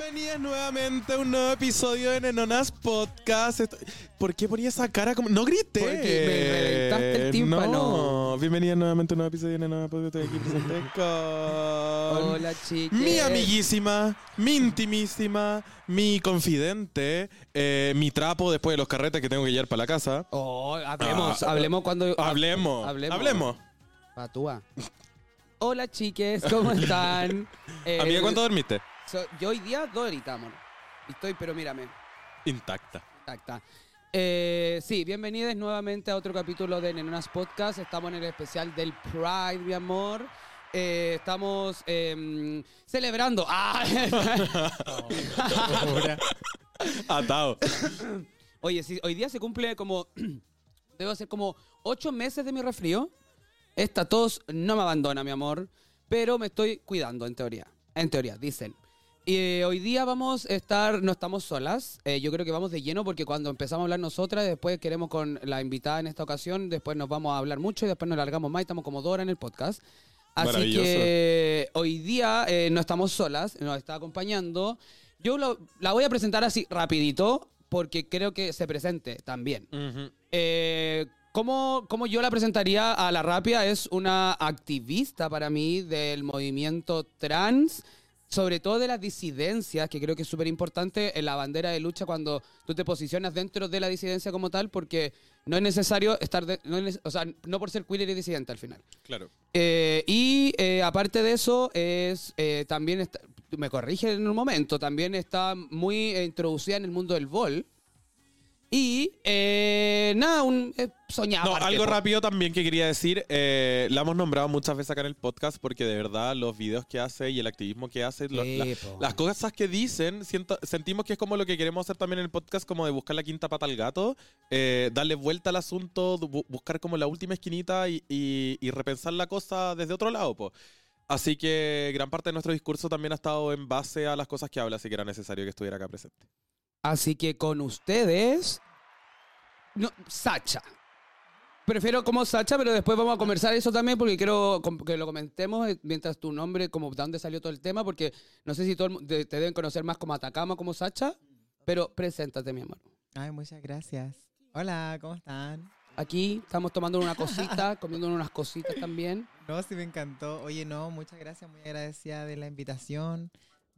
Bienvenidas nuevamente a un nuevo episodio de Nenonas Podcast. Esto- ¿Por qué ponía esa cara como.? No grité. Porque me reventaste el tímpano. No. Bienvenidas nuevamente a un nuevo episodio de Nenonas Podcast. Estoy aquí presente con. Hola, chicas. Mi amiguísima, mi intimísima, mi confidente, eh, mi trapo después de los carretes que tengo que llevar para la casa. Oh, hablemos, Ah, hablemos cuando. Hablemos. Hablemos. Hablemos. Patúa. Hola, chiques, ¿cómo están? Eh, Amiga, ¿cuánto dormiste? So- yo hoy día dos horitas, amor. Estoy, pero mírame. Intacta. Tacta. Eh, sí, bienvenidos nuevamente a otro capítulo de Nenonas Podcast. Estamos en el especial del Pride, mi amor. Eh, estamos em, celebrando. ¡Ah! Atado. Oye, sí, hoy día se cumple como. Debo hacer como ocho meses de mi resfrío. Esta tos no me abandona, mi amor. Pero me estoy cuidando, en teoría. En teoría, dicen. Eh, hoy día vamos a estar, no estamos solas. Eh, yo creo que vamos de lleno porque cuando empezamos a hablar nosotras, después queremos con la invitada en esta ocasión, después nos vamos a hablar mucho y después nos largamos más y estamos como dos horas en el podcast. Así que hoy día eh, no estamos solas, nos está acompañando. Yo lo- la voy a presentar así rapidito porque creo que se presente también. Ujú. Eh, ¿cómo, cómo yo la presentaría a la Rapia? Es una activista para mí del movimiento trans, sobre todo de las disidencias, que creo que es súper importante en la bandera de lucha cuando tú te posicionas dentro de la disidencia como tal, porque no es necesario estar, de- no es o sea, no por ser queer eres disidente al final. Claro. Eh, y eh, aparte de eso, es eh, también está- me corrige en un momento, también está muy eh, introducida en el mundo del vol. Y eh, nada, un eh, soñaba. No, algo rápido también que quería decir. eh, la hemos nombrado muchas veces acá en el podcast porque de verdad los videos que hace y el activismo que hace, lo- la- las cosas que dicen, siento- sentimos que es como lo que queremos hacer también en el podcast, como de buscar la quinta pata al gato, eh, darle vuelta al asunto, bu- buscar como la última esquinita y, y- y repensar la cosa desde otro lado. po. Así que gran parte de nuestro discurso también ha estado en base a las cosas que habla, así que era necesario que estuviera acá presente. Así que con ustedes. No, Sacha. Prefiero como Sacha, pero después vamos a conversar eso también porque quiero que lo comentemos mientras tu nombre, como de dónde salió todo el tema, porque no sé si todo el mu- te, te deben conocer más como Atacama, como Sacha, pero preséntate, mi amor. Ay, muchas gracias. Hola, ¿cómo están? Aquí estamos tomando una cosita, comiendo unas cositas también. No, sí me encantó. Oye, no, muchas gracias, muy agradecida de la invitación,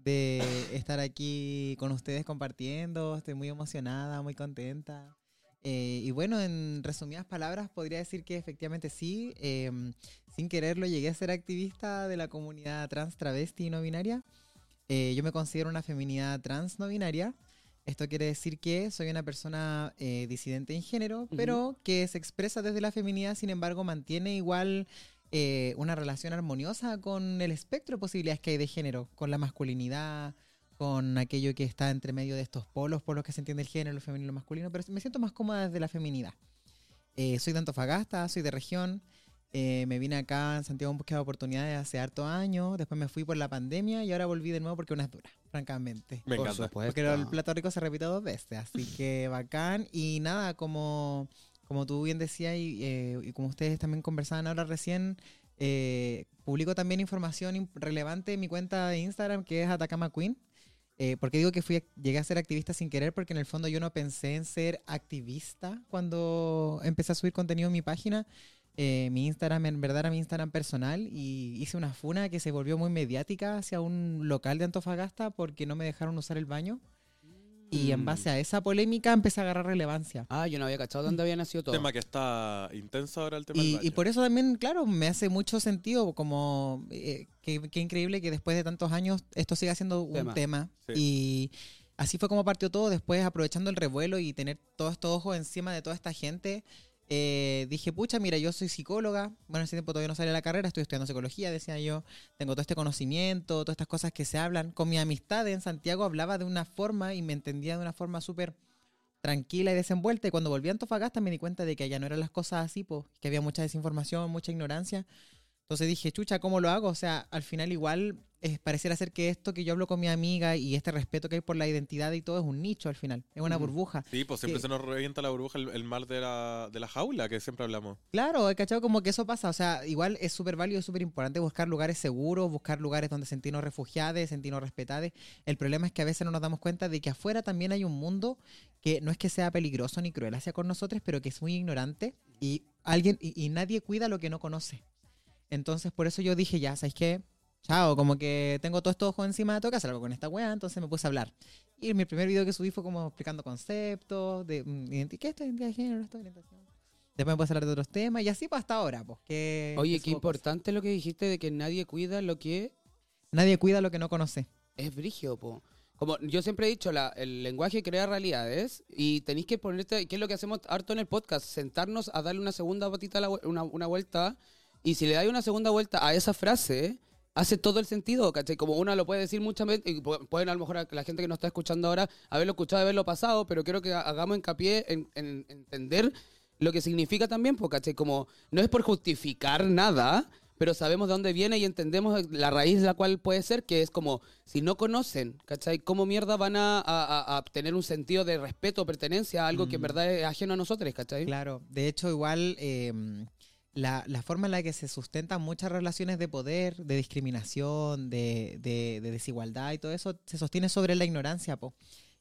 de estar aquí con ustedes compartiendo. Estoy muy emocionada, muy contenta. Eh, y bueno, en resumidas palabras, podría decir que efectivamente sí, eh, sin quererlo, llegué a ser activista de la comunidad trans, travesti y no binaria. Eh, yo me considero una feminidad trans no binaria. Esto quiere decir que soy una persona eh, disidente en género, pero que se expresa desde la feminidad, sin embargo, mantiene igual eh, una relación armoniosa con el espectro de posibilidades que hay de género, con la masculinidad, con aquello que está entre medio de estos polos por los que se entiende el género, lo femenino y lo masculino, pero me siento más cómoda desde la feminidad. Eh, soy de Antofagasta, soy de región. eh, me vine acá en Santiago en búsqueda de oportunidades hace harto años. Después me fui por la pandemia y ahora volví de nuevo porque una es dura, francamente. Me Por encanta. supuesto. Porque el plato rico se repite dos veces, así que bacán. Y nada, como, como tú bien decías y, eh, y como ustedes también conversaban ahora recién, eh, publico también información relevante en mi cuenta de Instagram que es Atacama Queen. Eh, porque digo que fui, llegué a ser activista sin querer porque en el fondo yo no pensé en ser activista cuando empecé a subir contenido en mi página. Eh, mi Instagram en verdad era mi Instagram personal y hice una funa que se volvió muy mediática hacia un local de Antofagasta porque no me dejaron usar el baño. Y en base a esa polémica empecé a agarrar relevancia. Ah, yo no había cachado dónde había nacido todo. Tema que está intenso ahora el tema del Y, baño. y por eso también, claro, me hace mucho sentido como eh, que, que increíble que después de tantos años esto siga siendo un Tema. tema. Sí. Y así fue como partió todo. Después, aprovechando el revuelo y tener todos estos ojos encima de toda esta gente, eh, dije, pucha, mira, yo soy psicóloga. Bueno, en ese tiempo todavía no salía la carrera, estoy estudiando psicología, decía yo. Tengo todo este conocimiento, todas estas cosas que se hablan. Con mi amistad en Santiago hablaba de una forma y me entendía de una forma súper tranquila y desenvuelta. Y cuando volví a Antofagasta me di cuenta de que allá no eran las cosas así, pues, que había mucha desinformación, mucha ignorancia. Entonces dije, chucha, ¿cómo lo hago? O sea, al final igual eh, pareciera ser que esto que yo hablo con mi amiga y este respeto que hay por la identidad y todo es un nicho al final, es una burbuja. Sí, pues siempre se nos revienta la burbuja, el, el mar de la, de la jaula que siempre hablamos. Claro, he cachado como que eso pasa. O sea, igual es súper válido, es súper importante buscar lugares seguros, buscar lugares donde sentirnos refugiados, sentirnos respetados. El problema es que a veces no nos damos cuenta de que afuera también hay un mundo que no es que sea peligroso ni cruel hacia con nosotros, pero que es muy ignorante y alguien y, y nadie cuida lo que no conoce. Entonces, por eso yo dije, ya, ¿sabes qué? Chao, como que tengo todo esto ojo encima, tengo que hacer algo con esta weá, entonces me puse a hablar. Y mi primer video que subí fue como explicando conceptos, de mm, ¿qué es? Identidad de género, esto, orientación. Después me puse a hablar de otros temas y así pues hasta ahora, pues que... Oye, qué subo cosas. importante lo que dijiste de que nadie cuida lo que Nadie cuida lo que no conoce. es brigio, po. Como yo siempre he dicho, la- el lenguaje crea realidades y tenéis que ponerte, ¿qué es lo que hacemos harto en el podcast? Sentarnos a darle una segunda patita, a la una, una vuelta y si le dais una segunda vuelta a esa frase, hace todo el sentido, ¿cachai? Como uno lo puede decir muchas veces, y pu- pueden a lo mejor a la gente que nos está escuchando ahora haberlo escuchado, haberlo pasado, pero quiero que ha- hagamos hincapié en, en entender lo que significa también, pues, ¿cachai? Como no es por justificar nada, pero sabemos de dónde viene y entendemos la raíz de la cual puede ser, que es como, si no conocen, ¿cachai? ¿Cómo mierda van a, a- a- a tener un sentido de respeto o pertenencia a algo que en Mm. verdad es ajeno a nosotros, ¿cachai? Claro, de hecho igual eh, la, la forma en la que se sustentan muchas relaciones de poder, de discriminación, de, de- de desigualdad y todo eso, se sostiene sobre la ignorancia.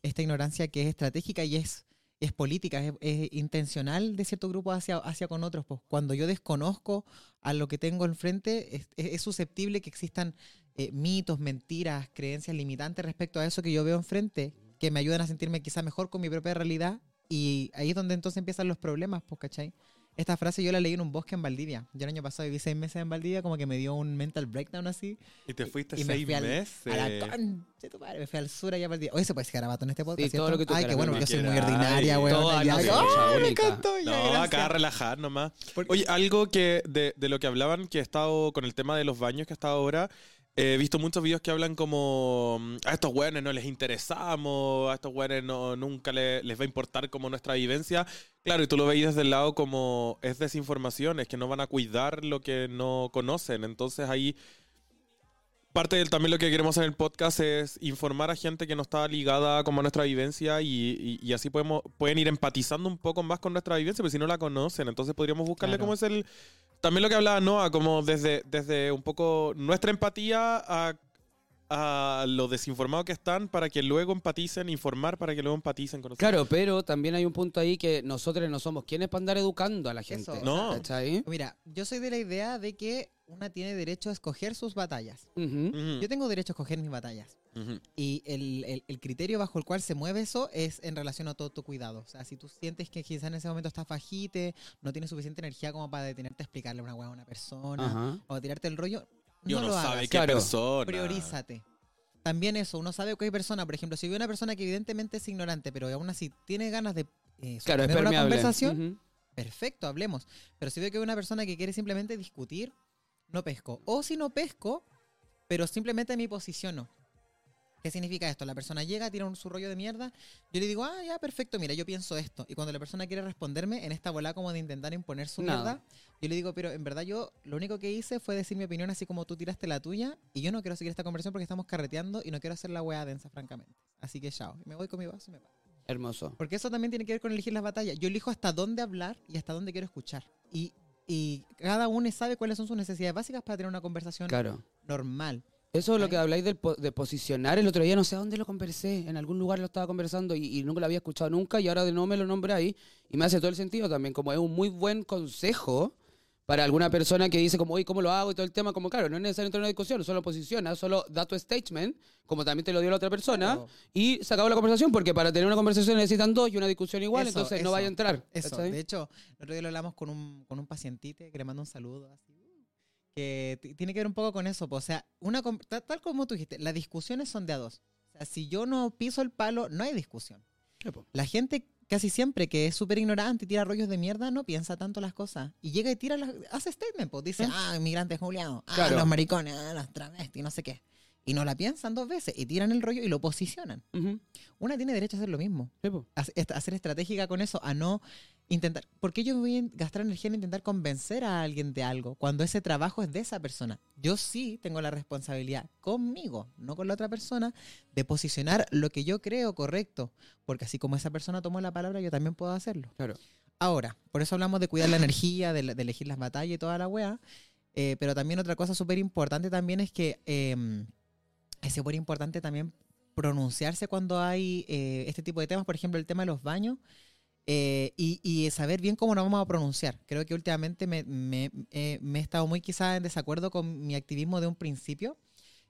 Esta ignorancia que es estratégica y es, es política, es, intencional de cierto grupo hacia, hacia con otros. po. Cuando yo desconozco a lo que tengo enfrente, es susceptible que existan eh, mitos, mentiras, creencias limitantes respecto a eso que yo veo enfrente, que me ayudan a sentirme quizá mejor con mi propia realidad. Y ahí es donde entonces empiezan los problemas, pues, ¿cachai? Esta frase yo la leí en un bosque en Valdivia. Yo el año pasado viví seis meses en Valdivia, como que me dio un mental breakdown así. Y te fuiste Y me seis fui al- meses. A la concha de tu madre, me fui al sur allá a Valdivia. Oye, se puede decir garabato en este podcast, Sí, todo lo que tú Ay, qué bueno, yo soy muy ordinaria, toda ya. la ¡Ay, cosa, me encantó! ya, No, gracias. acá a relajar nomás. Oye, algo que de, de lo que hablaban, que he estado con el tema de los baños que he estado ahora, he visto muchos videos que hablan como mm, a estos güeyes no les interesamos, a estos güeyes no, nunca le- les va a importar como nuestra vivencia. Claro, y tú lo veis desde el lado como es desinformación, es que no van a cuidar lo que no conocen. Entonces ahí parte del también lo que queremos en el podcast es informar a gente que no está ligada como a nuestra vivencia y, y- y así podemos pueden ir empatizando un poco más con nuestra vivencia, pero si no la conocen, entonces podríamos buscarle Claro. cómo es el también lo que hablaba Noah, como desde, desde un poco nuestra empatía a, a lo desinformado que están para que luego empaticen, informar para que luego empaticen con nosotros. Claro, pero también hay un punto ahí que nosotros no somos quienes para andar educando a la gente. Eso, No. ¿Cachai? Mira, yo soy de la idea de que una tiene derecho a escoger sus batallas. Ujú. Ujú, Yo tengo derecho a escoger mis batallas. Ujú. Y el, el- el criterio bajo el cual se mueve eso es en relación a todo tu cuidado. O sea, si tú sientes que quizás en ese momento estás fajite, no tienes suficiente energía como para detenerte a explicarle una hueá a una persona o tirarte el rollo, Y no uno lo sabe hagas. qué Claro. persona. Priorízate. También eso, uno sabe que hay persona, por ejemplo, si ve una persona que evidentemente es ignorante, pero aún así tiene ganas de eh, Claro, es una conversación, perfecto, hablemos. Pero si veo que hay una persona que quiere simplemente discutir, no pesco. O si no pesco, pero simplemente me posiciono. ¿Qué significa esto? La persona llega, tira un, su rollo de mierda, yo le digo, ah, ya, perfecto, mira, yo pienso esto. Y cuando la persona quiere responderme en esta bola como de intentar imponer su No. mierda, yo le digo, pero en verdad yo lo único que hice fue decir mi opinión así como tú tiraste la tuya y yo no quiero seguir esta conversación porque estamos carreteando y no quiero hacer la weá densa, francamente. Así que chao. Y me voy con mi vaso y me paro. Hermoso. Porque eso también tiene que ver con elegir las batallas. Yo elijo hasta dónde hablar y hasta dónde quiero escuchar. Y, y cada uno sabe cuáles son sus necesidades básicas para tener una conversación Claro. normal. Eso es lo que habláis po- de posicionar. El otro día no sé a dónde lo conversé. En algún lugar lo estaba conversando y, y nunca lo había escuchado nunca y ahora de nuevo me lo nombré ahí. Y me hace todo el sentido también. Como es un muy buen consejo para alguna persona que dice como, oye, ¿cómo lo hago? Y todo el tema. Como, claro, no es necesario entrar en una discusión. Solo posiciona, solo da tu statement, como también te lo dio la otra persona. Claro. Y se acabó la conversación porque para tener una conversación necesitan dos y una discusión igual. Eso, entonces no vaya a entrar. Eso, de hecho, el otro día lo hablamos con un, con un pacientite que le mando un saludo así. Que tiene que ver un poco con eso. po. O sea, una, tal como tú dijiste, las discusiones son de a dos. O sea, si yo no piso el palo, no hay discusión. La gente casi siempre que es súper ignorante y tira rollos de mierda, no piensa tanto las cosas. Y llega y tira las... Hace statement, pues dice, ¿Eh? ah, inmigrantes Julián, ah, Claro. los maricones, ah, los travestis, no sé qué. Y no la piensan dos veces y tiran el rollo y lo posicionan. Una tiene derecho a hacer lo mismo. Sí. A- a ser estratégica con eso, a no intentar, ¿por qué yo voy a gastar energía en intentar convencer a alguien de algo cuando ese trabajo es de esa persona? Yo sí tengo la responsabilidad conmigo, no con la otra persona, de posicionar lo que yo creo correcto, porque así como esa persona tomó la palabra, yo también puedo hacerlo. Claro. Ahora, por eso hablamos de cuidar la energía, de, de elegir las batallas y toda la wea. Eh, pero también otra cosa súper importante también es que eh, es súper importante también pronunciarse cuando hay eh, este tipo de temas, por ejemplo, el tema de los baños, eh, y, y saber bien cómo nos vamos a pronunciar. Creo que últimamente me, me- eh, me he estado muy quizás en desacuerdo con mi activismo de un principio.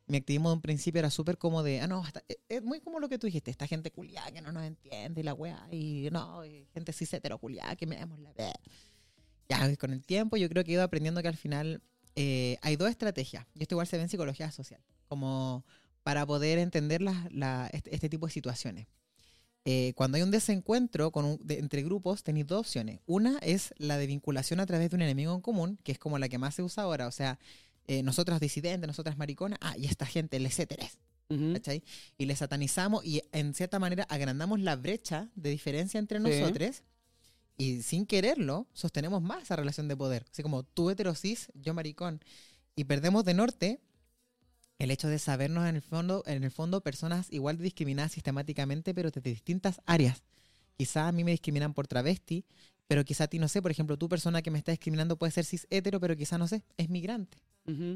Mi activismo de un principio era súper como de, ah, no, esta- eh, es muy como lo que tú dijiste, esta gente culiada que no nos entiende y la weá, y no, y gente cis culiada que me demos la ver. Ya, con el tiempo yo creo que he ido aprendiendo que al final eh, hay dos estrategias, y esto igual se ve en psicología social, como para poder entender las- la- este, este tipo de situaciones. Eh, cuando hay un desencuentro con un- de- entre grupos, tenéis dos opciones. Una es la de vinculación a través de un enemigo en común, que es como la que más se usa ahora. O sea, eh, nosotras disidentes, nosotras mariconas, ah, y esta gente, éteres, Ujú. ¿cachai? Y le satanizamos y en cierta manera agrandamos la brecha de diferencia entre Sí. nosotros y sin quererlo sostenemos más esa relación de poder. Así como tú heterosis, yo maricón. Y perdemos de norte el hecho de sabernos en el fondo, en el fondo personas igual discriminadas sistemáticamente, pero desde distintas áreas. Quizá a mí me discriminan por travesti, pero quizá a ti no sé, por ejemplo, tu persona que me está discriminando puede ser cis hetero, pero quizá no sé, es migrante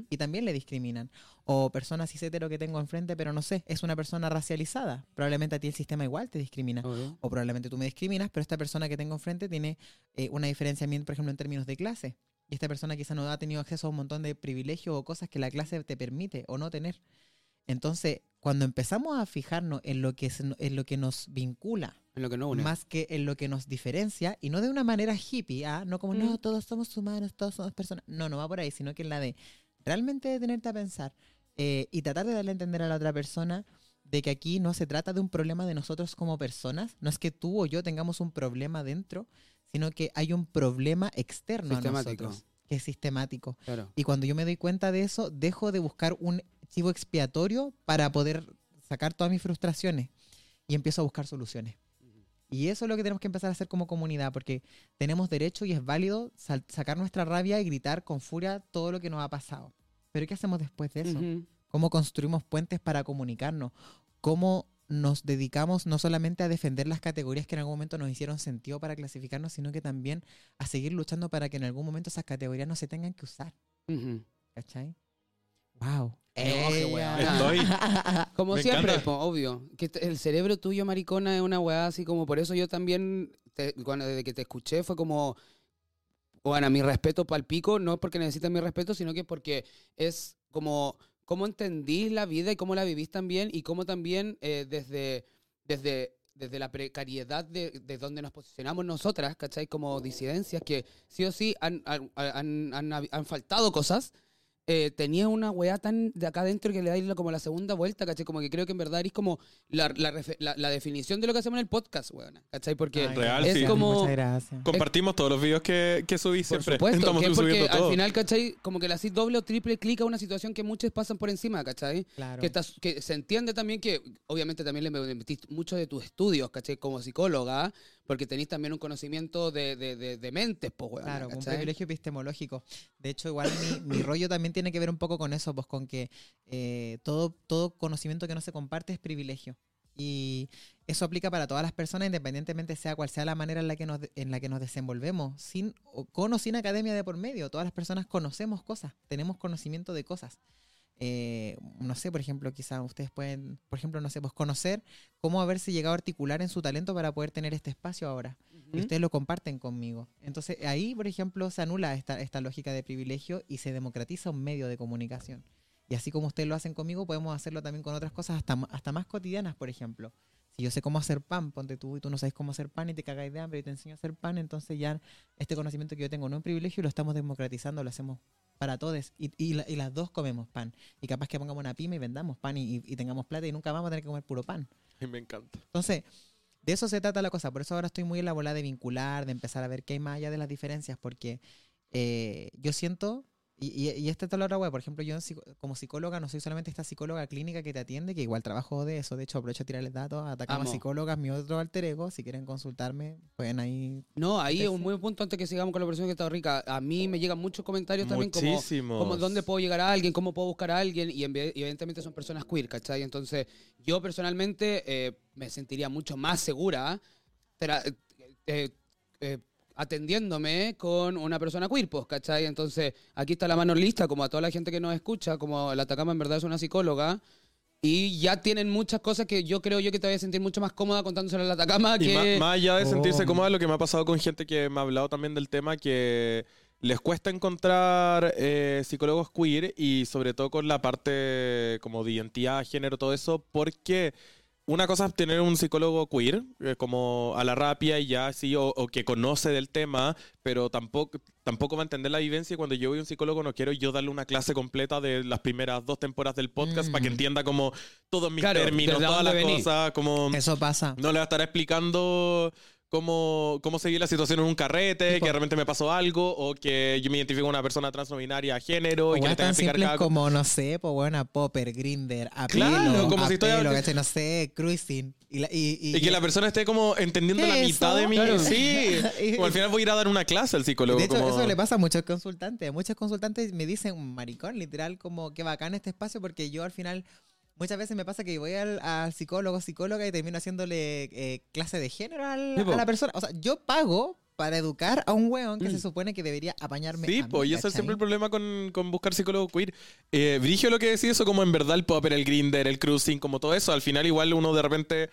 y también le discriminan. O persona cis hetero que tengo enfrente, pero no sé, es una persona racializada. Probablemente a ti el sistema igual te discrimina. O probablemente tú me discriminas, pero esta persona que tengo enfrente tiene eh, una diferencia, por ejemplo, en términos de clase. Y esta persona quizá no ha tenido acceso a un montón de privilegios o cosas que la clase te permite o no tener. Entonces, cuando empezamos a fijarnos en lo que, se- en lo que nos vincula, En lo que no une. más que en lo que nos diferencia, y no de una manera hippie, ¿ah? no como, Mm. no, todos somos humanos, todos somos personas. No, no va por ahí, sino que en la de realmente detenerte a pensar eh, y tratar de darle a entender a la otra persona de que aquí no se trata de un problema de nosotros como personas, no es que tú o yo tengamos un problema dentro, sino que hay un problema externo a nosotros, que es sistemático. Claro. Y cuando yo me doy cuenta de eso, dejo de buscar un chivo expiatorio para poder sacar todas mis frustraciones y empiezo a buscar soluciones. Y eso es lo que tenemos que empezar a hacer como comunidad, porque tenemos derecho y es válido sacar nuestra rabia y gritar con furia todo lo que nos ha pasado. Pero ¿qué hacemos después de eso? ¿Cómo construimos puentes para comunicarnos? ¿Cómo nos dedicamos no solamente a defender las categorías que en algún momento nos hicieron sentido para clasificarnos, sino que también a seguir luchando para que en algún momento esas categorías no se tengan que usar? ¿Cachai? ¡Wow! qué weá. Estoy. Como Me siempre, encanta. obvio. Que el cerebro tuyo, maricona, es una weá así como. Por eso yo también, te- cuando, desde que te escuché, fue como. Bueno, mi respeto para el pico, no porque necesites mi respeto, sino que porque es como. Cómo entendís la vida y cómo la vivís también, y cómo también eh, desde, desde, desde la precariedad de, de donde nos posicionamos nosotras, ¿cachai? Como disidencias, que sí o sí han, han, han- han- han faltado cosas, eh, tenía una weá tan de acá adentro que le da como la segunda vuelta, ¿cachai? Como que creo que en verdad es como la, la, la- la definición de lo que hacemos en el podcast, weón, ¿cachai? Porque Ay, Real, gracias, sí. como- Muchas gracias. Compartimos todos los videos que, que subí por siempre. supuesto, Estamos que es porque subiendo al todo. final, ¿cachai? Como que le hacís doble o triple clic a una situación que muchos pasan por encima, ¿cachai? Claro. Que, estás- que se entiende también que, obviamente, también le metís mucho de tus estudios, ¿cachai? Como psicóloga, porque tenéis también un conocimiento de, de, de, de mentes, pues, weón. Claro, un ¿cachai? privilegio epistemológico. De hecho, igual mi, mi rollo también tiene que ver un poco con eso, pues con que eh, todo, todo conocimiento que no se comparte es privilegio. Y eso aplica para todas las personas, independientemente sea cual sea la manera en la que nos, en la que nos desenvolvemos, sin, o- con o sin academia de por medio. Todas las personas conocemos cosas, tenemos conocimiento de cosas. Eh, no sé, por ejemplo, quizás ustedes pueden, por ejemplo, no sé, pues conocer cómo haberse llegado a articular en su talento para poder tener este espacio ahora y ustedes lo comparten conmigo. Entonces ahí, por ejemplo, se anula esta, esta lógica de privilegio y se democratiza un medio de comunicación. Y así como ustedes lo hacen conmigo, podemos hacerlo también con otras cosas hasta, hasta más cotidianas, por ejemplo. Si yo sé cómo hacer pan, ponte tú y tú no sabes cómo hacer pan y te cagáis de hambre y te enseño a hacer pan, entonces ya este conocimiento que yo tengo no es un privilegio y lo estamos democratizando, lo hacemos para todos. Y, y, la- y las dos comemos pan. Y capaz que pongamos una pyme y vendamos pan y, y- y tengamos plata y nunca vamos a tener que comer puro pan. Ay, me encanta. Entonces, de eso se trata la cosa. Por eso ahora estoy muy en la bola de vincular, de empezar a ver qué hay más allá de las diferencias, porque eh, yo siento Y, y, y esta es toda la otra wea. Por ejemplo, yo como psicóloga no soy solamente esta psicóloga clínica que te atiende, que igual trabajo de eso. De hecho, aprovecho a tirarles datos a Atacama Amo. Psicólogas, mi otro alter ego. Si quieren consultarme, pueden ahí. No, ahí es un buen punto antes que sigamos con la persona que está rica. A mí me llegan muchos comentarios también como, Muchísimos. como dónde puedo llegar a alguien, cómo puedo buscar a alguien y, evidentemente son personas queer, ¿cachai? Entonces yo personalmente eh, me sentiría mucho más segura eh, eh, atendiéndome con una persona queer, pues, ¿cachai? Entonces aquí está la mano lista, como a toda la gente que nos escucha, como la Atacama en verdad es una psicóloga. Y ya tienen muchas cosas que yo creo yo que te voy a sentir mucho más cómoda contándoselo a la Atacama Y que... más, más allá de sentirse Oh. cómoda, lo que me ha pasado con gente que me ha hablado también del tema, que les cuesta encontrar eh, psicólogos queer y sobre todo con la parte como de identidad, género, todo eso, porque una cosa es tener un psicólogo queer, eh, como a la rapia y ya así, o, o que conoce del tema, pero tampoco, tampoco va a entender la vivencia y cuando yo voy a un psicólogo no quiero yo darle una clase completa de las primeras dos temporadas del podcast Mm. para que entienda como todos mis Claro, términos, todas las cosas, como... Eso pasa. No le va a estar explicando cómo, cómo seguir la situación en un carrete, que realmente me pasó algo, o que yo me identifico con una persona trans no binaria género, O y que le que tan explicar cada como, no sé, pues bueno, Popper, Grinder, Apelo, Claro, como si estoy ¿cachai? no sé, Cruising. Y, la- y, y- Y que la persona esté como entendiendo ¿Qué la mitad eso? de mí. Claro. Sí. Como al final voy a ir a dar una clase al psicólogo. De hecho, como- eso le pasa a muchos consultantes. Muchos consultantes me dicen, maricón, literal, como que bacán este espacio, porque yo al final, muchas veces me pasa que voy al, al psicólogo, psicóloga y termino haciéndole eh, clase de género al- a la persona. O sea, yo pago para educar a un weón que Mm. se supone que debería apañarme. Sí, pues, y ese es siempre el problema con, con buscar psicólogo queer. Eh, Brigio lo que decía eso, como en verdad el popper, el grinder, el cruising, como todo eso. Al final, igual uno de repente.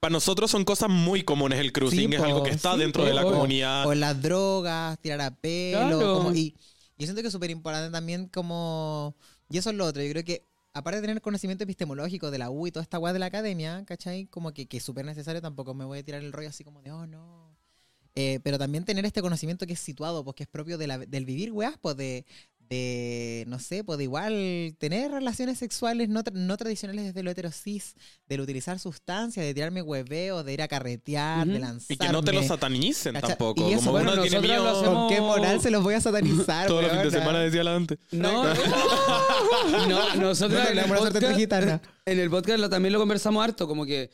Para nosotros son cosas muy comunes el cruising, Sí, es algo po, que está sí, dentro po. de la comunidad. O las drogas, tirar a pelo. Claro. como- y yo siento que es súper importante también como... Y eso es lo otro, yo creo que aparte de tener conocimiento epistemológico de la U y toda esta weá de la academia, ¿cachai? Como que, que es súper necesario, tampoco me voy a tirar el rollo así como de, oh, no. Eh, pero también tener este conocimiento que es situado, pues que es propio del vivir, weás, pues de, de, no sé, pues de igual tener relaciones sexuales no, tra- no tradicionales desde lo heterosis, del utilizar sustancias, de tirarme hueveo, de ir a carretear, de Ujú. lanzarme. Y que no te lo satanicen tampoco. Y eso, como bueno, uno tiene miedo. hacemos- ¿Con qué moral se los voy a satanizar? Todos los fines de semana decía la antes. No, no, nosotros Bueno, en el podcast, en el podcast lo- también lo conversamos harto, como que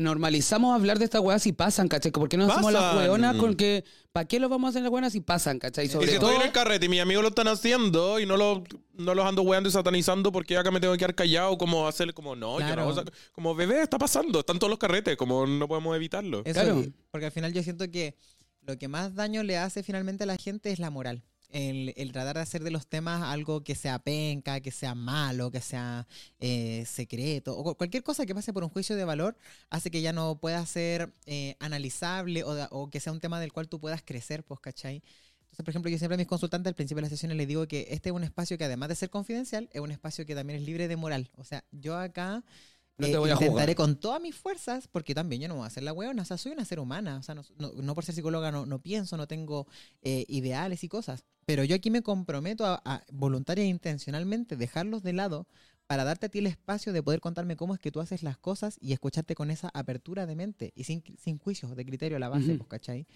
normalizamos hablar de estas weas si pasan, ¿cachai? ¿Por qué no hacemos las hueonas con que, ¿para qué lo vamos a hacer las hueonas si pasan, ¿cachai? Y Sobre si todo, estoy en el carrete y mis amigos lo están haciendo y no, lo, no los ando weando y satanizando porque acá me tengo que quedar callado, como hacer como no, yo Claro. no, o sea, como bebé está pasando, están todos los carretes, como no podemos evitarlo. Eso, Claro. y- porque al final yo siento que lo que más daño le hace finalmente a la gente es la moral. El, tratar de hacer de los temas algo que sea penca, que sea malo, que sea eh, secreto, o cu- cualquier cosa que pase por un juicio de valor hace que ya no pueda ser eh, analizable o, o que sea un tema del cual tú puedas crecer, pues, ¿cachai? Entonces, por ejemplo, yo siempre a mis consultantes al principio de las sesiones les digo que este es un espacio que además de ser confidencial, es un espacio que también es libre de moral. O sea, yo acá No te eh, voy a intentaré juzgar. con todas mis fuerzas, porque también yo no voy a hacer la hueona, o sea, soy una ser humana, o sea, no, no- no por ser psicóloga no, no pienso, no tengo eh, ideales y cosas, pero yo aquí me comprometo a, a voluntaria e intencionalmente dejarlos de lado para darte a ti el espacio de poder contarme cómo es que tú haces las cosas y escucharte con esa apertura de mente y sin, sin juicios de criterio a la base, Ujú. pues, ¿cachai?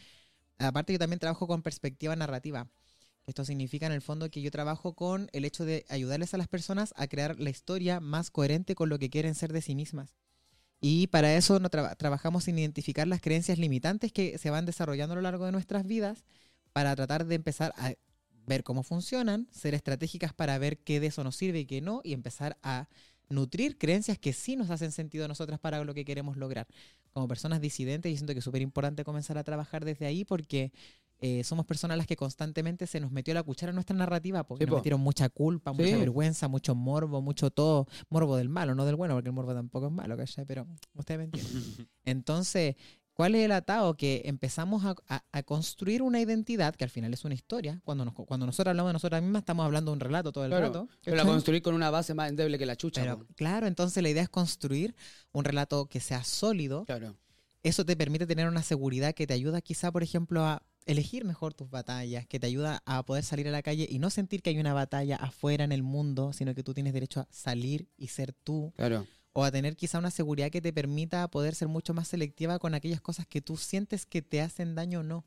Aparte yo también trabajo con perspectiva narrativa. Esto significa en el fondo que yo trabajo con el hecho de ayudarles a las personas a crear la historia más coherente con lo que quieren ser de sí mismas. Y para eso no traba- trabajamos en identificar las creencias limitantes que se van desarrollando a lo largo de nuestras vidas para tratar de empezar a ver cómo funcionan, ser estratégicas para ver qué de eso nos sirve y qué no, y empezar a nutrir creencias que sí nos hacen sentido a nosotras para lo que queremos lograr. Como personas disidentes, yo siento que es súper importante comenzar a trabajar desde ahí porque eh, somos personas las que constantemente se nos metió la cuchara en nuestra narrativa, porque Sí, nos po. metieron mucha culpa, Sí. mucha vergüenza, mucho morbo, mucho todo. Morbo del malo, no del bueno, porque el morbo tampoco es malo, ¿cachai? Pero ustedes me entienden. Entonces, ¿cuál es el atado? Que empezamos a, a- a construir una identidad, que al final es una historia. Cuando, nos, cuando nosotros hablamos de nosotras mismas, estamos hablando de un relato todo el Claro, rato. pero la construir con una base más endeble que la chucha. Pero, po. claro, entonces la idea es construir un relato que sea sólido. Claro. Eso te permite tener una seguridad que te ayuda quizá, por ejemplo, a elegir mejor tus batallas, que te ayuda a poder salir a la calle y no sentir que hay una batalla afuera en el mundo, sino que tú tienes derecho a salir y ser tú Claro. o a tener quizá una seguridad que te permita poder ser mucho más selectiva con aquellas cosas que tú sientes que te hacen daño o no.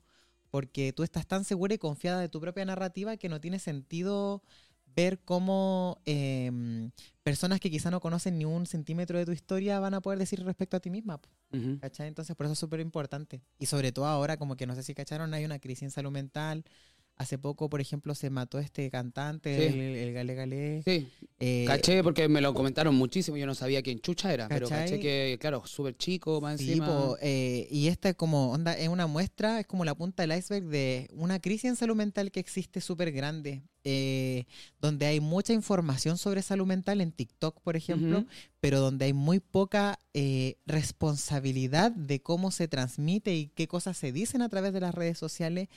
porque tú estás tan segura y confiada de tu propia narrativa que no tiene sentido ver cómo em, personas que quizá no conocen ni un centímetro de tu historia van a poder decir respecto a ti misma. Entonces, por eso es súper importante. Y sobre todo ahora, como que no sé si cacharon, hay una crisis en salud mental. Hace poco, por ejemplo, se mató este cantante, Sí. el, el Gale Gale. Sí, Eh, caché porque me lo comentaron muchísimo. Yo no sabía quién chucha era, pero caché que, claro, súper chico, más Sí, encima. po, eh, y esta es como, onda, es una muestra, es como la punta del iceberg de una crisis en salud mental que existe súper grande, eh, donde hay mucha información sobre salud mental en TikTok, por ejemplo, pero donde hay muy poca eh, responsabilidad de cómo se transmite y qué cosas se dicen a través de las redes sociales.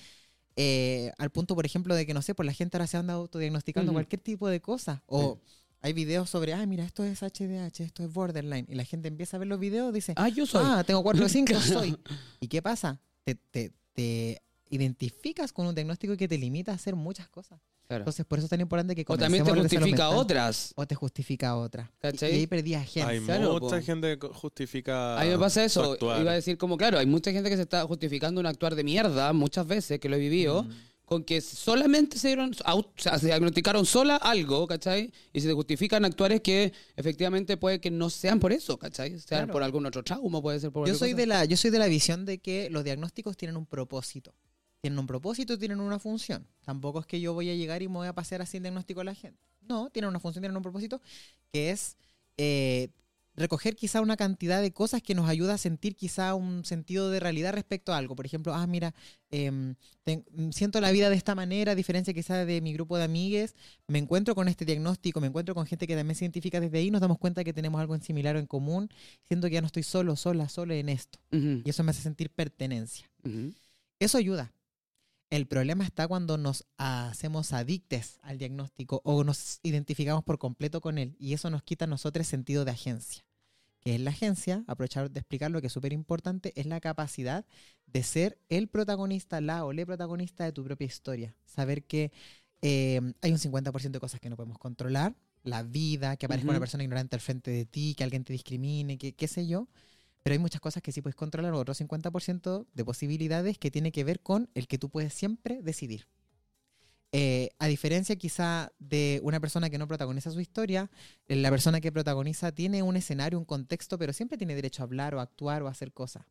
Eh, al punto, por ejemplo, de que, no sé, pues la gente ahora se anda autodiagnosticando cualquier tipo de cosa. O hay videos sobre, ay, mira, esto es HDH, esto es borderline. Y la gente empieza a ver los videos, dice, Ah, yo soy. Ah, tengo 4 de 5, Claro. soy. ¿Y qué pasa? Te, te, te identificas con un diagnóstico que te limita a hacer muchas cosas. Claro. Entonces, por eso es tan importante que O también te a justifica mental. otras. O te justifica otra. Y, ¿Cachai? y ahí perdí agencia. Hay claro, mucha po. gente que justifica. A mí me pasa eso. Iba a decir como, claro, hay mucha gente que se está justificando un actuar de mierda muchas veces, que lo he vivido, Mm. con que solamente se dieron, o sea, se diagnosticaron sola algo, ¿cachai? Y se justifican actuares que efectivamente puede que no sean por eso, ¿cachai? Sean Claro. por algún otro trauma, puede ser por Yo soy, cosa. de la, yo soy de la visión de que los diagnósticos tienen un propósito. Tienen un propósito tienen una función. Tampoco es que yo voy a llegar y me voy a pasear así el diagnóstico a la gente. No, tienen una función, tienen un propósito, que es eh, recoger quizá una cantidad de cosas que nos ayuda a sentir quizá un sentido de realidad respecto a algo. Por ejemplo, ah, mira, em, siento la vida de esta manera, a diferencia quizá de mi grupo de amigues, me encuentro con este diagnóstico, me encuentro con gente que también se identifica desde ahí, nos damos cuenta que tenemos algo en similar o en común, siento que ya no estoy solo, sola, sola en esto. Y eso me hace sentir pertenencia. Eso ayuda. El problema está cuando nos hacemos adictes al diagnóstico o nos identificamos por completo con él y eso nos quita a nosotros sentido de agencia. Que es la agencia, aprovechar de explicar lo que es súper importante, es la capacidad de ser el protagonista, la o le protagonista de tu propia historia. Saber que eh, hay un 50% de cosas que no podemos controlar, la vida, que aparezca una Ujú. persona ignorante al frente de ti, que alguien te discrimine, que qué sé yo. Pero hay muchas cosas que sí puedes controlar, otro 50% de posibilidades que tiene que ver con el que tú puedes siempre decidir. Eh, a diferencia quizá de una persona que no protagoniza su historia, eh, la persona que protagoniza tiene un escenario, un contexto, pero siempre tiene derecho a hablar o actuar o hacer cosas.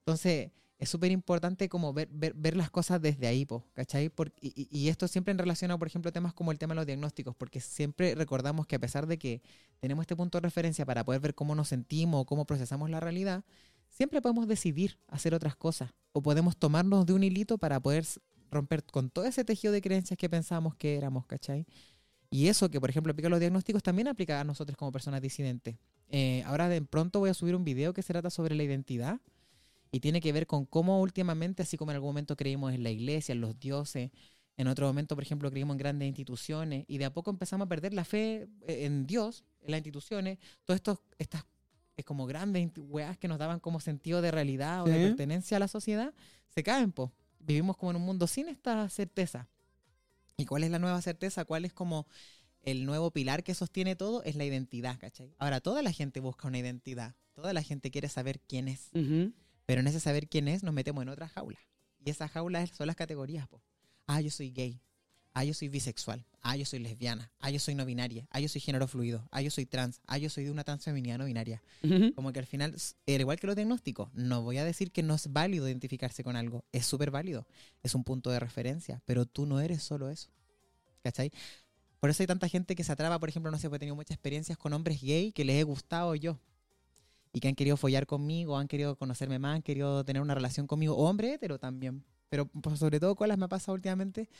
Entonces, es súper importante como ver, ver, ver las cosas desde ahí, po, ¿cachai? Por- y, y- esto siempre en relación a, por ejemplo, temas como el tema de los diagnósticos, porque siempre recordamos que a pesar de que tenemos este punto de referencia para poder ver cómo nos sentimos o cómo procesamos la realidad, siempre podemos decidir hacer otras cosas o podemos tomarnos de un hilito para poder romper con todo ese tejido de creencias que pensábamos que éramos, ¿cachai? Y eso que, por ejemplo, aplica a los diagnósticos también aplica a nosotros como personas disidentes. Eh, ahora de pronto voy a subir un video que se trata sobre la identidad y tiene que ver con cómo últimamente, así como en algún momento creímos en la iglesia, en los dioses, en otro momento, por ejemplo, creímos en grandes instituciones y de a poco empezamos a perder la fe eh, en Dios, en las instituciones, estos, estas es como grandes weas que nos daban como sentido de realidad o de Sí. pertenencia a la sociedad, se caen, po. Vivimos como en un mundo sin esta certeza. ¿Y cuál es la nueva certeza? ¿Cuál es como el nuevo pilar que sostiene todo? Es la identidad, ¿cachai? Ahora, toda la gente busca una identidad. Toda la gente quiere saber quién es. Ujú. Pero en ese saber quién es nos metemos en otra jaula. Y esas jaulas son las categorías, po. Ah, yo soy gay. Ah, yo soy bisexual. Ah, yo soy lesbiana. Ah, yo soy no binaria. Ah, yo soy género fluido. Ah, yo soy trans. Ah, yo soy de una transfeminidad no binaria. Como que al final, al igual que los diagnósticos, no voy a decir que no es válido identificarse con algo. Es súper válido. Es un punto de referencia. Pero tú no eres solo eso. ¿Cachai? Por eso hay tanta gente que se atrapa, por ejemplo, no sé, pues he tenido muchas experiencias con hombres gay que les he gustado yo. Y que han querido follar conmigo, han querido conocerme más, han querido tener una relación conmigo. Hombre hetero también. Pero pues, sobre todo con las me ha pasado últimamente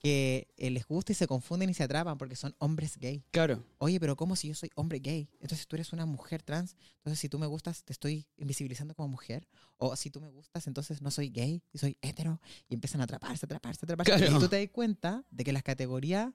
que eh, les gusta y se confunden y se atrapan porque son hombres gay. Claro. Oye, pero ¿cómo si yo soy hombre gay? Entonces tú eres una mujer trans. Entonces si tú me gustas, te estoy invisibilizando como mujer. O si tú me gustas, entonces no soy gay y soy hetero. Y empiezan a atraparse, atraparse, atraparse. Claro. Y tú te das cuenta de que las categorías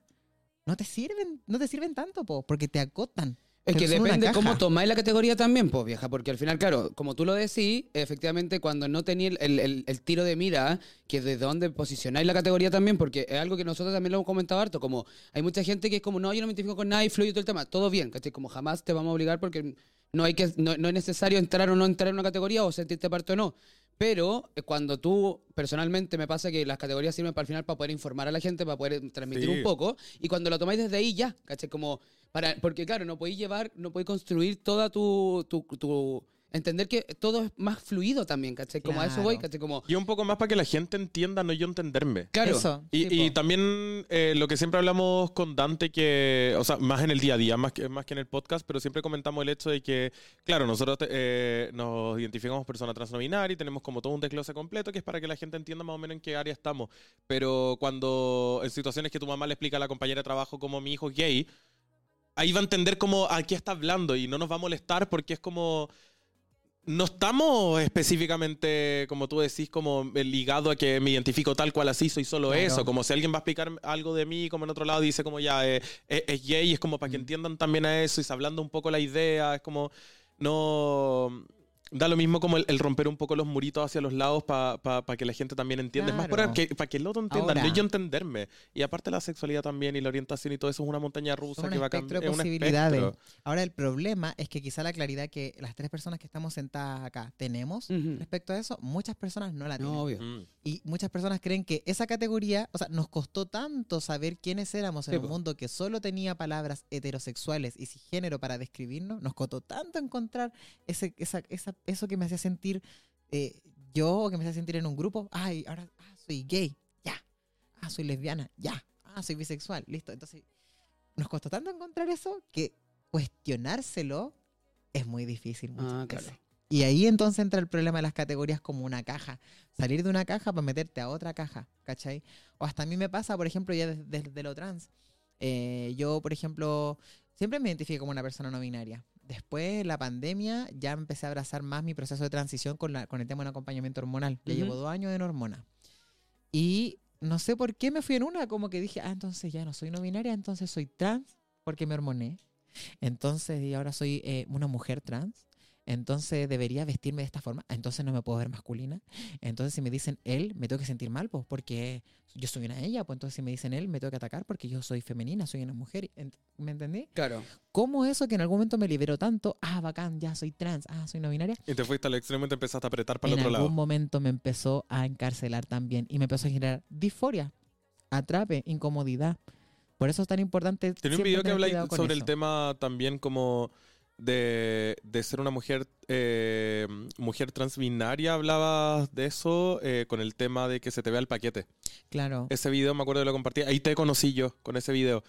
no te sirven, no te sirven tanto, po, porque te acotan. Es que depende cómo tomáis la categoría también, pues, vieja, porque al final, claro, como tú lo decís, efectivamente, cuando no tenéis el, el- el tiro de mira, que de dónde posicionáis la categoría también, porque es algo que nosotros también lo hemos comentado harto, como hay mucha gente que es como, no, yo no me identifico con nada y fluye todo el tema, todo bien, ¿cachai? Como jamás te vamos a obligar porque no, hay que, no, no es necesario entrar o no entrar en una categoría o sentirte parte o no. Pero eh, cuando tú, personalmente, me pasa que las categorías sirven para al final para poder informar a la gente, para poder transmitir Sí. un poco. Y cuando lo tomáis desde ahí, ya, ¿cachai? Como para, porque claro, no podéis llevar, no podéis construir toda tu, tu, tu- Entender que todo es más fluido también, ¿cachai? Como a eso voy. ¿cachai? Como, Y un poco más para que la gente entienda, no yo entenderme. claro. Eso. Y, y también eh, lo que siempre hablamos con Dante, que, o sea, más en el día a día, más que, más que en el podcast, pero siempre comentamos el hecho de que, claro, nosotros eh, nos identificamos persona trans no binaria y tenemos como todo un desglose completo que es para que la gente entienda más o menos en qué área estamos. Pero cuando en situaciones que tu mamá le explica a la compañera de trabajo como mi hijo es gay, ahí va a entender como a qué está hablando y no nos va a molestar porque es como... No estamos específicamente, como tú decís, como ligado a que me identifico tal cual así, soy solo Claro. eso. Como si alguien va a explicar algo de mí, como en otro lado dice como ya eh, es, es gay, es como para que Mm. entiendan también a eso y se hablando un poco la idea, es como no... Da lo mismo como el, el romper un poco los muritos hacia los lados para que la gente también entienda. Es más Claro. para que, para que el otro entienda, Ahora- no yo entenderme. Y aparte la sexualidad también y la orientación y todo eso es una montaña rusa un que va a espectro cambiar. de Es un posibilidades. Ahora el problema es que quizá la claridad que las tres personas que estamos sentadas acá tenemos Ujú. respecto a eso, muchas personas no la tienen. No, obvio. Mm. Y muchas personas creen que esa categoría, o sea, nos costó tanto saber quiénes éramos en Sí, un po. mundo que solo tenía palabras heterosexuales y cisgénero para describirnos, nos costó tanto encontrar ese, esa, esa- eso que me hacía sentir eh, yo, o que me hacía sentir en un grupo. Ay, ahora ah, soy gay, ya. Ah, soy lesbiana, ya. Ah, soy bisexual, listo. Entonces, nos costó tanto encontrar eso que cuestionárselo es muy difícil. muchas Ah, veces. claro. Y ahí entonces entra el problema de las categorías como una caja. Salir de una caja para meterte a otra caja, ¿cachai? O hasta a mí me pasa, por ejemplo, ya desde, desde lo trans. Eh, yo, por ejemplo, siempre me identifico como una persona no binaria. Después, la pandemia, ya empecé a abrazar más mi proceso de transición con, la, con el tema de un acompañamiento hormonal. Ya Ujú. llevo dos años en hormona. Y no sé por qué me fui en una, como que dije, ah, entonces ya no soy no binaria, entonces soy trans porque me hormoné. Entonces, y ahora soy eh, una mujer trans. Entonces debería vestirme de esta forma. Entonces no me puedo ver masculina. Entonces si me dicen él, me tengo que sentir mal, pues porque yo soy una ella. Pues entonces si me dicen él, me tengo que atacar porque yo soy femenina, soy una mujer. ¿Me entendí? Claro. ¿Cómo eso que en algún momento me liberó tanto? Ah, bacán, ya soy trans. Ah, soy no binaria. Y te fuiste al extremo y te empezaste a apretar para en el otro algún lado. momento me empezó a encarcelar también y me empezó a generar disforia, atrape, incomodidad. Por eso es tan importante. Tiene un video que habla sobre el eso. tema también como de, de ser una mujer eh, mujer transbinaria. Hablabas de eso eh, con el tema de que se te vea el paquete. Claro. Ese video me acuerdo de lo compartí. Ahí te conocí yo con ese video.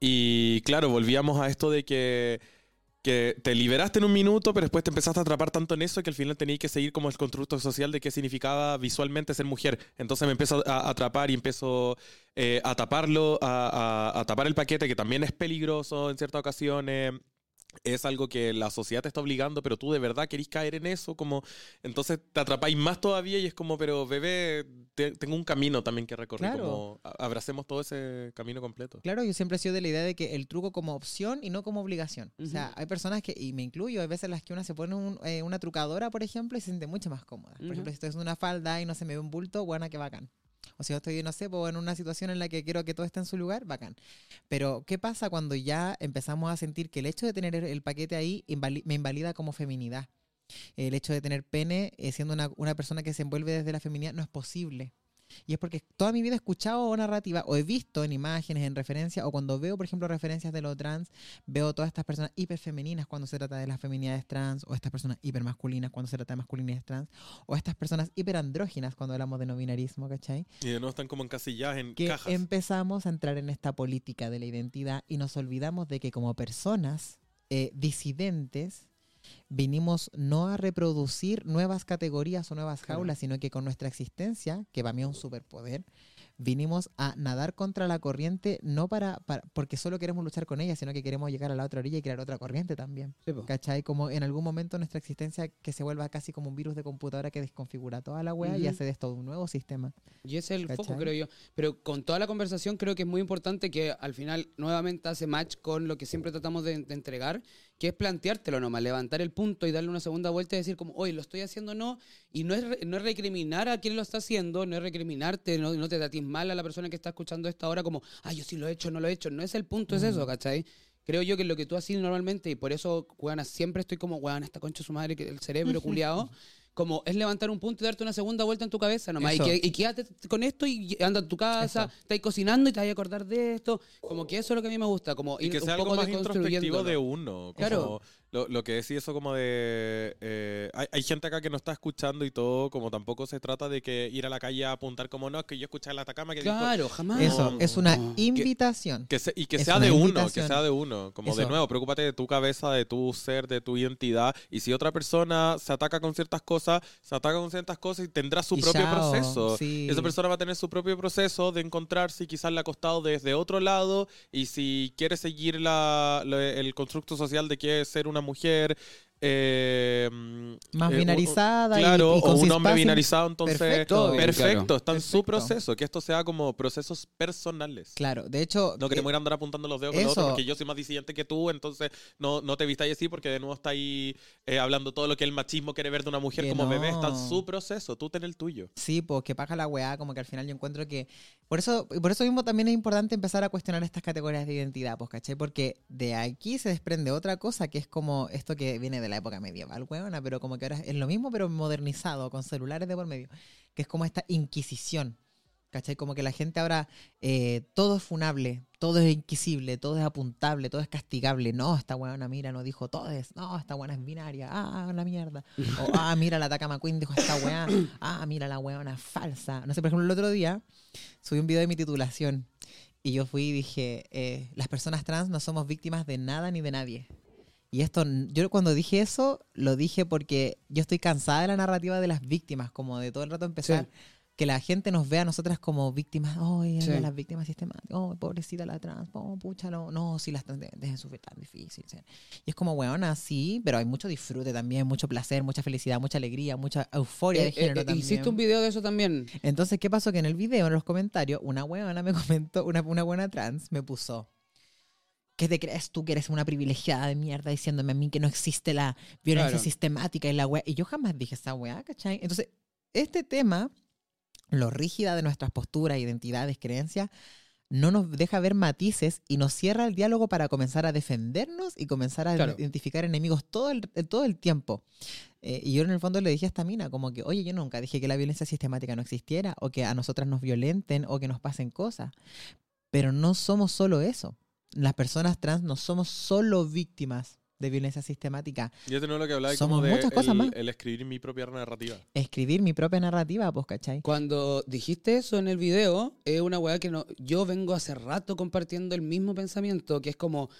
Y claro, volvíamos a esto de que, que te liberaste en un minuto, pero después te empezaste a atrapar tanto en eso que al final tenías que seguir como el constructo social de qué significaba visualmente ser mujer. Entonces me empezó a atrapar y empezó eh, a taparlo, a, a- a tapar el paquete, que también es peligroso en ciertas ocasiones. Es algo que la sociedad te está obligando, pero tú de verdad querís caer en eso, como entonces te atrapáis más todavía y es como, pero bebé, te- tengo un camino también que recorrer, Claro. como abracemos todo ese camino completo. Claro, yo siempre he sido de la idea de que el truco como opción y no como obligación. O sea, hay personas que, y me incluyo, hay veces en las que una se pone un- eh, una trucadora, por ejemplo, y se siente mucho más cómoda. Por ejemplo, si estoy haciendo una falda y no se me ve un bulto, buena que bacán. O si yo estoy, no sé, pues, en una situación en la que quiero que todo esté en su lugar, bacán. Pero, ¿qué pasa cuando ya empezamos a sentir que el hecho de tener el, paquete ahí me invalida como feminidad? El hecho de tener pene, eh, siendo una, una persona que se envuelve desde la feminidad, no es posible. Y es porque toda mi vida he escuchado narrativa o he visto en imágenes, en referencias, o cuando veo, por ejemplo, referencias de lo trans, veo todas estas personas hiperfemeninas cuando se trata de las feminidades trans, o estas personas hipermasculinas cuando se trata de masculinidades trans, o estas personas hiperandróginas cuando hablamos de no binarismo, ¿cachai? Y de nuevo están como encasilladas en Que cajas. empezamos a entrar en esta política de la identidad y nos olvidamos de que como personas eh, disidentes vinimos no a reproducir nuevas categorías o nuevas Claro. jaulas, sino que con nuestra existencia, que para mí es un superpoder, vinimos a nadar contra la corriente, no para, para- porque solo queremos luchar con ella, sino que queremos llegar a la otra orilla y crear otra corriente también. Sí. ¿Cachai? Como en algún momento nuestra existencia que se vuelva casi como un virus de computadora que desconfigura toda la wea y hace de esto un nuevo sistema. Y ese es el foco, creo yo. Pero con toda la conversación creo que es muy importante que al final nuevamente hace match con lo que siempre tratamos de, de entregar, que es planteártelo nomás, levantar el punto y darle una segunda vuelta y decir como, oye, lo estoy haciendo o no, y no es, re- no es recriminar a quien lo está haciendo, no es recriminarte, no, no te tratís mal a la persona que está escuchando esto ahora como, ay, yo sí lo he hecho, no lo he hecho, no es el punto, es Mm. eso, ¿cachai? Creo yo que lo que tú haces normalmente, y por eso, weona, siempre estoy como, weón, esta concha su madre, que el cerebro culiado, como es levantar un punto y darte una segunda vuelta en tu cabeza nomás. Y, que, y quédate con esto y anda a tu casa, Eso. estás cocinando y te vas a acordar de esto. Como que eso es lo que a mí me gusta, como Y ir que un sea algo poco más introspectivo de uno. Como Claro. Lo, lo que decía eso como de... eh, hay, hay gente acá que no está escuchando y todo, como tampoco se trata de que ir a la calle a apuntar como no, es que yo escuché la Atacama que dijo... Claro, jamás. Eso, No. es una No. invitación. Que se- y que Es sea de uno, que sea de uno. Como de nuevo, preocúpate de tu cabeza, de tu ser, de tu identidad. Y si otra persona se ataca con ciertas cosas, se ataca con ciertas cosas y tendrá su Y propio chao, proceso. sí. Esa persona va a tener su propio proceso de encontrarse y quizás le ha costado desde otro lado. Y si quiere seguir la, la- el constructo social de que es ser una mujer. Eh, Más eh, binarizada y- Claro, y con o un hombre binarizado, entonces. perfecto, Perfecto, claro. está en su proceso. Que esto sea como procesos personales. Claro, de hecho, No queremos eh, ir a andar apuntando los dedos con los otros porque yo soy más disidente que tú, entonces no, no te vistáis así porque de nuevo está ahí eh, hablando todo lo que el machismo quiere ver de una mujer como bebé. Está en no. su proceso, tú ten el tuyo. Sí, pues que paja la weá, como que al final yo encuentro que... Por eso, y por eso mismo también es importante empezar a cuestionar estas categorías de identidad, pues, ¿cachai? Porque de aquí se desprende otra cosa que es como esto que viene de la época medieval, weona, pero como que ahora es lo mismo, pero modernizado, con celulares de por medio, que es como esta inquisición, ¿cachai? Como que la gente ahora, eh, todo es funable, todo es inquisible, todo es apuntable, todo es castigable. No, esta weona, mira, no dijo todo es, no, esta weona es binaria, ah, la mierda. O, ah, mira, la Takama Queen dijo esta weá. Ah, mira, la weona falsa. No sé, por ejemplo, el otro día subí un video de mi titulación y yo fui y dije, eh, las personas trans no somos víctimas de nada ni de nadie. Y esto, yo cuando dije eso, lo dije porque yo estoy cansada de la narrativa de las víctimas, como de todo el rato empezar. Que la gente nos vea a nosotras como víctimas, oh, Sí. las víctimas sistemáticas, oh, pobrecita la trans, oh, pucha, no, no, si las trans de- dejen sufrir tan difícil. sí. Y es como, weona, sí, pero hay mucho disfrute también, mucho placer, mucha felicidad, mucha alegría, mucha euforia de Eh, género eh, también. hiciste un video de eso también. Entonces, ¿qué pasó? Que en el video, en los comentarios, una huevona me comentó, una, una buena trans me puso, ¿qué te crees tú que eres una privilegiada de mierda diciéndome a mí que no existe la violencia Claro. sistemática y la wea? Y yo jamás dije esa weá, ¿cachai? Entonces, este tema, lo rígida de nuestras posturas, identidades, creencias, no nos deja ver matices y nos cierra el diálogo para comenzar a defendernos y comenzar a Claro. identificar enemigos todo el, todo el tiempo. Eh, y yo en el fondo le dije a esta mina, como que, oye, yo nunca dije que la violencia sistemática no existiera, o que a nosotras nos violenten, o que nos pasen cosas. Pero no somos solo eso. Las personas trans no somos solo víctimas de violencia sistemática. Yo tengo lo que hablaba Somos como de muchas cosas el, más. el escribir mi propia narrativa. Escribir mi propia narrativa, pues, ¿cachai? Cuando dijiste eso en el video, es una weá que no, yo vengo hace rato compartiendo el mismo pensamiento, que es como,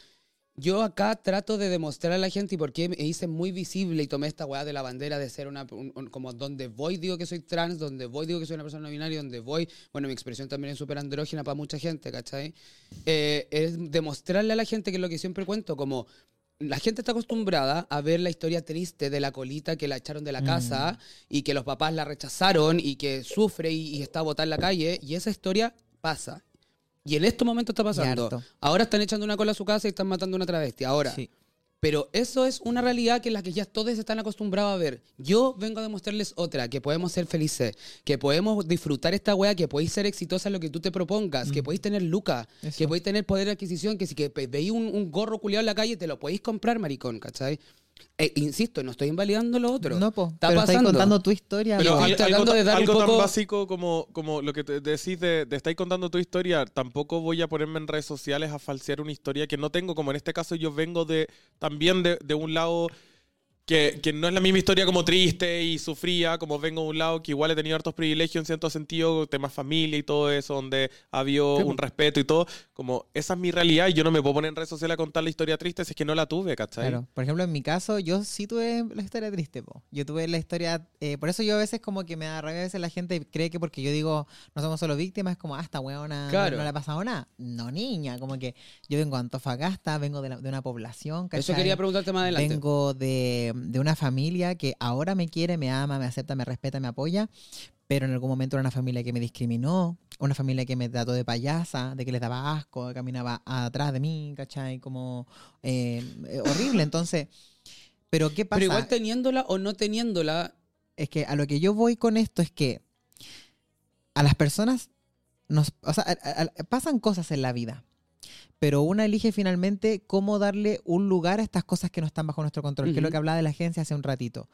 yo acá trato de demostrar a la gente y por qué me hice muy visible y tomé esta weá de la bandera de ser una, un- un- como donde voy digo que soy trans, donde voy digo que soy una persona no binaria, donde voy, bueno, mi expresión también es súper andrógina para mucha gente, ¿cachai? Eh, es demostrarle a la gente que es lo que siempre cuento, como la gente está acostumbrada a ver la historia triste de la colita que la echaron de la Mm. casa y que los papás la rechazaron y que sufre y, y está botada en la calle y esa historia pasa. Y en estos momentos está pasando. Ahora están echando una cola a su casa y están matando a una travesti. Ahora, Sí. pero eso es una realidad que en la que ya todos están acostumbrados a ver. Yo vengo a demostrarles otra, que podemos ser felices, que podemos disfrutar esta wea, que podéis ser exitosa en lo que tú te propongas, que podéis tener lucas, Mm. Que podéis tener poder de adquisición, que si que veis un, un gorro culiado en la calle, te lo podéis comprar, maricón, ¿cachai? Eh, insisto, no estoy invalidando lo otro. no, pues, está pero estáis pasando. contando tu historia. Pero estoy tratando algo, de dar un algo tan básico como, como lo que te decís de, de estáis contando tu historia, tampoco voy a ponerme en redes sociales a falsear una historia que no tengo, como en este caso yo vengo de también de, de un lado que, que no es la misma historia como triste y sufría, como vengo de un lado que igual he tenido hartos privilegios en cierto sentido, temas familia y todo eso, donde ha habido Sí, un respeto y todo, como esa es mi realidad y yo no me puedo poner en redes sociales a contar la historia triste si es que no la tuve, ¿cachai? Claro, por ejemplo, en mi caso, yo sí tuve la historia triste, po. Yo tuve la historia, eh, por eso yo a veces como que me da rabia, a veces la gente cree que porque yo digo no somos solo víctimas, es como, ah, esta weona no- Claro. no, le ha pasado nada. No, niña, como que yo vengo a Antofagasta, vengo de, la- de una población, ¿cachai? Eso quería preguntarte más adelante. Vengo de, de una familia que ahora me quiere, me ama, me acepta, me respeta, me apoya, pero en algún momento era una familia que me discriminó, una familia que me trató de payasa, de que les daba asco, que caminaba atrás de mí, ¿cachai? Como eh, eh, horrible. Entonces, ¿pero qué pasa? Pero igual teniéndola o no teniéndola, es que a lo que yo voy con esto es que a las personas nos, o sea, a- a- pasan cosas en la vida, pero una elige finalmente cómo darle un lugar a estas cosas que no están bajo nuestro control, que es lo que hablaba de la agencia hace un ratito.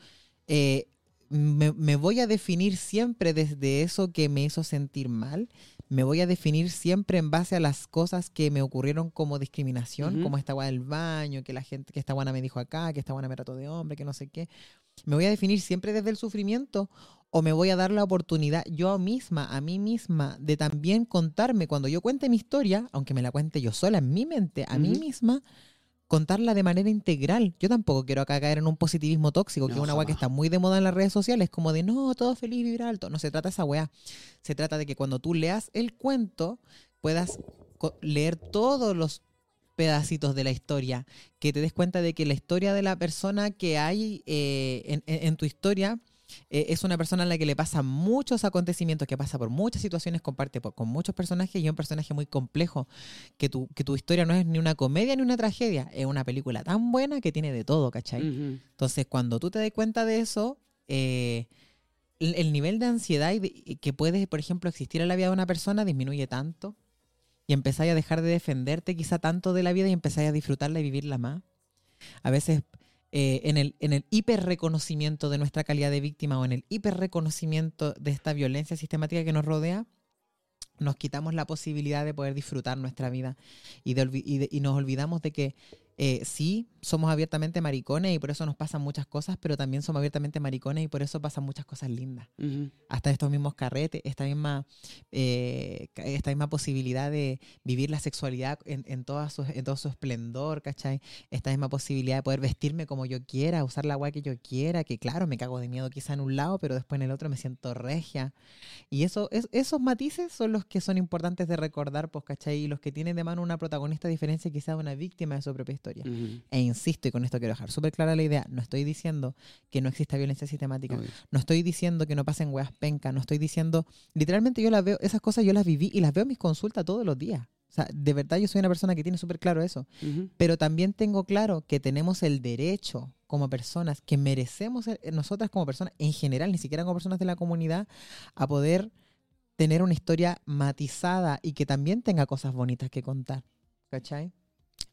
Eh, me, me voy a definir siempre desde eso que me hizo sentir mal. Me voy a definir siempre en base a las cosas que me ocurrieron como discriminación, como esta guana del baño, que la gente, que esta guana me dijo acá, que esta guana me trató de hombre, que no sé qué. Me voy a definir siempre desde el sufrimiento o me voy a dar la oportunidad yo misma, a mí misma, de también contarme cuando yo cuente mi historia, aunque me la cuente yo sola en mi mente, a mí misma, contarla de manera integral. Yo tampoco quiero acá caer en un positivismo tóxico, que es una weá que está muy de moda en las redes sociales, como de no, todo feliz, vibra alto. No se trata de esa weá. Se trata de que cuando tú leas el cuento, puedas leer todos los pedacitos de la historia, que te des cuenta de que la historia de la persona que hay eh, en, en- en tu historia eh, es una persona a la que le pasan muchos acontecimientos, que pasa por muchas situaciones, comparte por- con muchos personajes y es un personaje muy complejo, que tu, que tu historia no es ni una comedia ni una tragedia, es una película tan buena que tiene de todo, ¿cachai? Entonces, cuando tú te das cuenta de eso, eh, el, el nivel de ansiedad y de- y que puede, por ejemplo, existir en la vida de una persona disminuye tanto y empezáis a dejar de defenderte quizá tanto de la vida y empezáis a disfrutarla y vivirla más. A veces eh, en el, en el hiperreconocimiento de nuestra calidad de víctima o en el hiperreconocimiento de esta violencia sistemática que nos rodea, nos quitamos la posibilidad de poder disfrutar nuestra vida y, de olvi- y, de- y nos olvidamos de que eh, sí, somos abiertamente maricones y por eso nos pasan muchas cosas, pero también somos abiertamente maricones y por eso pasan muchas cosas lindas. Hasta estos mismos carretes, esta misma, eh, esta misma posibilidad de vivir la sexualidad en, en, toda su, en todo su esplendor, ¿cachai? Esta misma posibilidad de poder vestirme como yo quiera, usar la agua que yo quiera, que claro, me cago de miedo quizá en un lado, pero después en el otro me siento regia. Y eso, es, esos matices son los que son importantes de recordar, pues, ¿cachai? Y los que tienen de mano una protagonista diferencia quizá de una víctima de su propia historia. Ujú. E insisto, y con esto quiero dejar súper clara la idea, no estoy diciendo que no exista violencia sistemática, Obvio. no estoy diciendo que no pasen weas penca, no estoy diciendo, literalmente yo las veo, esas cosas yo las viví y las veo en mis consultas todos los días. O sea, de verdad yo soy una persona que tiene súper claro eso. Ujú. Pero también tengo claro que tenemos el derecho como personas, que merecemos eh, nosotras como personas, en general, ni siquiera como personas de la comunidad, a poder tener una historia matizada y que también tenga cosas bonitas que contar. ¿Cachai?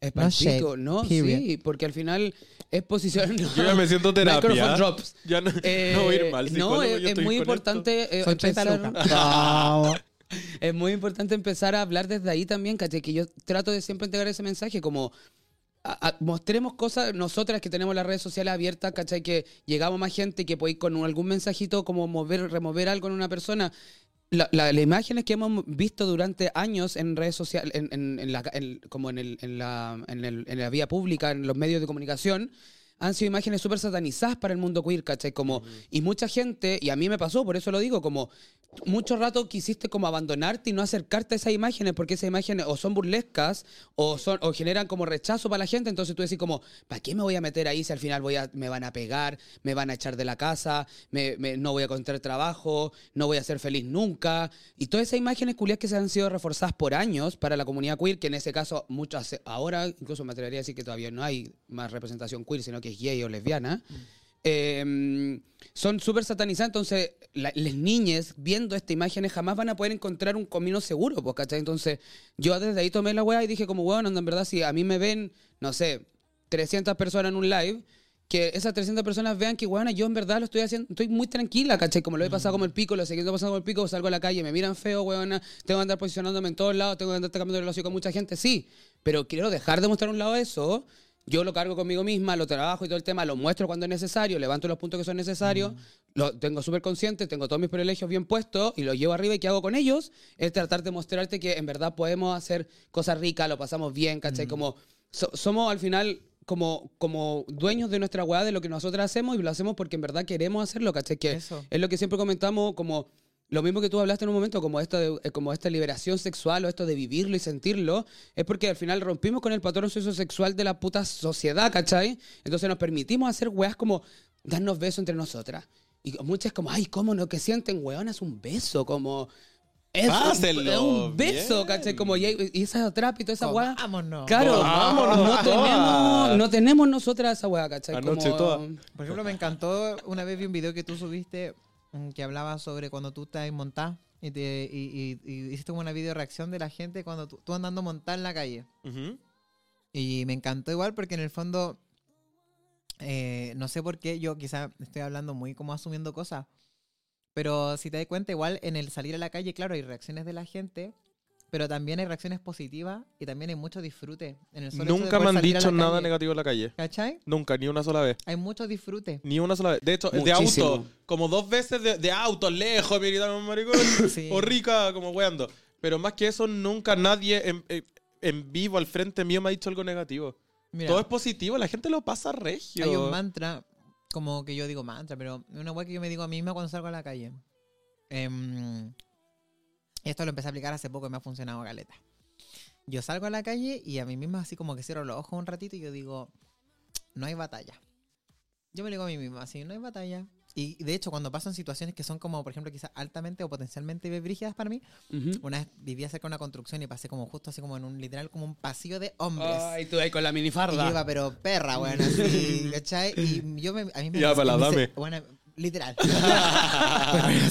Es No palpico, ¿no? period. Sí, porque al final es posición. Yo ya me siento Microphone terapia. drops. Ya no, Eh, no voy a ir mal. no, es, yo es muy importante eh, Son 30 empezar. Vamos. es muy importante empezar a hablar desde ahí también, ¿cachai? Que yo trato de siempre entregar ese mensaje como a- a- mostremos cosas, nosotras que tenemos las redes sociales abiertas, ¿cachai? Que llegamos más gente que ir con un- algún mensajito como mover, remover algo en una persona. La- la- las imágenes que hemos visto durante años en redes sociales, en, en- en la, en- como el- la, en, el- en la vía pública, en los medios de comunicación, han sido imágenes súper satanizadas para el mundo queer, ¿cachai? Como, Y mucha gente, y a mí me pasó, por eso lo digo, como mucho rato quisiste como abandonarte y no acercarte a esas imágenes porque esas imágenes o son burlescas o son o generan como rechazo para la gente entonces tú decís como ¿para qué me voy a meter ahí si al final voy a me van a pegar me van a echar de la casa me, me- no voy a encontrar trabajo no voy a ser feliz nunca y todas esas imágenes culias que se han sido reforzadas por años para la comunidad queer que en ese caso muchas ahora incluso me atrevería a decir que todavía no hay más representación queer sino que es gay o lesbiana eh, son súper satanizadas, entonces la- las niñas viendo estas imágenes jamás van a poder encontrar un camino seguro, pues, ¿cachai? Entonces yo desde ahí tomé la weá y dije como, bueno, en verdad si a mí me ven, no sé, 300 personas en un live, que esas 300 personas vean que, bueno, yo en verdad lo estoy haciendo, estoy muy tranquila, ¿cachai? Como lo he pasado como el pico, lo siguiente pasando como el pico, salgo a la calle, me miran feo, weona, tengo que andar posicionándome en todos lados, tengo que andar cambiando de relación con mucha gente, sí, pero quiero dejar de mostrar un lado eso, yo lo cargo conmigo misma, lo trabajo y todo el tema, lo muestro cuando es necesario, levanto los puntos que son necesarios, lo tengo súper consciente, tengo todos mis privilegios bien puestos y los llevo arriba y ¿qué hago con ellos? Es tratar de mostrarte que en verdad podemos hacer cosas ricas, lo pasamos bien, ¿cachai? Como so- somos al final como, como dueños de nuestra weá, de lo que nosotros hacemos y lo hacemos porque en verdad queremos hacerlo, ¿cachai? Que Eso. es lo que siempre comentamos como... Lo mismo que tú hablaste en un momento, como esto de, eh, como esta liberación sexual o esto de vivirlo y sentirlo, es porque al final rompimos con el patrón sociosexual de la puta sociedad, ¿cachai? Entonces nos permitimos hacer weas como darnos besos entre nosotras. Y muchas como, ay, ¿cómo no? Que sienten, weón, es un beso, como... Es un- Pásenlo, es un beso, bien. ¿cachai? Como, y, y esa trap y toda esa weá. Vámonos. Claro, Vámonos no tenemos, no tenemos nosotras esa weá, ¿cachai? Anoche Como- toda. Por ejemplo, me encantó, una vez vi un video que tú subiste que hablaba sobre cuando tú estás montada y, te, y, y- y hiciste como una video reacción de la gente cuando tú, tú andando montada en la calle. Y me encantó igual porque en el fondo eh, no sé por qué, yo quizá estoy hablando muy como asumiendo cosas, pero si te das cuenta, igual en el salir a la calle, claro, hay reacciones de la gente, pero también hay reacciones positivas y también hay mucho disfrute. En el solo de Nunca me han dicho nada calle. negativo en la calle. ¿Cachai? Nunca, ni una sola vez. Hay mucho disfrute. Ni una sola vez. De hecho, de Muchísimo. auto, como dos veces de, de auto, lejos, me gritaron maricón. Sí. O rica, como weando. Pero más que eso, nunca nadie en, en- en vivo al frente mío me ha dicho algo negativo. Mira, Todo es positivo, la gente lo pasa regio. hay un mantra, como que yo digo mantra, pero una weá que yo me digo a mí misma cuando salgo a la calle. Em, esto lo empecé a aplicar hace poco y me ha funcionado galeta. Yo salgo a la calle y a mí misma así como que cierro los ojos un ratito y yo digo, no hay batalla. Yo me digo a mí misma así, no hay batalla. Y de hecho, cuando pasan situaciones que son como, por ejemplo, quizás altamente o potencialmente brígidas para mí, Ujú. una vez vivía cerca de una construcción y pasé como justo así como en un literal, como un pasillo de hombres. Ay, tú ahí con la Y yo minifarda. iba, pero perra, bueno, así, ¿cachai? Y yo me, a mí me... Ya, para la me dame. se- Bueno, literal. pero,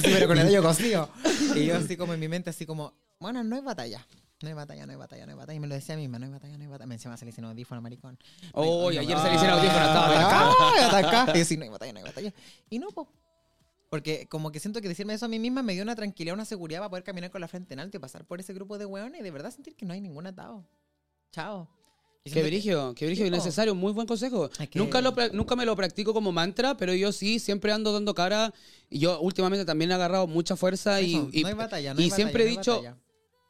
sí, pero con el dedo cosido. Y yo así como en mi mente, así como, bueno, no hay batalla. No hay batalla, no hay batalla, no hay batalla. Y me lo decía a mí misma, no hay batalla, no hay batalla. Me encima salí sin audífono, maricón. No hay- Uy, no ayer salí sin audífono, estaba atacado. Atacado. Y yo, sí, no hay batalla, no hay batalla. Y no, po. Porque como que siento que decirme eso a mí misma me dio una tranquilidad, una seguridad para poder caminar con la frente en alto y pasar por ese grupo de hueones y de verdad sentir que no hay ningún atado. Chao. Qué brigio, qué brigio y necesario, muy buen consejo. Que- Nunca, lo, nunca me lo practico como mantra, pero yo sí, siempre ando dando cara. Y yo últimamente también he agarrado mucha fuerza y, Eso, y- no hay batalla, no y hay batalla, siempre he no dicho, batalla.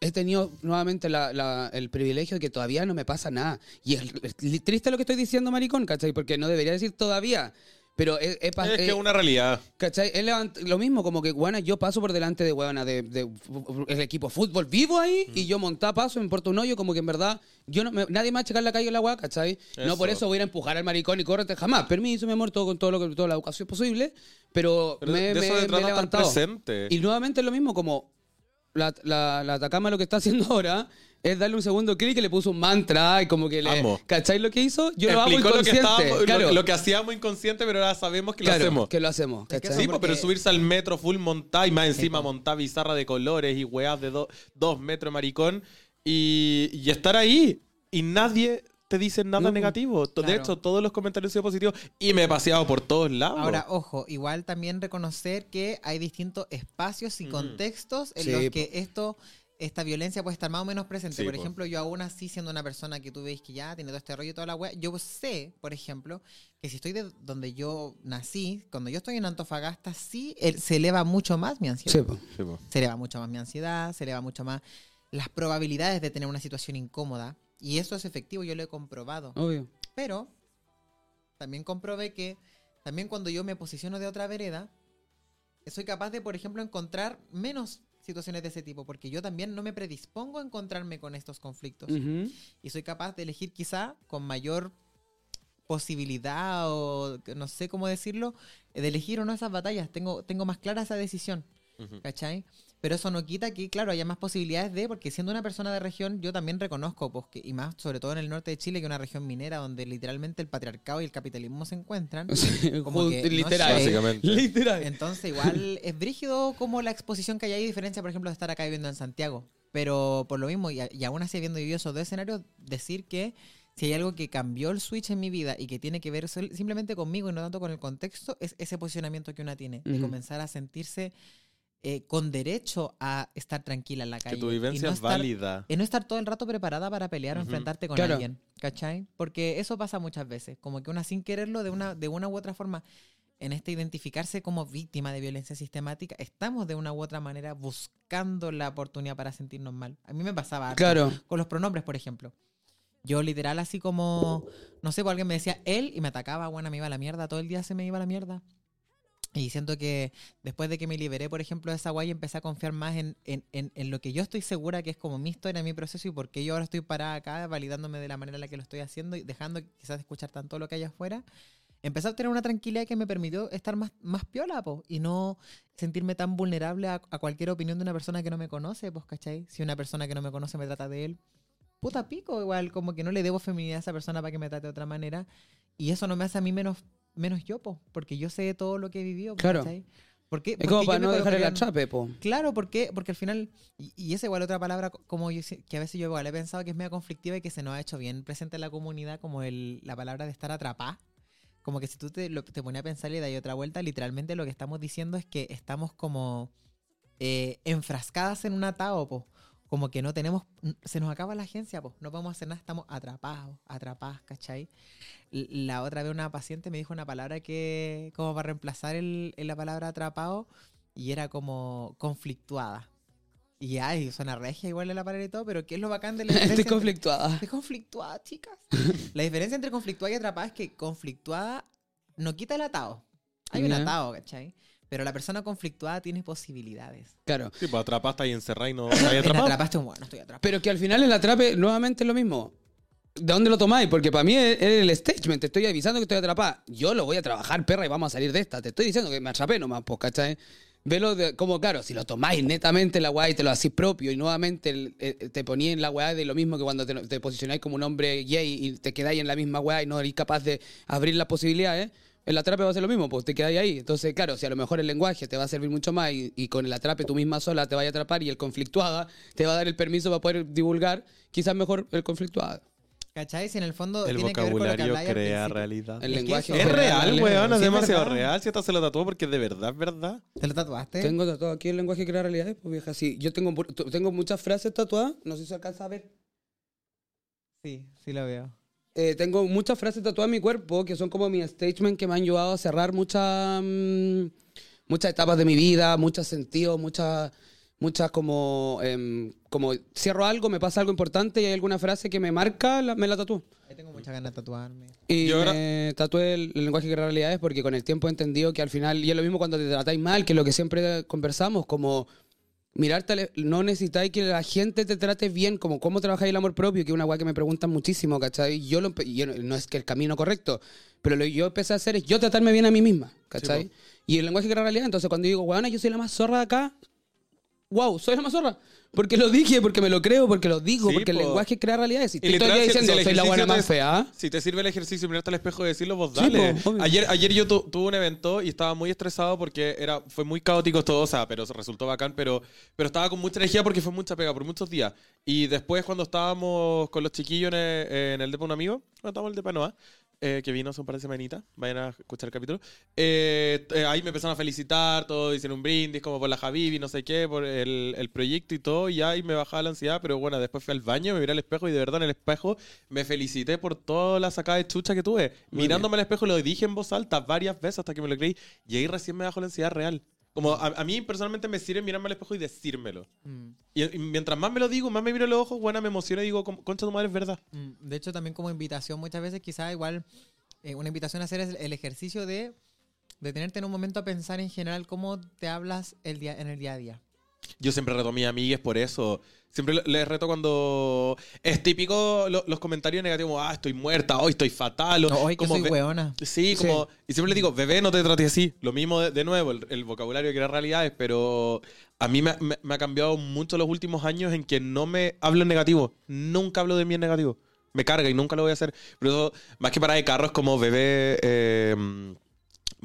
he tenido nuevamente la- la- el privilegio de que todavía no me pasa nada. Y es, triste lo que estoy diciendo, maricón, ¿cachai? Porque no debería decir todavía. Pero he, he pas- Es que es una realidad. ¿Cachai? Es levant- lo mismo, como que, bueno, yo paso por delante de, huevona, de, de el equipo de fútbol vivo ahí y yo monta paso, me importa un hoyo, como que en verdad, yo no, me- nadie me va a checar la calle en la weá, ¿cachai? No por eso voy a ir a empujar al maricón y córrete jamás. Permiso, mi amor, todo con todo lo que, toda la educación posible, pero, Pero me, de me- eso me he trata estar levantado. presente. Y nuevamente es lo mismo, como la, la, la Atacama lo que está haciendo ahora es darle un segundo clic y le puso un mantra y como que le... Amo. ¿Cachai lo que hizo? Yo lo hago Explicó lo que, inconsciente. estábamos- lo- claro, lo, que hacíamos inconsciente, pero ahora sabemos que lo claro, hacemos. que lo hacemos. Es que ¿cachai? eso Sí, porque- pues, pero subirse al metro full montar y más encima po. montar bizarra de colores y weas de do- dos metros maricón y, y estar ahí y nadie te dice nada No, negativo. To- De Claro. hecho, todos los comentarios han sido positivos y me he paseado por todos lados. Ahora, ojo, igual también reconocer que hay distintos espacios y Mm. contextos en Sí, los que esto, esta violencia puede estar más o menos presente. Sí, por po. ejemplo, yo aún así siendo una persona que tú veis que ya tiene todo este rollo y toda la wea, yo sé, por ejemplo, que si estoy de donde yo nací, cuando yo estoy en Antofagasta, sí el- se eleva mucho más mi ansiedad. Sí, po. Sí, po. se eleva mucho más mi ansiedad, se eleva mucho más las probabilidades de tener una situación incómoda. Y eso es efectivo, yo lo he comprobado. obvio. Pero también comprobé que también cuando yo me posiciono de otra vereda, soy capaz de, por ejemplo, encontrar menos situaciones de ese tipo, porque yo también no me predispongo a encontrarme con estos conflictos. Y soy capaz de elegir quizá con mayor posibilidad o que no sé cómo decirlo, de elegir o no esas batallas. Tengo, tengo más clara esa decisión. ¿Cachai? Pero eso no quita que, claro, haya más posibilidades de, porque siendo una persona de región, yo también reconozco, pues, que, y más sobre todo en el norte de Chile, que es una región minera donde literalmente el patriarcado y el capitalismo se encuentran. Sí, Como que no literal. sé. Básicamente. Literal. Entonces, igual es brígido como la exposición que hay ahí, diferencia, por ejemplo, de estar acá viviendo en Santiago. Pero por lo mismo, y, aún así habiendo vivido esos dos escenarios, decir que si hay algo que cambió el switch en mi vida y que tiene que ver simplemente conmigo y no tanto con el contexto, es ese posicionamiento que una tiene, de comenzar a sentirse eh, con derecho a estar tranquila en la calle. Que tu y vivencia no es estar- válida. y no estar todo el rato preparada para pelear o enfrentarte con Claro. alguien, ¿cachai? Porque eso pasa muchas veces, como que una sin quererlo de una, de una u otra forma, en este identificarse como víctima de violencia sistemática, estamos de una u otra manera buscando la oportunidad para sentirnos mal. A mí me pasaba harto. Claro. con los pronombres, por ejemplo. Yo literal así como, no sé, pues alguien me decía él y me atacaba, bueno, me iba a la mierda, todo el día se me iba a la mierda. Y siento que después de que me liberé, por ejemplo, de esa guay, empecé a confiar más en, en, en, lo que yo estoy segura que es como mi historia, mi proceso y por qué yo ahora estoy parada acá, validándome de la manera en la que lo estoy haciendo y dejando quizás escuchar tanto lo que hay afuera. Empecé a tener una tranquilidad que me permitió estar más, más piola, po, y no sentirme tan vulnerable a, a cualquier opinión de una persona que no me conoce, pues, ¿cachai? Si una persona que no me conoce me trata de él, puta pico, igual, como que no le debo feminidad a esa persona para que me trate de otra manera. Y eso no me hace a mí menos, menos yo, po, porque yo sé todo lo que he vivido, Claro. ¿cachai? ¿Por qué? Es Porque como para no dejar el atrape, po. Claro, porque, porque al final, y, y esa igual otra palabra co- como yo, que a veces yo igual he pensado que es media conflictiva y que se nos ha hecho bien presente en la comunidad, como el, la palabra de estar atrapada. como que si tú te, lo- te pones a pensar y das otra vuelta, literalmente lo que estamos diciendo es que estamos como eh, enfrascadas en un atado, po. Como que no tenemos, se nos acaba la agencia, po. no podemos hacer nada, estamos atrapados, atrapadas, ¿cachai? La otra vez una paciente me dijo una palabra que, como para reemplazar el, la palabra atrapado, y era como conflictuada. Y ay, suena regia igual la palabra y todo, pero ¿qué es lo bacán de la Estoy diferencia entre- conflictuada. Estoy conflictuada, chicas. La diferencia entre conflictuada y atrapada es que conflictuada no quita el atado. Hay un Ya. atado, ¿cachai? Pero la persona conflictuada tiene posibilidades. Claro. Sí, pues atrapaste ahí encerrada y no estás atrapado. atrapaste un bueno, estoy atrapado. Pero que al final el atrape nuevamente es lo mismo. ¿De dónde lo tomáis? Porque para mí es el statement. Te estoy avisando que estoy atrapada. Yo lo voy a trabajar, perra, y vamos a salir de esta. Te estoy diciendo que me atrapé nomás, pues, ¿cachai? Velo de- como, claro, si lo tomáis netamente la weá y te lo hacís propio y nuevamente el- eh, te poníais en la weá de lo mismo que cuando te, te posicionáis como un hombre gay y te quedáis en la misma weá y no eres capaz de abrir las posibilidades, el atrape va a ser lo mismo, pues te quedáis ahí. Entonces, claro, si a lo mejor el lenguaje te va a servir mucho más y, y con el atrape tú misma sola te vaya a atrapar y el conflictuada te va a dar el permiso para poder divulgar, quizás mejor el conflictuada. ¿Cachai? Si en el fondo El tiene que ver con lo que vocabulario crea realidad. El Es lenguaje eso- Es real, es weón, es Sí, es demasiado verdad. real. Si esta se lo tatuó porque de verdad es verdad. ¿Te lo tatuaste? Tengo tatuado aquí el lenguaje que crea realidades, pues vieja, sí. Yo tengo, tengo muchas frases tatuadas, no sé si se alcanza a ver. Sí, sí lo veo. Eh, tengo muchas frases tatuadas en mi cuerpo que son como mi statement que me han ayudado a cerrar muchas mm, muchas etapas de mi vida, muchos sentidos, muchas muchas como em, como cierro algo, me pasa algo importante y hay alguna frase que me marca, la- me la tatúo. Ahí tengo muchas ganas de tatuarme. Y Yo ahora- me tatué el, el lenguaje que crea realidades porque con el tiempo he entendido que al final, y es lo mismo cuando te tratáis mal, que es lo que siempre conversamos, como mirarte, al- no necesitáis que la gente te trate bien, como cómo trabajáis el amor propio, que es una weá que me preguntan muchísimo, ¿cachai? Yo, lo, yo no- es que el camino correcto, pero lo que yo empecé a hacer es yo tratarme bien a mí misma, ¿cachai? Sí, y el lenguaje que crea realidad, entonces cuando digo, weona, yo soy la más zorra de acá, wow, soy la más zorra. Porque lo dije, porque me lo creo, porque lo digo, Sí, porque el po. lenguaje crea realidades. Si te estoy literal, si- diciendo, si el soy la buena ejercicio más te- fea. Si te sirve el ejercicio, mirarte al espejo y decirlo, vos Sí, dale. po, obvio. ayer, ayer yo tu- tuve un evento y estaba muy estresado porque era, fue muy caótico todo, o sea, pero resultó bacán, pero, pero estaba con mucha energía porque fue mucha pega por muchos días. Y después cuando estábamos con los chiquillos en el, en el depa de un amigo, cuando estábamos en el depa de Noah, eh, que vino hace un par de semanitas, vayan a escuchar el capítulo, eh, eh, ahí me empezaron a felicitar, todo, hicieron un brindis como por la Javibi, no sé qué, por el, el proyecto y todo, y ahí me bajaba la ansiedad, pero bueno, después fui al baño, me miré al espejo y de verdad en el espejo me felicité por toda la sacada de chucha que tuve. Muy Mirándome al espejo lo dije en voz alta varias veces hasta que me lo creí, y ahí recién me bajó la ansiedad real. Como a, a mí personalmente me sirve mirarme al espejo y decírmelo. Mm, Y, y mientras más me lo digo, más me miro los ojos, bueno, me emociono y digo, "Con- concha tu madre, es verdad. mm. De hecho, también como invitación, muchas veces quizá igual eh, una invitación a hacer es el ejercicio de detenerte en un momento a pensar en general cómo te hablas el día, en el día a día. Yo siempre reto a mis amigues por eso. Siempre le- les reto cuando es típico lo- los comentarios negativos, ah, estoy muerta, hoy estoy fatal. o No, hoy que como soy ve- weona. Sí, como, y siempre les digo, bebé, no te trates así. Lo mismo de, de nuevo, el, el vocabulario que era realidades, pero a mí me, me- me ha cambiado mucho los últimos años en que no me hablo en negativo. Nunca hablo de mí en negativo. Me carga y nunca lo voy a hacer. Pero eso, más que para de carro, es como bebé. eh,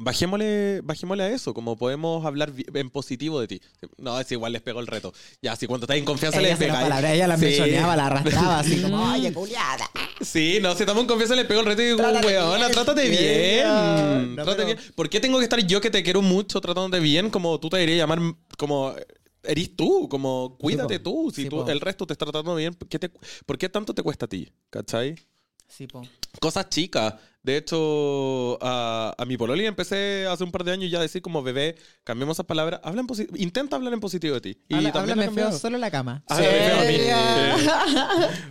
Bajémosle, bajémosle a eso, como podemos hablar en positivo de ti. No, es igual les pego el reto. Ya, si cuando estás en confianza Ella les se la palabra, ella la Sí. mencionaba, la arrastraba así como, oye, culiada. Sí, no, si estamos en confianza les pego el reto y digo, weona, trátate bien. No, trátate pero- bien. ¿Por qué tengo que estar yo que te quiero mucho tratándote bien como tú te deberías llamar como eres tú, como cuídate po. tú, si Sí, tú el resto te está tratando bien, ¿por qué, te- ¿por qué tanto te cuesta a ti? ¿Cachai? Sí, po. Cosas chicas. De hecho, a, a mi pololi empecé hace un par de años ya a decir como bebé, cambiemos esas palabras, habla en posi- intenta hablar en positivo de ti. Y Habla- también lo he háblame feo cambiado. solo en la cama. Háblame feo a mí.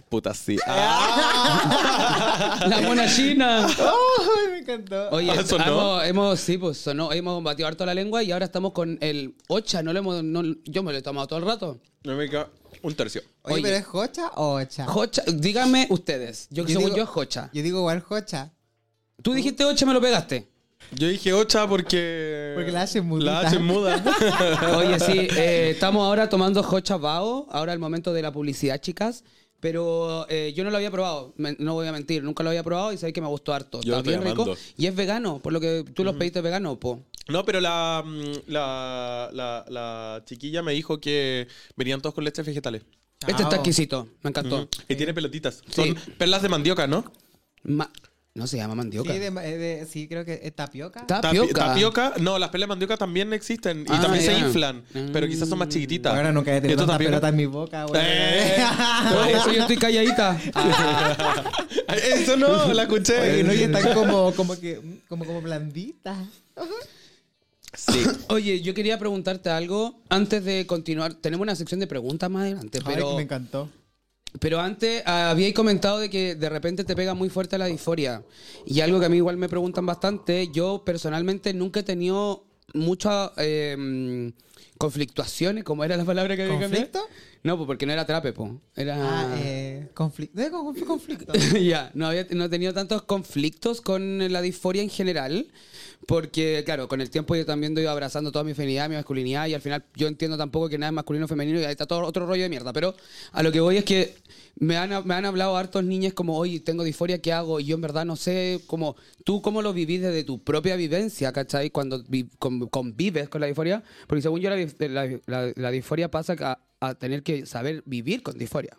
Puta sí. Ah. La mona china. Ay, me encantó. Oye, Ah, ¿sonó? hemos, hemos- sí, pues sonó, hemos batido harto la lengua y ahora estamos con el ocha, no lo hemos, no- yo me lo he tomado todo el rato. No me queda un tercio. Oye, Oye. pero ¿es jocha o ocha? Jocha, díganme ustedes, Yo según digo- yo es jocha. Yo digo igual jocha. Tú dijiste ocha, me lo pegaste. Yo dije ocha porque. Porque la H es mudita. La H es muda. Oye, sí, eh, estamos ahora tomando Hocha Bao, ahora el momento de la publicidad, chicas. Pero eh, yo no lo había probado, me- no voy a mentir, nunca lo había probado y sabéis que me gustó harto. Yo lo Está estoy bien rico. amando. Y es vegano, por lo que tú los pediste vegano, po. No, pero la, mm, la, la, la chiquilla me dijo que venían todos con leches vegetales. Este está Chao. exquisito, me encantó. Y tiene pelotitas. Son Sí. perlas de mandioca, ¿no? Ma- No se llama mandioca. Sí, de- eh, de- sí, creo que es tapioca. Ta- Tapi- Tapioca. tapioca, no, las pelas de mandioca también existen y Ah, también se inflan, pero quizás son más Mm. chiquititas. Ahora nunca he ¿Y tenido tapioca? pelota en mi boca, güey. Eh. Por eso yo estoy calladita. Eso no, la escuché. Oye, no, y están como, como que, como, como blanditas. Sí. Oye, yo quería preguntarte algo antes de continuar. Tenemos una sección de preguntas más adelante, pero, Ay, me encantó. Pero antes ah, habíais comentado de que de repente te pega muy fuerte la disforia. Y algo que a mí igual me preguntan bastante, yo personalmente nunca he tenido muchas eh, conflictuaciones, como era la palabra que había. ¿Conflicto? No, pues porque no era trape, po. Era... Ah, eh, conflicto. ¿De con- conflicto? ya, no, había, no he tenido tantos conflictos con la disforia en general, porque, claro, con el tiempo yo también ido abrazando toda mi feminidad, mi masculinidad, y al final yo entiendo tampoco que nada es masculino o femenino, y ahí está todo otro rollo de mierda. Pero a lo que voy es que me han, me han hablado hartos niñas como, oye, tengo disforia, ¿qué hago? Y yo en verdad no sé, como, tú cómo lo vivís desde tu propia vivencia, ¿cachai? Cuando vi- con- convives con la disforia, porque según yo la, la- la- la disforia pasa a, a tener que saber vivir con disforia.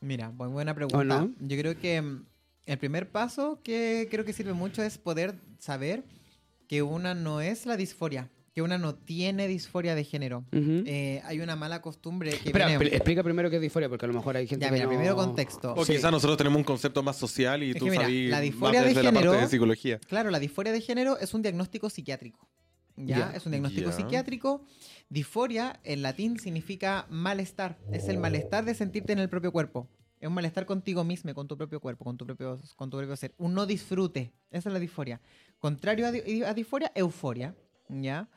Mira, muy buena pregunta. Yo creo que mm, el primer paso que creo que sirve mucho es poder saber que una no es la disforia, que una no tiene disforia de género. Ujú. Eh, hay una mala costumbre que Espera, viene- pl- explica primero qué es disforia, porque a lo mejor hay gente Ya, que mira, no- primero contexto. O Sí. quizás nosotros tenemos un concepto más social y Es tú mira, sabes la más disforia de desde la parte género- de psicología. Claro, la disforia de género es un diagnóstico psiquiátrico. ¿Ya? Ya. Es un diagnóstico Ya. psiquiátrico. Disforia en latín significa malestar. Es el malestar de sentirte en el propio cuerpo. Es un malestar contigo mismo, con tu propio cuerpo, con tu propio, con tu propio ser. Un no disfrute. Esa es la disforia. Contrario a, di- a disforia, euforia. ¿Ya?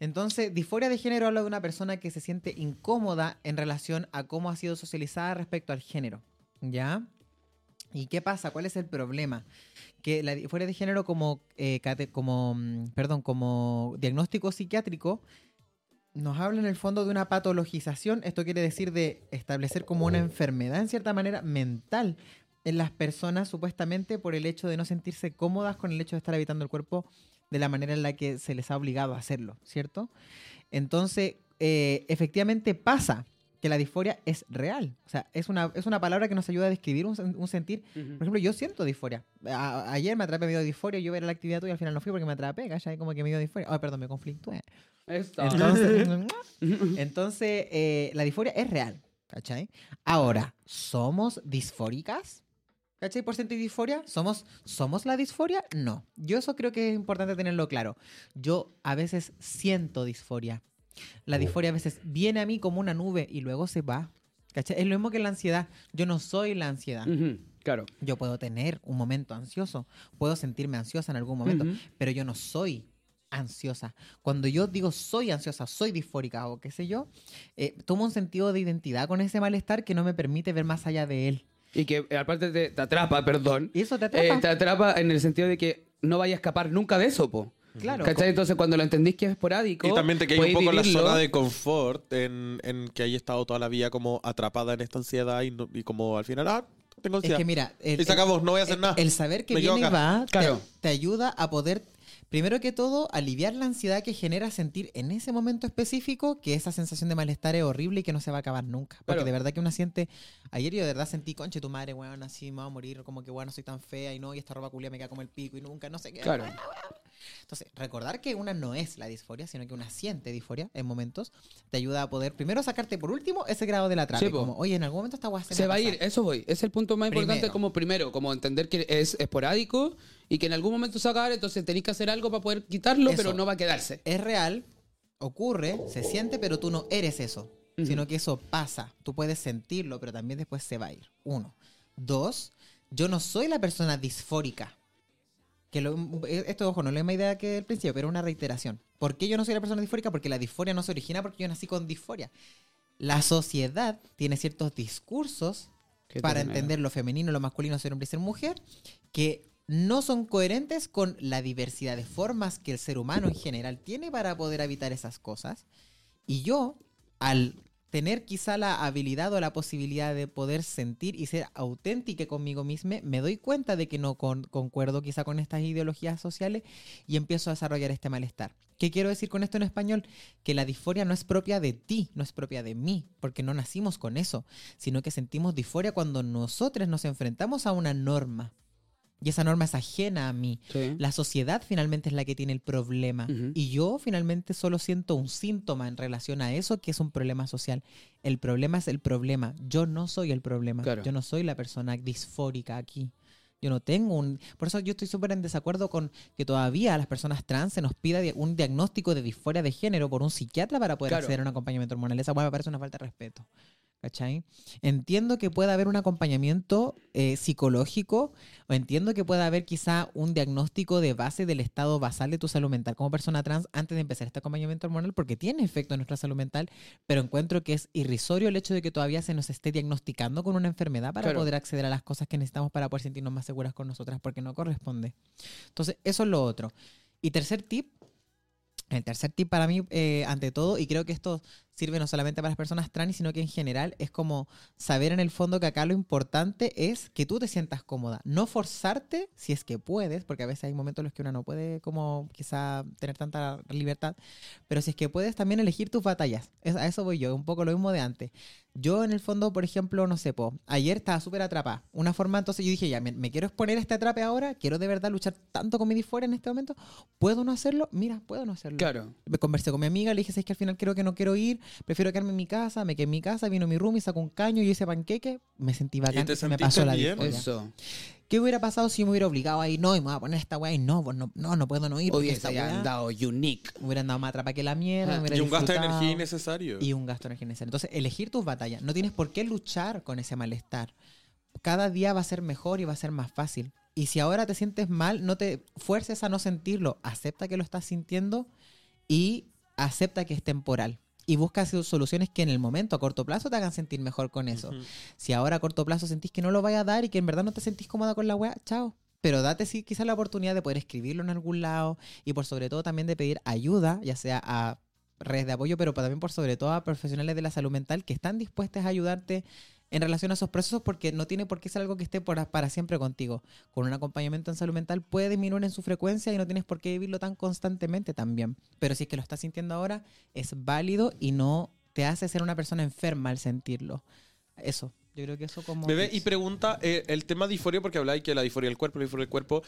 Entonces, disforia de género habla de una persona que se siente incómoda en relación a cómo ha sido socializada respecto al género. ¿Ya? ¿Y qué pasa? ¿Cuál es el problema? Que la disforia de género como, eh, como, mm, perdón, como diagnóstico psiquiátrico nos habla en el fondo de una patologización. Esto quiere decir de establecer como una enfermedad, en cierta manera, mental en las personas, supuestamente por el hecho de no sentirse cómodas con el hecho de estar habitando el cuerpo de la manera en la que se les ha obligado a hacerlo, ¿cierto? Entonces, eh, efectivamente pasa que la disforia es real. O sea, es una, es una palabra que nos ayuda a describir un, un sentir Ujú. por ejemplo, yo siento disforia. A- ayer me atrapé, me dio disforia, yo era la actividad tuya y al final no fui porque me atrapé, ¿cachai? Como que me dio disforia. Ay, perdón, me conflictué. Entonces, entonces eh, la disforia es real, ¿cachai? Ahora, ¿somos disfóricas? ¿Cachai? Por sentir disforia, ¿somos, ¿somos la disforia? No. Yo eso creo que es importante tenerlo claro. Yo a veces siento disforia. La disforia a veces viene a mí como una nube y luego se va. ¿Cachai? Es lo mismo que la ansiedad. Yo no soy la ansiedad. Ujú, Claro. Yo puedo tener un momento ansioso, puedo sentirme ansiosa en algún momento, Ujú. pero yo no soy ansiosa. Cuando yo digo soy ansiosa, soy disfórica o qué sé yo, eh, tomo un sentido de identidad con ese malestar que no me permite ver más allá de él. Y que eh, aparte te, te atrapa, perdón. Y eso te Eh, atrapa. te atrapa en el sentido de que no vaya a escapar nunca de eso, po. claro. ¿Cachai? Entonces cuando lo entendís que es esporádico. Y también te quedas un poco en la vivirlo. zona de confort en, en que hay estado toda la vida como atrapada en esta ansiedad y, no- y como al final, ah, tengo Es ansiedad. que mira, el, y se acabó, no voy a hacer el- nada. el saber que Me viene y va te, ayuda a poder, primero que todo, aliviar la ansiedad que genera sentir en ese momento específico que esa sensación de malestar es horrible y que no se va a acabar nunca. Porque Claro. de verdad que uno siente, ayer yo de verdad sentí, conche tu madre, weón, así me voy a morir, como que weón, no soy tan fea y no, y esta ropa culia me queda como el pico y nunca, no sé qué. Claro. weón, weón. Entonces, recordar que una no es la disforia, sino que una siente disforia en momentos, te ayuda a poder, primero, sacarte por último ese grado de la trama. Sí, como, oye, en algún momento esta weá se, Se va a ir, pasar". eso voy. Es el punto más importante Primero. como primero, como entender que es esporádico y que en algún momento se va a acabar, entonces tenéis que hacer algo para poder quitarlo, Eso. pero no va a quedarse. es real, ocurre, se siente, pero tú no eres eso, Ujú. sino que eso pasa. Tú puedes sentirlo, pero también después se va a ir. Uno. Dos, yo no soy la persona disfórica. Que lo- esto, ojo, no es la misma idea que el principio, pero una reiteración. ¿Por qué yo no soy la persona disfórica? Porque la disforia no se origina porque yo nací con disforia. La sociedad tiene ciertos discursos para entender lo femenino, lo masculino, ser hombre y ser mujer, que no son coherentes con la diversidad de formas que el ser humano en general tiene para poder habitar esas cosas. Y yo, al tener quizá la habilidad o la posibilidad de poder sentir y ser auténtica conmigo misma, me doy cuenta de que no con- concuerdo quizá con estas ideologías sociales y empiezo a desarrollar este malestar. ¿Qué quiero decir con esto en español? Que la disforia no es propia de ti, no es propia de mí, porque no nacimos con eso, sino que sentimos disforia cuando nosotros nos enfrentamos a una norma. Y esa norma es ajena a mí. Sí. La sociedad finalmente es la que tiene el problema. Y yo finalmente solo siento un síntoma en relación a eso que es un problema social. El problema es el problema. Yo no soy el problema. Claro. Yo no soy la persona disfórica aquí. Yo no tengo un... Por eso yo estoy súper en desacuerdo con que todavía a las personas trans se nos pida un diagnóstico de disforia de género por un psiquiatra para poder Claro. acceder a un acompañamiento hormonal. Esa me parece una falta de respeto. ¿Cachai? Entiendo que pueda haber un acompañamiento eh, psicológico o entiendo que pueda haber quizá un diagnóstico de base del estado basal de tu salud mental como persona trans antes de empezar este acompañamiento hormonal porque tiene efecto en nuestra salud mental, pero encuentro que es irrisorio el hecho de que todavía se nos esté diagnosticando con una enfermedad para Claro. poder acceder a las cosas que necesitamos para poder sentirnos más seguras con nosotras porque no corresponde. Entonces, eso es lo otro. Y tercer tip, el tercer tip para mí, eh, ante todo, y creo que esto sirve no solamente para las personas trans, sino que en general es como saber en el fondo que acá lo importante es que tú te sientas cómoda. No forzarte si es que puedes, porque a veces hay momentos en los que uno no puede como quizá tener tanta libertad, pero si es que puedes también elegir tus batallas. Es- a eso voy yo, un poco lo mismo de antes. Yo en el fondo, por ejemplo, no sé, po, ayer estaba súper atrapada. Una forma, entonces yo dije, ya, me, me quiero exponer a este atrape ahora, quiero de verdad luchar tanto con mi disforia en este momento. ¿Puedo no hacerlo? Mira, puedo no hacerlo. Claro. Me conversé con mi amiga, le dije, es que al final creo que no quiero ir, prefiero quedarme en mi casa, me quedé en mi casa, vino mi roomie, sacó un caño, yo hice panqueque, me sentí bacán, te y se me pasó la. Eso. ¿Qué hubiera pasado si me hubiera obligado a ir? No, y me voy a poner esta weá y no, pues no, no, no puedo no ir. weá- andado unique. me hubiera andado más atrapa que la mierda. Ah, hubiera Y un gasto de energía innecesario. Y un gasto de energía innecesario. Entonces, elegir tus batallas. No tienes por qué luchar con ese malestar. Cada día va a ser mejor y va a ser más fácil. Y si ahora te sientes mal, no te fuerces a no sentirlo. Acepta que lo estás sintiendo y acepta que es temporal. Y busca soluciones que en el momento, a corto plazo, te hagan sentir mejor con eso. Si ahora a corto plazo sentís que no lo vaya a dar y que en verdad no te sentís cómoda con la weá, chao. Pero date sí, quizás la oportunidad de poder escribirlo en algún lado y por sobre todo también de pedir ayuda, ya sea a redes de apoyo, pero también por sobre todo a profesionales de la salud mental que están dispuestos a ayudarte en relación a esos procesos porque no tiene por qué ser algo que esté por, para siempre contigo. Con un acompañamiento en salud mental puede disminuir en su frecuencia y no tienes por qué vivirlo tan constantemente también. Pero si es que lo estás sintiendo ahora, es válido y no te hace ser una persona enferma al sentirlo. Eso, yo creo que eso como... Bebé, y pregunta, eh, el tema disforia, porque habláis que la disforia del cuerpo, la disforia del cuerpo,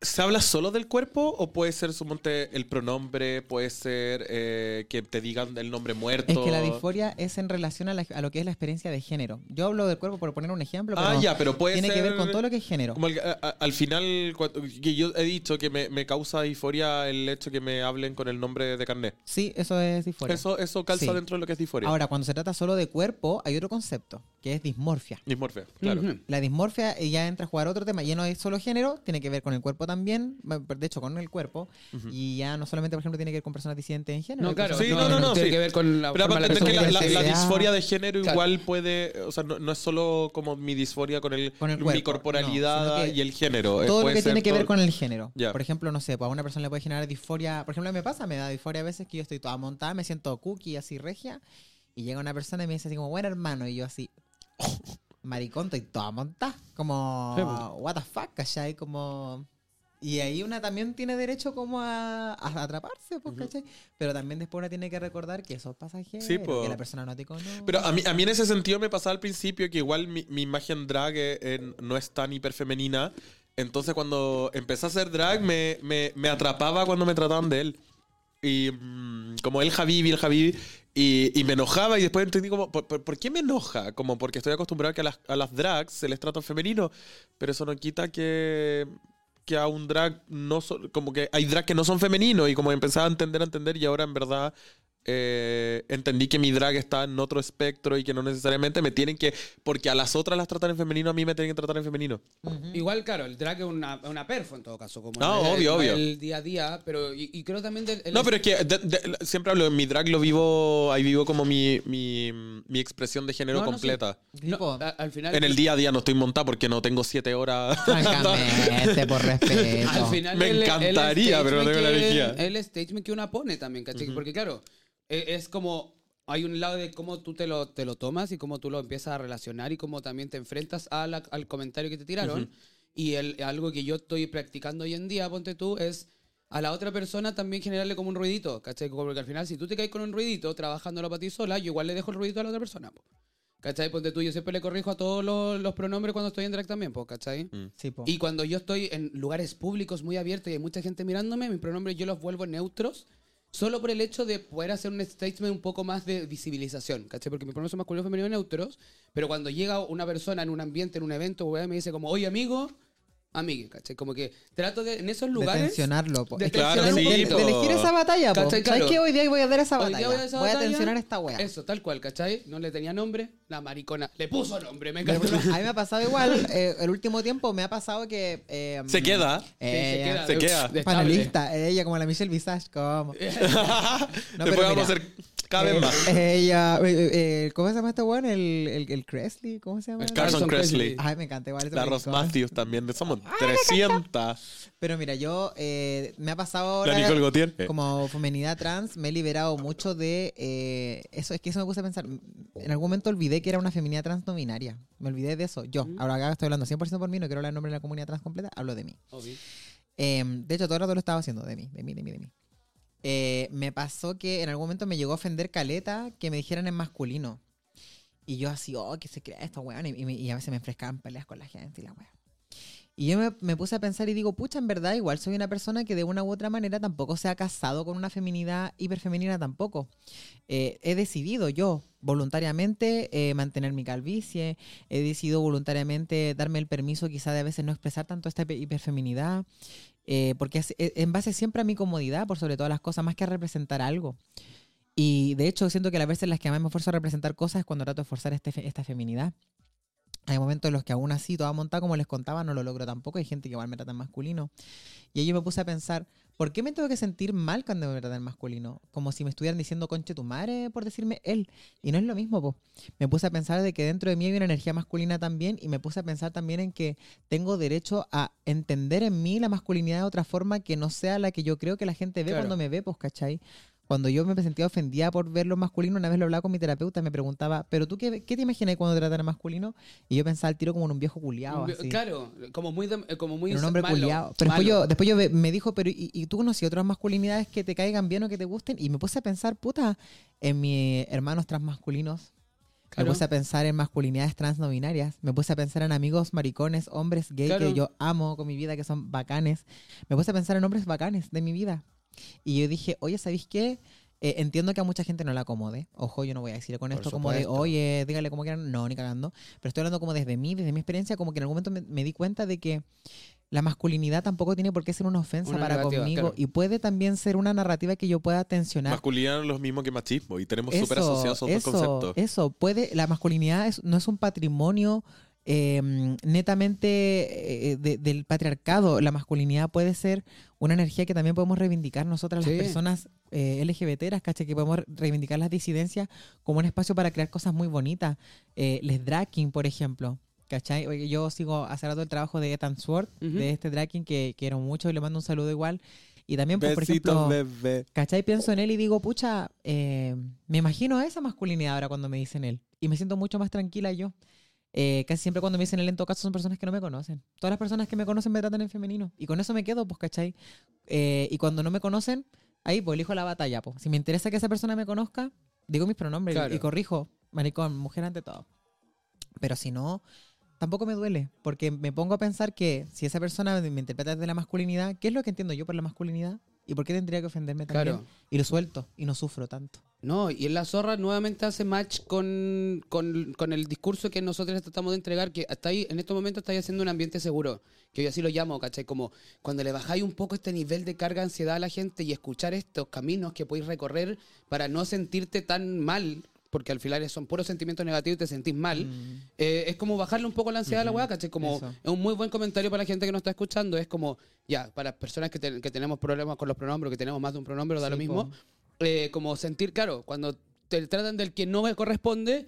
¿se habla solo del cuerpo o puede ser, sumonte, el pronombre, puede ser eh, que te digan el nombre muerto? Es que la disforia es en relación a, la- a lo que es la experiencia de género. Yo hablo del cuerpo por poner un ejemplo, pero Ah, ya, pero puede tiene ser... que ver con todo lo que es género. Como el- a- a- al final, cuando- yo he dicho que me, me causa disforia el hecho que me hablen con el nombre de carnet. Sí, eso es disforia. Eso, eso calza Sí. dentro de lo que es disforia. Ahora, cuando se trata solo de cuerpo, hay otro concepto, que es dismorfia. Dismorfia, claro. La dismorfia ya entra a jugar otro tema, ya no es solo género, tiene que ver con el cuerpo también, bueno, de hecho con el cuerpo, y ya no solamente, por ejemplo, tiene que ver con personas disidentes en género. No, claro. Sí, no, no, no, Tiene sí. que ver con la Pero aparte la de que la, la- disforia de género Claro. igual puede, o sea, no, no es solo como mi disforia con el, Con el mi cuerpo, corporalidad no, sino que y el género. eh, todo lo que tiene que ver todo- con el género. Por ejemplo, no sé, pues a una persona le puede generar disforia. Por ejemplo, me pasa, me da disforia a veces que yo estoy toda montada, me siento cookie, así regia, y llega una persona y me dice así como, buen hermano, y yo así, maricón, estoy toda montada. Como, Sí, pues. what the fuck, ¿cachai? Como... Y ahí una también tiene derecho como a, a atraparse, pues. Pero también después una tiene que recordar que eso es pasajero, Sí, po. que la persona no te conoce. Pero a mí, a mí en ese sentido me pasaba al principio que igual mi, mi imagen drag eh, eh, no es tan hiperfemenina. Entonces cuando empecé a hacer drag me, me, me atrapaba cuando me trataban de él. Y mm, como el Javibi, el Javibi. Y, y me enojaba y después entendí como, ¿por, por, qué me enoja? Como porque estoy acostumbrado a que a las, a drags se les trata femenino. Pero eso no quita que, que a un drag no so- como que hay drag que no son femeninos y como empezaba a entender, a entender y ahora en verdad eh, entendí que mi drag está en otro espectro y que no necesariamente me tienen que, porque a las otras las tratan en femenino, a mí me tienen que tratar en femenino. Igual, claro, el drag es una, una perfo en todo caso. Como No, el, obvio, el- obvio. El día a día, pero y, y creo también del... el- No, pero es que de- de- siempre hablo, en mi drag lo vivo, ahí vivo como mi, mi, mi expresión de género No, no, completa. no, a- al final... En el día a día no estoy montada porque no tengo siete horas. Francamente, por respeto. Al final Me el- el encantaría, pero no tengo la energía. El statement que uno pone también, ¿cachai? Porque claro, es como... Hay un lado de cómo tú te lo, te lo tomas y cómo tú lo empiezas a relacionar y cómo también te enfrentas a la- al comentario que te tiraron. Y el, algo que yo estoy practicando hoy en día, ponte tú, es a la otra persona también generarle como un ruidito, ¿cachai? Porque al final, si tú te caes con un ruidito trabajándolo para ti sola, yo igual le dejo el ruidito a la otra persona. po. ¿Cachai? Ponte tú, yo siempre le corrijo a todos los, los pronombres cuando estoy en drag también, pues, ¿cachai? Sí, po. Y cuando yo estoy en lugares públicos muy abiertos y hay mucha gente mirándome, mis pronombres yo los vuelvo neutros solo por el hecho de poder hacer un statement un poco más de visibilización, ¿cachai? Porque mis pronombres son masculinos, femeninos neutros, pero cuando llega una persona en un ambiente, en un evento, me dice como, oye, amigo, amigue, ¿cachai? Como que trato de, en esos de lugares... tensionarlo, po. de Es que Claro, de, sí, de- de po. elegir esa batalla, po. ¿Cachai? ¿Sabes Claro. qué? Hoy día voy a dar esa Hoy batalla. día voy a esa voy a tensionar esta wea. Eso, tal cual, ¿cachai? No le tenía nombre, la maricona le puso nombre, me encanta. A mí me ha pasado igual. eh, el último tiempo me ha pasado que. eh, Se queda. eh, Se queda. de estable. Panelista, ella como la Michelle Visage, como. No, Después pero vamos a hacer vez Eh, más. Ella, eh, eh, ¿cómo se llama este weón? El, el, el Cresley, ¿cómo se llama? El Carson Kressley. Ay, me encanta igual. La Ross. Matthews también. Somos 300. Pero mira, yo eh, me ha pasado La ahora. Nicole Gautier. Como feminidad trans, me he liberado mucho de eh, eso. Es que eso me puse a pensar. En algún momento olvidé que era una feminidad trans no binaria. Me olvidé de eso. Yo, ahora acá estoy hablando 100% por mí, no quiero hablar en nombre de la comunidad trans completa, hablo de mí. Obvio. Eh, de hecho, todo el rato lo estaba haciendo de mí, de mí, de mí, de mí. Eh, me pasó que en algún momento me llegó a ofender caleta que me dijeran en masculino. Y yo así, oh, que se crea esto, weón. Y, y y a veces me enfrescaban peleas con la gente y la weón. Y yo me, puse a pensar y digo, pucha, en verdad, igual soy una persona que de una u otra manera tampoco se ha casado con una feminidad hiperfemenina tampoco. Eh, he decidido yo voluntariamente eh, mantener mi calvicie, he decidido voluntariamente darme el permiso quizá de a veces no expresar tanto esta hiper- hiperfeminidad, eh, porque es en base siempre a mi comodidad, por sobre todas las cosas, más que a representar algo. Y de hecho siento que las veces las que más me esfuerzo a representar cosas es cuando trato de forzar este esta feminidad. Hay momentos en los que aún así, toda montada, como les contaba, no lo logro tampoco. Hay gente que igual me trata en masculino. Y ahí yo me puse a pensar, ¿por qué me tengo que sentir mal cuando me tratan en masculino? Como si me estuvieran diciendo conche tu madre por decirme él. Y no es lo mismo, po. Me puse a pensar de que dentro de mí hay una energía masculina también. Y me puse a pensar también en que tengo derecho a entender en mí la masculinidad de otra forma que no sea la que yo creo que la gente ve Claro. cuando me ve, pues, ¿cachai? Cuando yo me sentía ofendida por ver lo masculino, una vez lo hablaba con mi terapeuta, me preguntaba, ¿pero tú qué, qué te imaginas cuando tratan a masculino? Y yo pensaba al tiro como en un viejo culiado, así. Claro, como muy, de- como muy En un hombre malo, culiado. Pero después yo, después yo me dijo, pero ¿y, y tú conocí otras masculinidades que te caigan bien o que te gusten? Y me puse a pensar, puta, en mis hermanos transmasculinos. Claro. Me puse a pensar en masculinidades trans no binarias. Me puse a pensar en amigos maricones, hombres gay Claro. que yo amo con mi vida, que son bacanes. Me puse a pensar en hombres bacanes de mi vida. Y yo dije, oye, ¿sabéis qué? Eh, entiendo que a mucha gente no la acomode. Ojo, yo no voy a decir con Por esto como de, oye, dígale como quieran. No, ni cagando. Pero estoy hablando como desde mí, desde mi experiencia, como que en algún momento me, me di cuenta de que la masculinidad tampoco tiene por qué ser una ofensa Una para conmigo. claro. Y puede también ser una narrativa que yo pueda tensionar. Masculinidad no es lo mismo que machismo y tenemos súper asociados esos eso, dos conceptos. Eso, puede, la masculinidad es- no es un patrimonio eh, netamente eh, de- del patriarcado. La masculinidad puede ser una energía que también podemos reivindicar nosotras, Sí. las personas eh, LGBTeras, ¿cachai? Que podemos reivindicar las disidencias como un espacio para crear cosas muy bonitas. Eh, les drag king, por ejemplo. ¿Cachai? Yo sigo hace rato el trabajo de Ethan Sword, de este drag king que quiero mucho y le mando un saludo igual. Y también, pues, por ejemplo, bebé. ¿Cachai? Pienso en él y digo, pucha, eh, me imagino esa masculinidad ahora cuando me dicen él. Y me siento mucho más tranquila yo. Eh, casi siempre cuando me dicen él, en todo caso, son personas que no me conocen. Todas las personas que me conocen me tratan en femenino. Y con eso me quedo, pues, ¿cachai? Eh, y cuando no me conocen, ahí pues elijo la batalla, pues. Si me interesa que esa persona me conozca, digo mis pronombres y- Claro. y corrijo, maricón, mujer ante todo. Pero si no, tampoco me duele, porque me pongo a pensar que si esa persona me interpreta desde la masculinidad, ¿qué es lo que entiendo yo por la masculinidad? ¿Y por qué tendría que ofenderme también? Claro. Y lo suelto y no sufro tanto. No, y en la zorra nuevamente hace match con, con, con el discurso que nosotros tratamos de entregar, que hasta ahí, en estos momentos estáis haciendo un ambiente seguro, que yo así lo llamo, ¿cachai? Como cuando le bajáis un poco este nivel de carga ansiedad a la gente y escuchar estos caminos que podéis recorrer para no sentirte tan mal, porque al final son puros sentimientos negativos y te sentís mal, Mm. eh, es como bajarle un poco la ansiedad a la weá, ¿cachai? Como Eso. es un muy buen comentario para la gente que nos está escuchando, es como, ya, para personas que, te- que tenemos problemas con los pronombres, que tenemos más de un pronombre, da Sí, lo mismo, eh, como sentir, claro, cuando te tratan del que no me corresponde,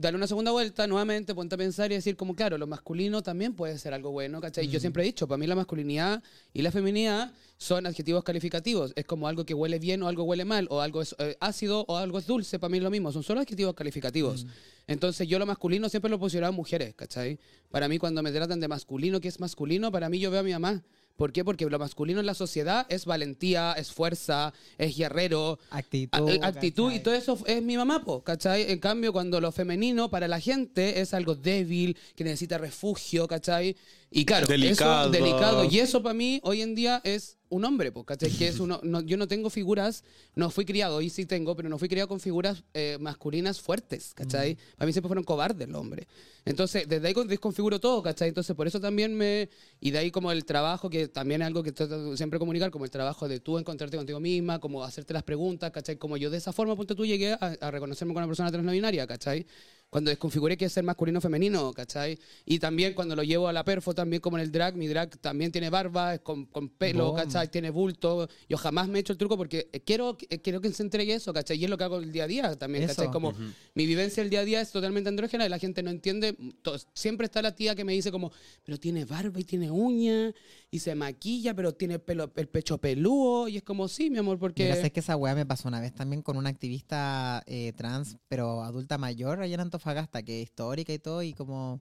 darle una segunda vuelta, nuevamente, ponte a pensar y decir como, claro, lo masculino también puede ser algo bueno, ¿cachai? Mm. Yo siempre he dicho, para mí la masculinidad y la feminidad son adjetivos calificativos, es como algo que huele bien o algo huele mal, o algo es eh, ácido o algo es dulce, para mí es lo mismo, son solo adjetivos calificativos. Mm. Entonces yo lo masculino siempre lo he posicionado en mujeres, ¿cachai? Para mí cuando me tratan de masculino, ¿qué es masculino? Para mí yo veo a mi mamá. ¿Por qué? Porque lo masculino en la sociedad es valentía, es fuerza, es guerrero, Actitud. a- actitud y todo eso es mi mamá, po, ¿cachai? En cambio, cuando lo femenino para la gente es algo débil, que necesita refugio, ¿cachai? Y claro, Delicado. eso delicado. Y eso para mí hoy en día es un hombre, ¿cachai? Que es uno, no- yo no tengo figuras, no fui criado, hoy sí tengo, pero no fui criado con figuras eh, masculinas fuertes, ¿cachai? Para mí siempre fueron cobardes los hombres. Entonces, desde ahí con- desconfiguro todo, ¿cachai? Entonces, por eso también me... Y de ahí como el trabajo, que también es algo que trato de siempre comunicar, como el trabajo de tú encontrarte contigo misma, como hacerte las preguntas, ¿cachai? Como yo de esa forma, ponte tú, llegué a, a reconocerme con una persona trans no binaria, ¿cachai? Cuando desconfiguré que es ser masculino o femenino, ¿cachai? Y también cuando lo llevo a la perfo, también como en el drag, mi drag también tiene barba, es con, con pelo, Boom. ¿cachai? Tiene bulto. Yo jamás me he hecho el truco porque quiero, quiero que se entregue eso, ¿cachai? Y es lo que hago el día a día también, Eso. ¿cachai? Como mi vivencia el día a día es totalmente andrógena y la gente no entiende. Siempre está la tía que me dice como, pero tiene barba y tiene uña y se maquilla, pero tiene pelo, el pecho peludo. Y es como, sí, mi amor, porque... Mira, sé que esa weá me pasó una vez también con una activista eh, trans, pero adulta mayor allá en Antofagasta, que es histórica y todo, y como...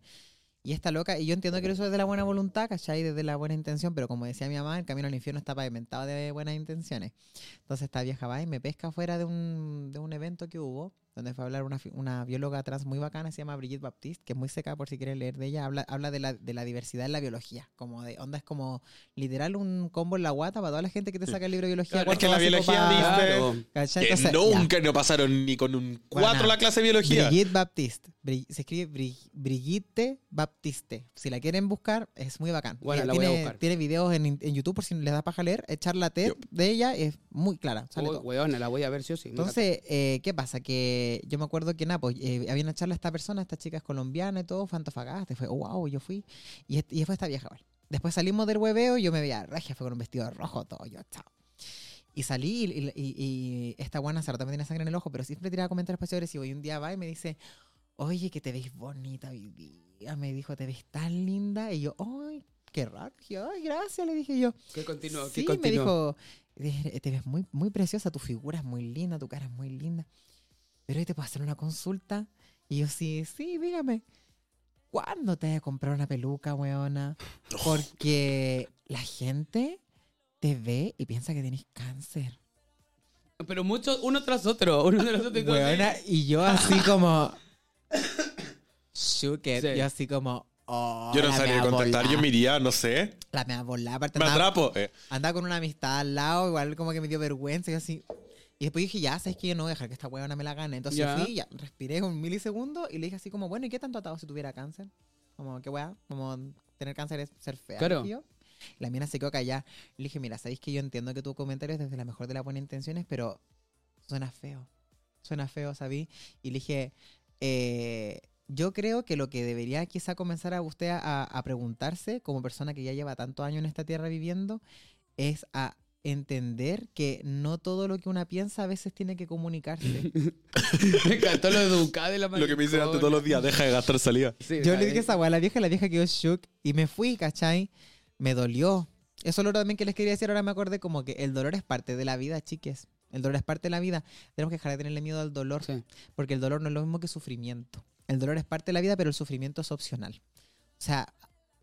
Y esta loca, y yo entiendo que eso es de la buena voluntad, ¿cachai? Desde la buena intención, pero como decía mi mamá, el camino al infierno está pavimentado de buenas intenciones. Entonces esta vieja va y me pesca fuera de un, de un evento que hubo, donde fue a hablar una, fi- una bióloga trans muy bacana, se llama Brigitte Baptiste, que es muy seca por si quieres leer de ella, habla, habla de, la, de la diversidad en la biología, como de onda es como literal un combo en la guata para toda la gente que te saca el libro de biología. Claro, es que la biología dice- Claro. ¿Cachai? Que Entonces, ya. nunca no pasaron ni con un 4 Buena. la clase de biología. Brigitte Baptiste. Bri- se escribe Bri- Brigitte Baptiste. Si la quieren buscar, es muy bacán. Bueno, la voy a tiene, buscar. tiene videos en, en YouTube por si les da paja leer. Echar la TED de ella es muy clara. Sale Uy, todo. weona, la voy a ver sí o sí. Entonces, eh, ¿qué pasa? Que yo me acuerdo que nada, pues, eh, había una charla esta persona, esta chica es colombiana y todo, y fue, oh, wow, yo fui. Y, y fue esta vieja, igual. Después salimos del hueveo y yo me veía regia, fue con un vestido rojo, todo, yo, chao. Y salí y, y- y- esta buena Sara también tiene sangre en el ojo, pero siempre tiraba comentarios agresivos. Y un día va y me dice, oye, que te ves bonita hoy día. Me dijo, te ves tan linda. Y yo, ay, qué raro. Ay, gracias, le dije yo. ¿Qué continuó? ¿Qué Sí, me continuó? dijo, "Eh, te ves muy, muy preciosa, tu figura es muy linda, tu cara es muy linda. Pero hoy te puedo hacer una consulta. Y yo, sí, sí, dígame. ¿Cuándo te vas a comprar una peluca, weona? Porque la gente te ve y piensa que tienes cáncer. Pero muchos, uno tras otro, uno tras otro. Weona, y yo así como... Shook it. Sí. Yo así como... Oh, Yo no sabría volá. yo me iría, no sé. La me volada. Aparte Me andaba- atrapo. eh. andaba con una amistad al lado, igual como que me dio vergüenza y así. Y después dije, ya, sabes que yo no voy a dejar que esta huevona me la gane. Entonces Ya. fui, ya, respiré un milisegundo y le dije así como, bueno, ¿y qué tanto atado si tuviera cáncer? Como, ¿qué weá? Como tener cáncer es ser fea. Claro. yo. La mina se quedó callada. Le dije, mira, sabéis que yo entiendo que tu comentario es desde la mejor de las buenas intenciones, pero suena feo. Suena feo, ¿sabí? Y le dije, eh, yo creo que lo que debería quizá comenzar a usted a, a preguntarse, como persona que ya lleva tantos años en esta tierra viviendo, es a entender que no todo lo que una piensa a veces tiene que comunicarse. Me encantó lo educada de la Lo que me dicen antes todos los días, deja de gastar salida. Sí, Yo le dije esa weá a la vieja, la vieja quedó shook y me fui, ¿cachai? Me dolió. Eso es lo también que les quería decir, ahora me acordé como que el dolor es parte de la vida, chiques. El dolor es parte de la vida. Tenemos que dejar de tenerle miedo al dolor, Sí. porque el dolor no es lo mismo que sufrimiento. El dolor es parte de la vida, pero el sufrimiento es opcional. O sea,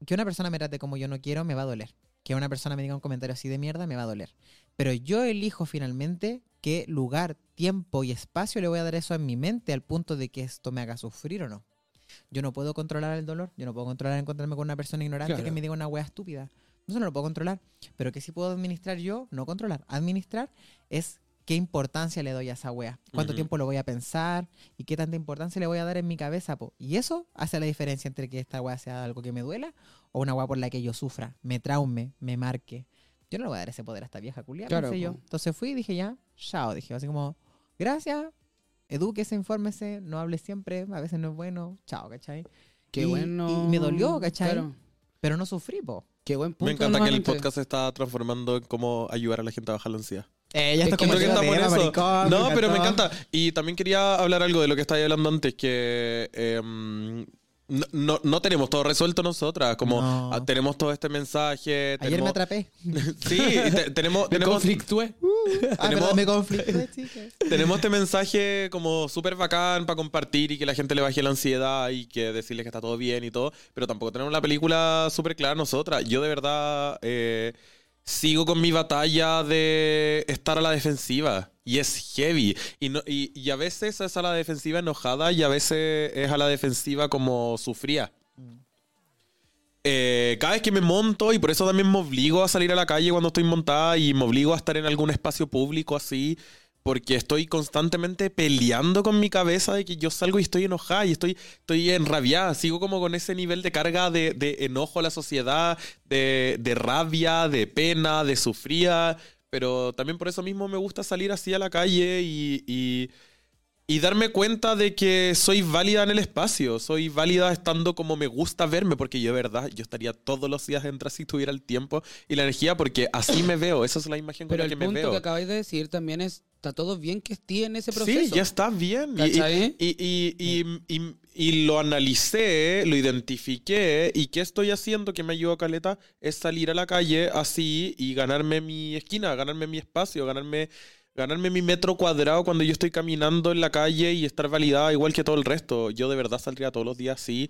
que una persona me trate como yo no quiero, me va a doler. Que una persona me diga un comentario así de mierda, me va a doler. Pero yo elijo finalmente qué lugar, tiempo y espacio le voy a dar eso en mi mente al punto de que esto me haga sufrir o no. Yo no puedo controlar el dolor, yo no puedo controlar encontrarme con una persona ignorante Claro. que me diga una wea estúpida. Eso no lo puedo controlar. Pero que sí puedo administrar yo, no controlar. Administrar es qué importancia le doy a esa wea. Cuánto tiempo lo voy a pensar y qué tanta importancia le voy a dar en mi cabeza. po. Y eso hace la diferencia entre que esta wea sea algo que me duela o una wea por la que yo sufra, me traume, me marque. Yo no le voy a dar ese poder a esta vieja culia, Claro, pensé yo. Entonces fui y dije ya, chao. Dije así como, gracias, edúquese, infórmese, no hable siempre, a veces no es bueno, chao, ¿cachai? Qué Y- bueno. y me dolió, ¿cachai? Claro. Pero no sufrí, po. Qué buen punto. Me encanta que el podcast se está transformando en cómo ayudar a la gente a bajar la ansiedad. Es está como que tema, eso. maricón, No, pero me encanta. Y también quería hablar algo de lo que estaba hablando antes, que em, No, no, no tenemos todo resuelto nosotras. Como No. ah, tenemos todo este mensaje. Ayer tenemos- me atrapé. Sí, te- tenemos, tenemos, conflictué. Ah, Tenemos- perdón, me conflicté, chicas. tenemos este mensaje como súper bacán para compartir y que la gente le baje la ansiedad y que decirles que está todo bien y todo. Pero tampoco tenemos la película súper clara nosotras. Yo de verdad eh, sigo con mi batalla de estar a la defensiva. Y es heavy. Y, no, y, a veces es a la defensiva enojada y a veces es a la defensiva como sufría. Eh, cada vez que me monto, y por eso también me obligo a salir a la calle cuando estoy montada y me obligo a estar en algún espacio público así, porque estoy constantemente peleando con mi cabeza de que yo salgo y estoy enojada y estoy, estoy enrabiada. Sigo como con ese nivel de carga de, de enojo a la sociedad, de, de rabia, de pena, de sufría. Pero también por eso mismo me gusta salir así a la calle y, y, y darme cuenta de que soy válida en el espacio, soy válida estando como me gusta verme, porque yo de verdad, yo estaría todos los días en si tuviera el tiempo y la energía, porque así me veo, esa es la imagen con Pero la el que me punto veo. que acabáis de decir también es, está todo bien que esté en ese proceso. Sí, ya está bien. Y, y, y, y, lo analicé, lo identifiqué, y qué estoy haciendo que me ayudó Caleta es salir a la calle así y ganarme mi esquina, ganarme mi espacio, ganarme, ganarme mi metro cuadrado cuando yo estoy caminando en la calle y estar validada igual que todo el resto. Yo de verdad saldría todos los días así.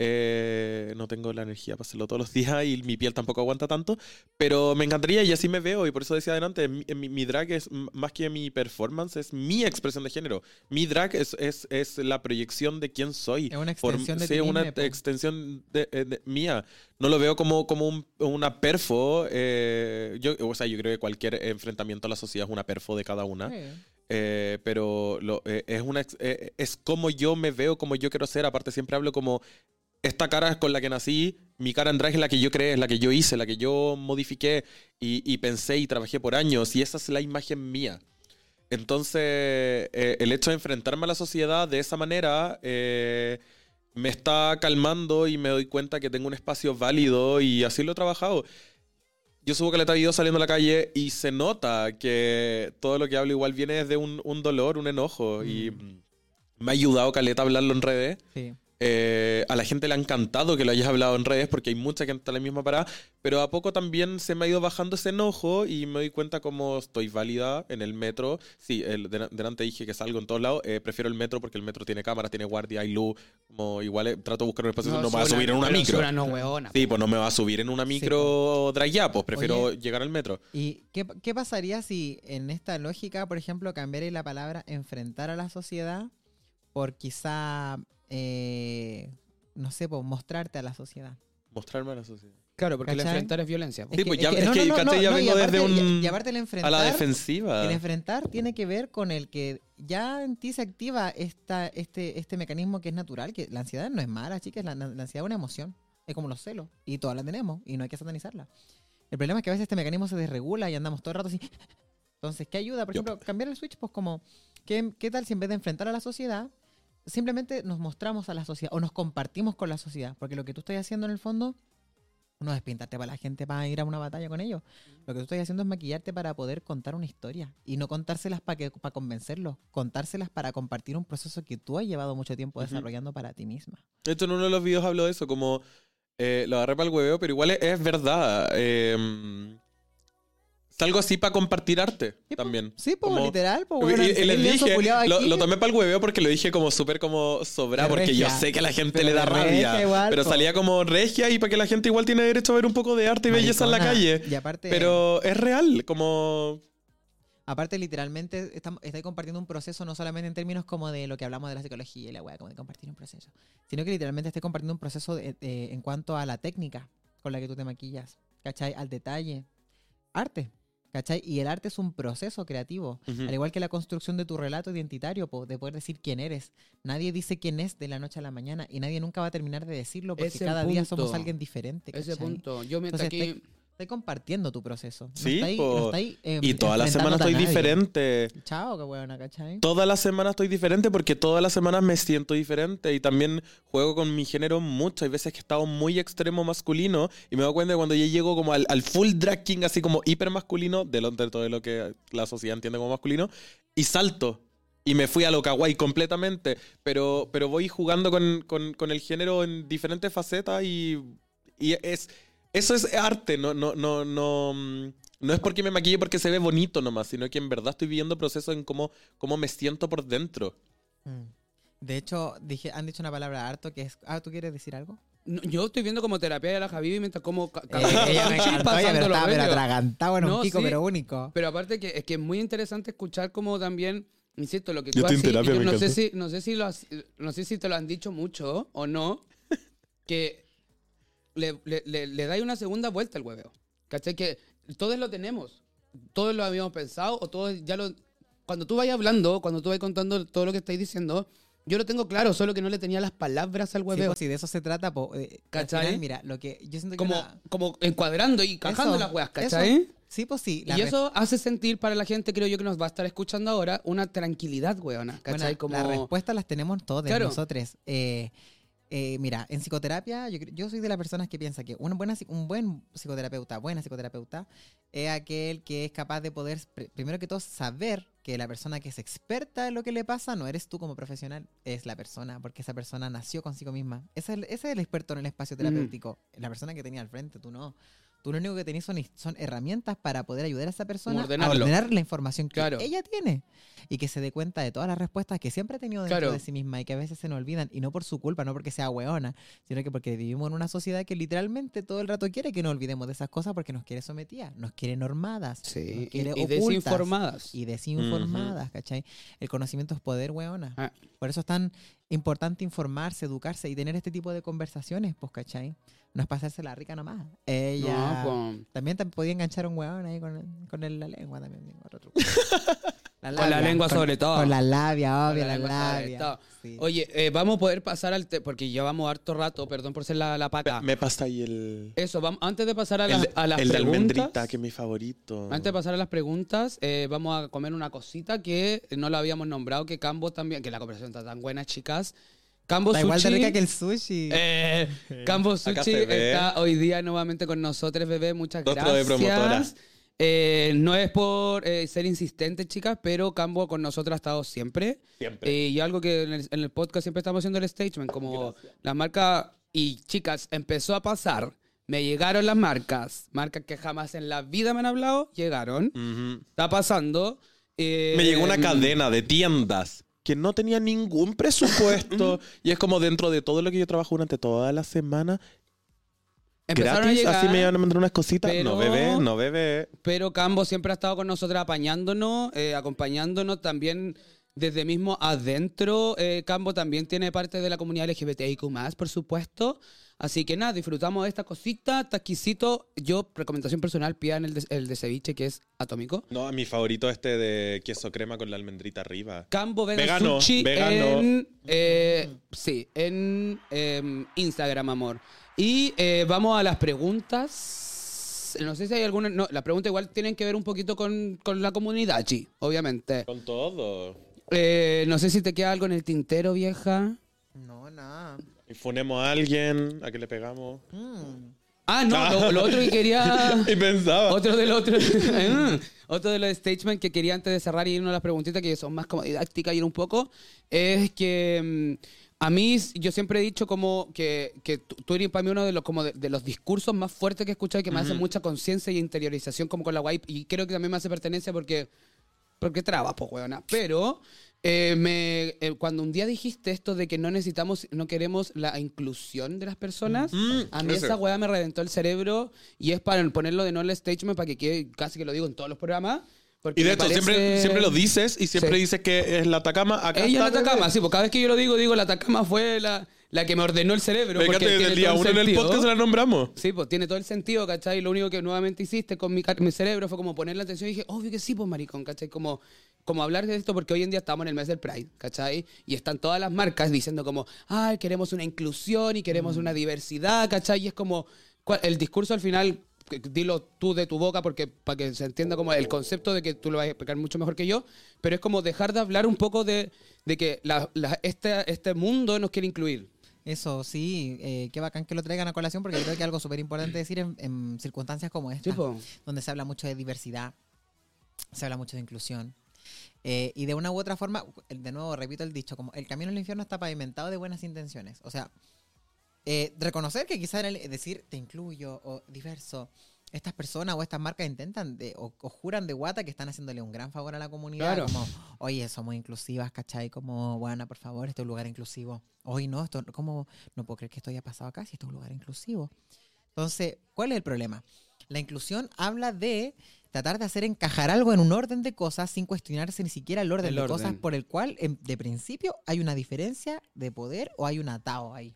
Eh, no tengo la energía para hacerlo todos los días y mi piel tampoco aguanta tanto, pero me encantaría y así me veo y por eso decía adelante, mi, mi- mi drag es más que mi performance, es mi expresión de género. Mi drag es, es, es la proyección de quién soy. Es una Por- extensión de sí, una extensión de, eh, de- mía. No lo veo como, como un- una perfo. eh, yo, o sea, yo creo que cualquier enfrentamiento a la sociedad es una perfo de cada una. Sí. Eh, pero lo- eh, es, una, eh, es como yo me veo, como yo quiero ser. Aparte, siempre hablo como esta cara con la que nací, mi cara en drag es la que yo creé, es la que yo hice, la que yo modifiqué y, y pensé y trabajé por años. Y esa es la imagen mía. Entonces, eh, el hecho de enfrentarme a la sociedad de esa manera eh, me está calmando y me doy cuenta que tengo un espacio válido y así lo he trabajado. Yo subo caleta de video saliendo a la calle y se nota que todo lo que hablo igual viene desde un, un dolor, un enojo. Y mm, me ha ayudado caleta a hablarlo en redes. Sí. Eh, a la gente le ha encantado que lo hayas hablado en redes porque hay mucha gente en la misma parada, pero a poco también se me ha ido bajando ese enojo y me doy cuenta como estoy válida en el metro. Sí, el, de- delante dije que salgo en todos lados, eh, prefiero el metro porque el metro tiene cámaras, tiene guardia, hay luz, como igual eh, trato de buscar un espacio, no, me voy a subir en una micro. no, weona. Sí, pues no me va a subir en una micro drag pues prefiero llegar al metro. ¿Y qué, qué pasaría si en esta lógica, por ejemplo, cambiara la palabra enfrentar a la sociedad por quizá, eh, no sé, por mostrarte a la sociedad? Mostrarme a la sociedad. Claro, porque el ¿Cachai? enfrentar es violencia. Sí, pues ya- es que, no, ¿cachai? Ya y vengo desde aparte- un- y- y aparte el A enfrentar, la defensiva. el enfrentar tiene que ver con el que ya en ti se activa esta, este, este mecanismo que es natural, que la ansiedad no es mala, chicas, la, la ansiedad es una emoción, es como los celos, y todas la tenemos, y no hay que satanizarla. El problema es que a veces este mecanismo se desregula y andamos todo el rato así. Entonces, ¿qué ayuda? Por ejemplo, cambiar el switch, pues como, ¿qué, ¿qué tal si en vez de enfrentar a la sociedad, simplemente nos mostramos a la sociedad o nos compartimos con la sociedad? Porque lo que tú estás haciendo en el fondo no es pintarte para la gente para ir a una batalla con ellos. Lo que tú estás haciendo es maquillarte para poder contar una historia y no contárselas para que para convencerlos, contárselas para compartir un proceso que tú has llevado mucho tiempo desarrollando para ti misma. De hecho, en uno de los videos hablo de eso, como eh, lo agarré para el hueveo, pero igual es, es verdad. eh, salgo así para compartir arte Sí, po. también. Sí, Como- literal, Y- bueno, y, el les dije, lo, tomé para el hueveo porque lo dije como súper como sobra, porque yo sé que a la gente Pero le da rabia. igual, pero salía como regia y para que la gente igual tiene derecho a ver un poco de arte y belleza en la calle. Y aparte, Pero es real, como... aparte literalmente estamos, estáis compartiendo un proceso no solamente en términos como de lo que hablamos de la psicología y la weá, como de compartir un proceso, sino que literalmente estáis compartiendo un proceso de- de- en cuanto a la técnica con la que tú te maquillas, ¿cachai? Al detalle. Arte, ¿cachai? Y el arte es un proceso creativo. Al igual que la construcción de tu relato identitario, po, de poder decir quién eres. Nadie dice quién es de la noche a la mañana y nadie nunca va a terminar de decirlo porque Ese cada día somos alguien diferente. Ese punto. Yo mientras Entonces, aquí... Estáis compartiendo tu proceso. No Sí, no em, Y toda la semana enfrentándote a estoy diferente. Chao, qué buena, ¿cachai? Toda la semana estoy diferente porque todas las semanas me siento diferente y también juego con mi género mucho. Hay veces que he estado muy extremo masculino y me doy cuenta de cuando yo llego como al, al full drag king, así como hiper masculino, de lo, de todo lo que la sociedad entiende como masculino, y salto. y me fui a lo kawaii completamente. Pero, pero voy jugando con, con- con el género en diferentes facetas y, y es, eso es arte, no, no, no, no, mm, no es porque me maquille porque se ve bonito nomás, sino que en verdad estoy viviendo procesos en cómo, cómo me siento por dentro. Mm. De hecho, dije, han dicho una palabra harto que es. Ah, ¿tú quieres decir algo? No, yo estoy viendo como terapia a la Javi mientras como ca- ca- Eh, ella me encantó, ella, pero estaba atragantado en un No, pico, sí. pero único. Pero aparte que es que es muy interesante escuchar como también, insisto, lo que Yo tú estoy en haces, terapia, yo me no sé si no sé si lo has- no sé si te lo han dicho mucho o no que le, le, le, le dais una segunda vuelta al hueveo. ¿Cachai? Que todos lo tenemos. Todos lo habíamos pensado o todos ya lo cuando tú vayas hablando, cuando tú vayas contando todo lo que estáis diciendo, yo lo tengo claro, solo que no le tenía las palabras al Sí, hueveo. pues, si de eso se trata, po, eh, al ¿Cachai? final, mira, lo que yo siento que como, como encuadrando y cajando Eso, las eso. ¿cachai? Sí, pues sí. la Y eso hace sentir para la gente, creo yo, que nos va a estar escuchando ahora, una tranquilidad, weona. Bueno, ¿Cachai? Como... Las respuestas las tenemos todos Claro. nosotros. Eh, eh, mira, en psicoterapia, yo, soy de las personas que piensa que una buena, un buen psicoterapeuta, buena psicoterapeuta, es aquel que es capaz de poder, pr- primero que todo, saber que la persona que es experta en lo que le pasa no eres tú como profesional, es la persona, porque esa persona nació consigo misma. Ese es el, ese es el experto en el espacio terapéutico, la persona que tenía al frente, tú no. Tú lo único que tenés son, son herramientas para poder ayudar a esa persona a ordenar la información que Claro. ella tiene y que se dé cuenta de todas las respuestas que siempre ha tenido dentro Claro. de sí misma y que a veces se nos olvidan y no por su culpa, no porque sea weona, sino que porque vivimos en una sociedad que literalmente todo el rato quiere que nos olvidemos de esas cosas porque nos quiere sometidas, nos quiere normadas, Sí, nos y, quiere y ocultas desinformadas. y desinformadas, ¿cachai? El conocimiento es poder, weona. Ah. Por eso es tan importante informarse, educarse y tener este tipo de conversaciones, pues, ¿cachai? No es pasarse la rica nomás. Ella... No. También te podía enganchar a un weón ahí con, con el- la lengua también. otro truco. Con la lengua sobre todo. Con la labia, Con obvio, la la, labia. Sí. Oye, eh, vamos a poder pasar al... te- porque llevamos harto rato, perdón por ser la, la pata. Me pasa ahí el. Eso, vamos, antes de pasar a El, las, de- a las el de preguntas... almendrita, que es mi favorito. Antes de pasar a las preguntas, eh, vamos a comer una cosita que no la habíamos nombrado, que Cambo también... Que la conversación está tan buena, chicas. Cambo Está igual de Sushi... rica que el sushi. Eh, Cambo Sushi está hoy día nuevamente con nosotros, bebé. Muchas de gracias. promotora. Eh, no es por eh, ser insistente, chicas, pero Cambo con nosotros ha estado siempre. Siempre. Eh, y algo que en el, en el podcast siempre estamos haciendo el statement, como la marca. Y chicas, empezó a pasar. Me llegaron las marcas. Marcas que jamás en la vida me han hablado, llegaron. Está pasando. Eh, Me llegó una cadena de tiendas que no tenía ningún presupuesto. y es como dentro de todo lo que yo trabajo durante toda la semana. Empezaron gratis, a llegar. así me iban a mandar unas cositas. pero- No, bebé, no, bebé. Pero Cambo siempre ha estado con nosotros apañándonos, eh, acompañándonos también desde mismo adentro. Eh, Cambo también tiene parte de la comunidad LGBTIQ+, por supuesto. Así que nada, disfrutamos de esta cosita, está exquisito. Yo, recomendación personal, pidan el de, el de ceviche, que es atómico. No, mi favorito este de queso crema con la almendrita arriba. Cambo Vegan Vegano, Sushi vegano. en, eh, sí, en em, Instagram, amor. Y eh, vamos a las preguntas. No sé si hay alguna... No, las preguntas igual tienen que ver un poquito con, con la comunidad, Chi, obviamente. Con todo. Eh, no sé si te queda algo en el tintero, vieja. No, nada. Y funemos a alguien, a que le pegamos. Mm. Ah, no, lo, lo otro que quería... y pensaba. Otro del otro. otro de los statements que quería antes de cerrar y irnos a las preguntitas que son más como didácticas y ir un poco, es que mm, a mí yo siempre he dicho como que, que tú, eres para mí uno de los, como de, de los discursos más fuertes que he escuchado y que me hace mucha conciencia y interiorización como con la guay y creo que también me hace pertenencia porque porque traba, pues, weona. Pero eh, me, eh, cuando un día dijiste esto de que no necesitamos, no queremos la inclusión de las personas, Mm, a mí ese. esa weá me reventó el cerebro y es para ponerlo de no el statement para que quede, casi que lo digo en todos los programas. porque Y de hecho, parece- siempre, siempre lo dices y siempre Sí. dices que es la Atacama. Acá Ella es la está, bebé. Atacama, sí, porque cada vez que yo lo digo, digo la Atacama fue la, la que me ordenó el cerebro. Me porque desde el día uno en el podcast la nombramos. Sí, pues tiene todo el sentido, ¿cachai? Lo único que nuevamente hiciste con mi, mi cerebro fue como poner la atención y dije, obvio que sí, pues maricón, ¿cachai? Como, como hablar de esto porque hoy en día estamos en el mes del Pride, ¿cachai? Y están todas las marcas diciendo como, ay, queremos una inclusión y Mm. queremos una diversidad, ¿cachai? Y es como, ¿cuál- el discurso al final, dilo tú de tu boca porque para que se entienda como el concepto de que tú lo vas a explicar mucho mejor que yo, pero es como dejar de hablar un poco de, de que la- la- este, este mundo nos quiere incluir. Eso sí, eh, qué bacán que lo traigan a colación porque creo que es algo súper importante decir en, en circunstancias como esta, donde se habla mucho de diversidad, se habla mucho de inclusión. Eh, y de una u otra forma, de nuevo repito el dicho, como el camino al infierno está pavimentado de buenas intenciones. O sea, eh, reconocer que quizás decir te incluyo o diverso, estas personas o estas marcas intentan de, o, juran de guata que están haciéndole un gran favor a la comunidad. Claro. Como, oye, somos inclusivas, ¿cachai? Como, bueno, por favor, este es un lugar inclusivo. Hoy no, esto, ¿cómo? No puedo creer que esto haya pasado acá si esto es un lugar inclusivo. Entonces, ¿cuál es el problema? La inclusión habla de tratar de hacer encajar algo en un orden de cosas sin cuestionarse ni siquiera el orden El de orden. cosas por el cual, em, de principio, hay una diferencia de poder o hay un atado ahí.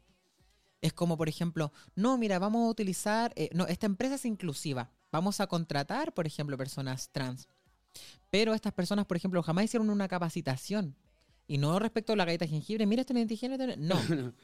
Es como, por ejemplo, no, mira, vamos a utilizar, eh, no, esta empresa es inclusiva. Vamos a contratar, por ejemplo, personas trans. Pero estas personas, por ejemplo, jamás hicieron una capacitación. Y no respecto a la galleta jengibre, mira esto no es no.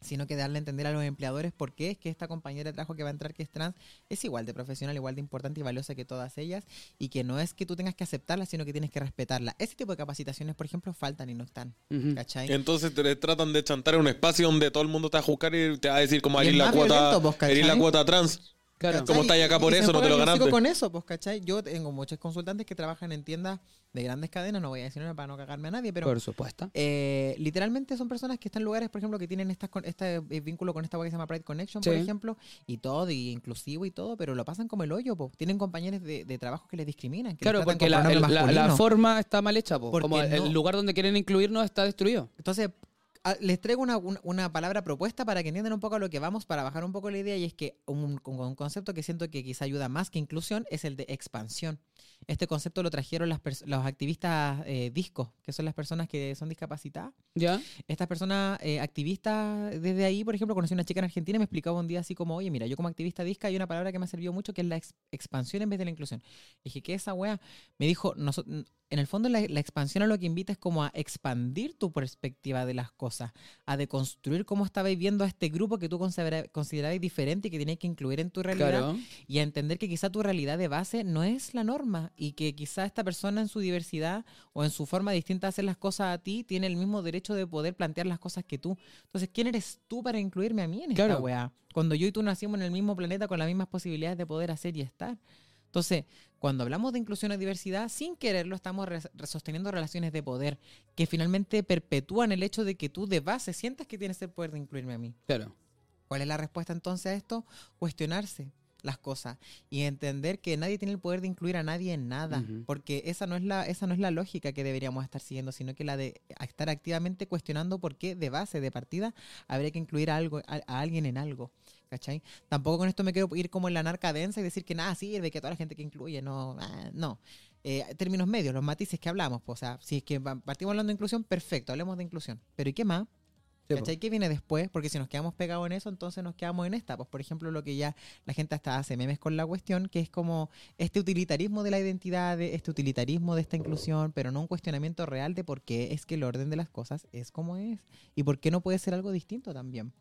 Sino que darle a entender a los empleadores por qué es que esta compañera de trabajo que va a entrar, que es trans, es igual de profesional, igual de importante y valiosa que todas ellas. Y que no es que tú tengas que aceptarla, sino que tienes que respetarla. Ese tipo de capacitaciones, por ejemplo, faltan y no están. ¿Cachai? Entonces te tratan de chantar en un espacio donde todo el mundo te va a juzgar y te va a decir como eres la cuota, la cuota trans. Claro. Como estáis acá por y eso, no te lo ganaste. con eso, pues, ¿cachai? Yo tengo muchos consultantes que trabajan en tiendas de grandes cadenas, no voy a decir nada para no cagarme a nadie, pero Por supuesto. eh, literalmente son personas que están en lugares, por ejemplo, que tienen estas con, este eh, vínculo con esta web que se llama Pride Connection, por ejemplo, y todo, y inclusivo y todo, pero lo pasan como el hoyo, po. Tienen compañeros de, de trabajo que les discriminan. Que Claro, porque la, el- la- forma está mal hecha, po. Como el, lugar donde quieren incluirnos está destruido. Entonces, les traigo una, una- palabra propuesta para que entiendan un poco a lo que vamos, para bajar un poco la idea, y es que un concepto que siento que quizá ayuda más que inclusión es el de expansión. Este concepto lo trajeron las los activistas eh, discos, que son las personas que son discapacitadas. ¿Ya? Estas personas eh, activistas, desde ahí, por ejemplo, conocí a una chica en Argentina y me explicaba un día así como, oye, mira, yo como activista disca hay una palabra que me ha servido mucho que es la ex- expansión en vez de la inclusión. Le dije, ¿qué es esa wea? Me dijo, "Noso- en el fondo la, la expansión a lo que invita es como a expandir tu perspectiva de las cosas, a deconstruir cómo estabais viendo a este grupo que tú considera- considerabais diferente y que tenías que incluir en tu realidad Claro. y a entender que quizá tu realidad de base no es la norma y que quizá esta persona en su diversidad o en su forma distinta de hacer las cosas a ti tiene el mismo derecho de poder plantear las cosas que tú. Entonces, ¿quién eres tú para incluirme a mí en esta Claro. weá? Cuando yo y tú nacimos en el mismo planeta con las mismas posibilidades de poder hacer y estar. Entonces, cuando hablamos de inclusión y diversidad, sin quererlo estamos re- sosteniendo relaciones de poder que finalmente perpetúan el hecho de que tú de base sientas que tienes el poder de incluirme a mí. Claro. ¿Cuál es la respuesta entonces a esto? Cuestionarse las cosas y entender que nadie tiene el poder de incluir a nadie en nada, porque esa no es la esa no es la lógica que deberíamos estar siguiendo, sino que la de estar activamente cuestionando por qué de base, de partida, habría que incluir a algo a, a alguien en algo. ¿Cachai? Tampoco con esto me quiero ir como en la narca densa y decir que nada sirve, que toda la gente que incluye, no, ah, no. Eh, términos medios, los matices que hablamos, pues, o sea, si es que partimos hablando de inclusión, perfecto, hablemos de inclusión. Pero ¿y qué más? Sí. ¿Cachai? ¿Qué viene después? Porque si nos quedamos pegados en eso, entonces nos quedamos en esta. Pues, por ejemplo, lo que ya la gente hasta hace memes con la cuestión, que es como este utilitarismo de la identidad, de- este utilitarismo de esta inclusión, pero no un cuestionamiento real de por qué es que el orden de las cosas es como es y por qué no puede ser algo distinto también.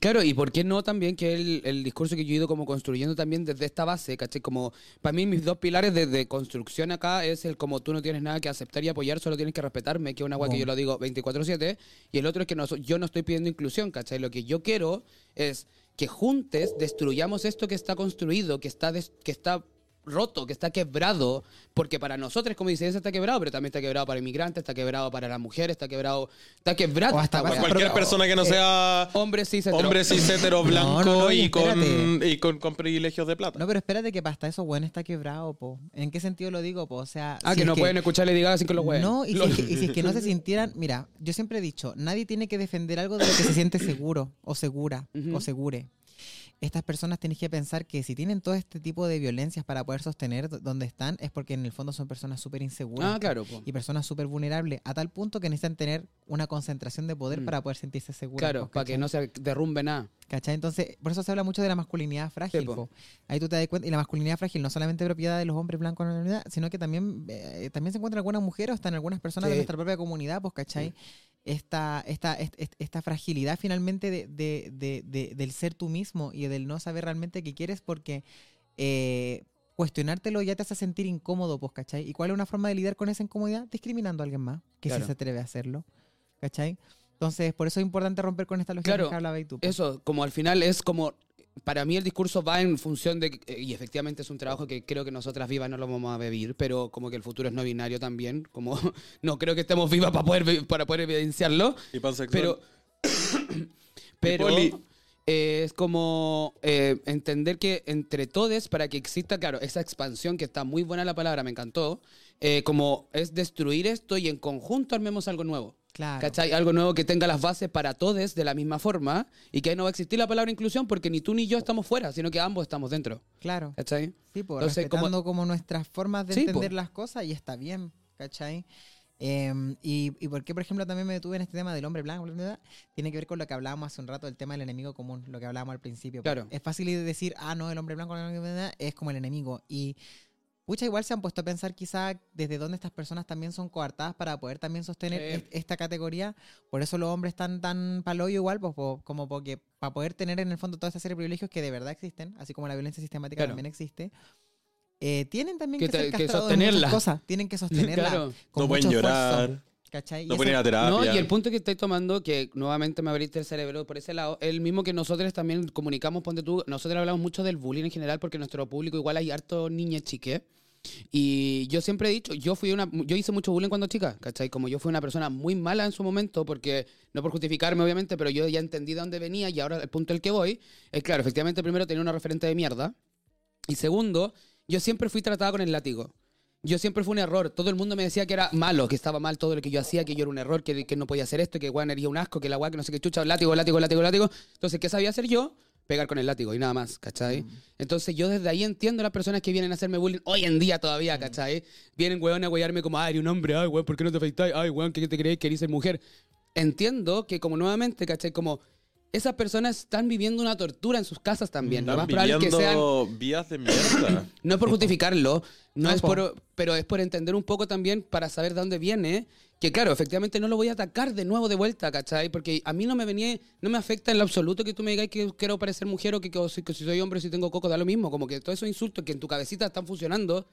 Claro, y por qué no también que el, el discurso que yo he ido como construyendo también desde esta base, ¿cachai? Como para mí mis dos pilares de, de construcción acá es el como tú no tienes nada que aceptar y apoyar, solo tienes que respetarme, que es una agua que yo lo digo 24/7, y el otro es que no, yo no estoy pidiendo inclusión, ¿cachai? Lo que yo quiero es que juntes destruyamos esto que está construido, que está, des- que está roto, que está quebrado, porque para nosotros como disidencia está quebrado, pero también está quebrado para inmigrantes, está quebrado para las mujeres, está quebrado, está quebrado. O hasta para-. Cualquier persona que no eh, sea Hombre cis hetero. hombre cis hetero blanco no, no, y y, con, y con, con privilegios de plata. No, pero espérate que hasta eso, bueno, está quebrado, po. ¿En qué sentido lo digo, po? O sea... Ah, si que no pueden escucharle diga así con los huevos. No, y si, es que, y si es que no se sintieran, mira, yo siempre he dicho, nadie tiene que defender algo de lo que se siente seguro o segura o segure. Estas personas tienen que pensar que si tienen todo este tipo de violencias para poder sostener donde están, es porque en el fondo son personas súper inseguras Ah, claro, po. y personas súper vulnerables, a tal punto que necesitan tener una concentración de poder Mm. para poder sentirse seguras. Claro, para que no se derrumbe nada. ¿Cachai? Entonces, por eso se habla mucho de la masculinidad frágil. Sí. Ahí tú te das cuenta, y la masculinidad frágil no solamente propiedad de los hombres blancos en la comunidad, sino que también, eh, también se encuentra en algunas mujeres o hasta en algunas personas de nuestra propia comunidad, pues, ¿cachai? Esta, esta, est- est- esta fragilidad finalmente de, de- de- de- del ser tú mismo y del no saber realmente qué quieres porque eh, cuestionártelo ya te hace sentir incómodo, pues, ¿cachai? ¿Y cuál es una forma de lidiar con esa incomodidad? Discriminando a alguien más, que Claro. si se atreve a hacerlo, ¿cachai? Entonces, por eso es importante romper con esta lógica Claro, que hablaba y tú. pues. Eso, como al final es como para mí el discurso va en función de, eh, y efectivamente es un trabajo que creo que nosotras vivas no lo vamos a vivir, pero como que el futuro es no binario también, como no creo que estemos vivas para poder, para poder evidenciarlo, Y pansexual. pero, pero eh, es como eh, entender que entre todos, para que exista, claro, esa expansión, que está muy buena la palabra, me encantó, eh, como es destruir esto y en conjunto armemos algo nuevo. Claro. ¿Cachai? Algo nuevo que tenga las bases para todos de la misma forma y que ahí no va a existir la palabra inclusión porque ni tú ni yo estamos fuera, sino que ambos estamos dentro. Claro. ¿Cachai? Sí, pues, Entonces, como- respetando como, nuestras formas de Sí, entender las cosas y está bien, ¿cachai? Em, y, y por qué, por ejemplo, también me detuve en este tema del hombre blanco, bla, bla, bla, tiene que ver con lo que hablábamos hace un rato del tema del enemigo común, lo que hablábamos al principio. Claro. Es fácil decir, ah, no, el hombre blanco bla, bla, bla, bla, es como el enemigo. Y muchas igual se han puesto a pensar quizá desde dónde estas personas también son coartadas para poder también sostener Sí. est- esta categoría. Por eso los hombres están tan paloyo igual, pues, po- como porque para poder tener en el fondo toda esta serie de privilegios que de verdad existen, así como la violencia sistemática Claro. también existe. eh, tienen también Que que, que sostenerla. cosas, tienen que sostenerla Claro. con no pueden esfuerzo, llorar, ¿cachai? No pueden ir a terapia. No, y el punto que estáis tomando, que nuevamente me abriste el cerebro por ese lado, el mismo que nosotros también comunicamos, ponte tú, nosotros hablamos mucho del bullying en general porque nuestro público igual hay harto niñas chique. Y yo siempre he dicho, yo fui una, yo hice mucho bullying cuando chica, ¿cachai? Como yo fui una persona muy mala en su momento, porque, no por justificarme obviamente, pero yo ya entendí de dónde venía y ahora el punto al que voy es, claro, efectivamente primero tenía una referente de mierda, y segundo, yo siempre fui tratada con el látigo. Yo siempre fui un error. Todo el mundo me decía que era malo, que estaba mal todo lo que yo hacía, que yo era un error, que, que no podía hacer esto, que weón era un asco, que la weá, que no sé qué chucha, látigo, látigo, látigo, látigo. Entonces, ¿qué sabía hacer yo? Pegar con el látigo y nada más, ¿cachai? Entonces, yo desde ahí entiendo a las personas que vienen a hacerme bullying hoy en día todavía, ¿cachai? Vienen, weón, a huearme como, ay, eres un hombre, ay, weón, ¿por qué no te afeitáis? Ay, weón, ¿qué te creéis que eres mujer? Entiendo que, como nuevamente, ¿cachai? Como esas personas están viviendo una tortura en sus casas también. Lo Están más probable es que sean vías de mierda. no es por justificarlo, no, No, es po. por, pero es por entender un poco también para saber de dónde viene. Que claro, efectivamente no lo voy a atacar de nuevo de vuelta, ¿cachai? Porque a mí no me venía, no me afecta en lo absoluto que tú me digas que quiero parecer mujer o que, que si, que si soy hombre o si tengo coco, da lo mismo. Como que todos esos insultos que en tu cabecita están funcionando,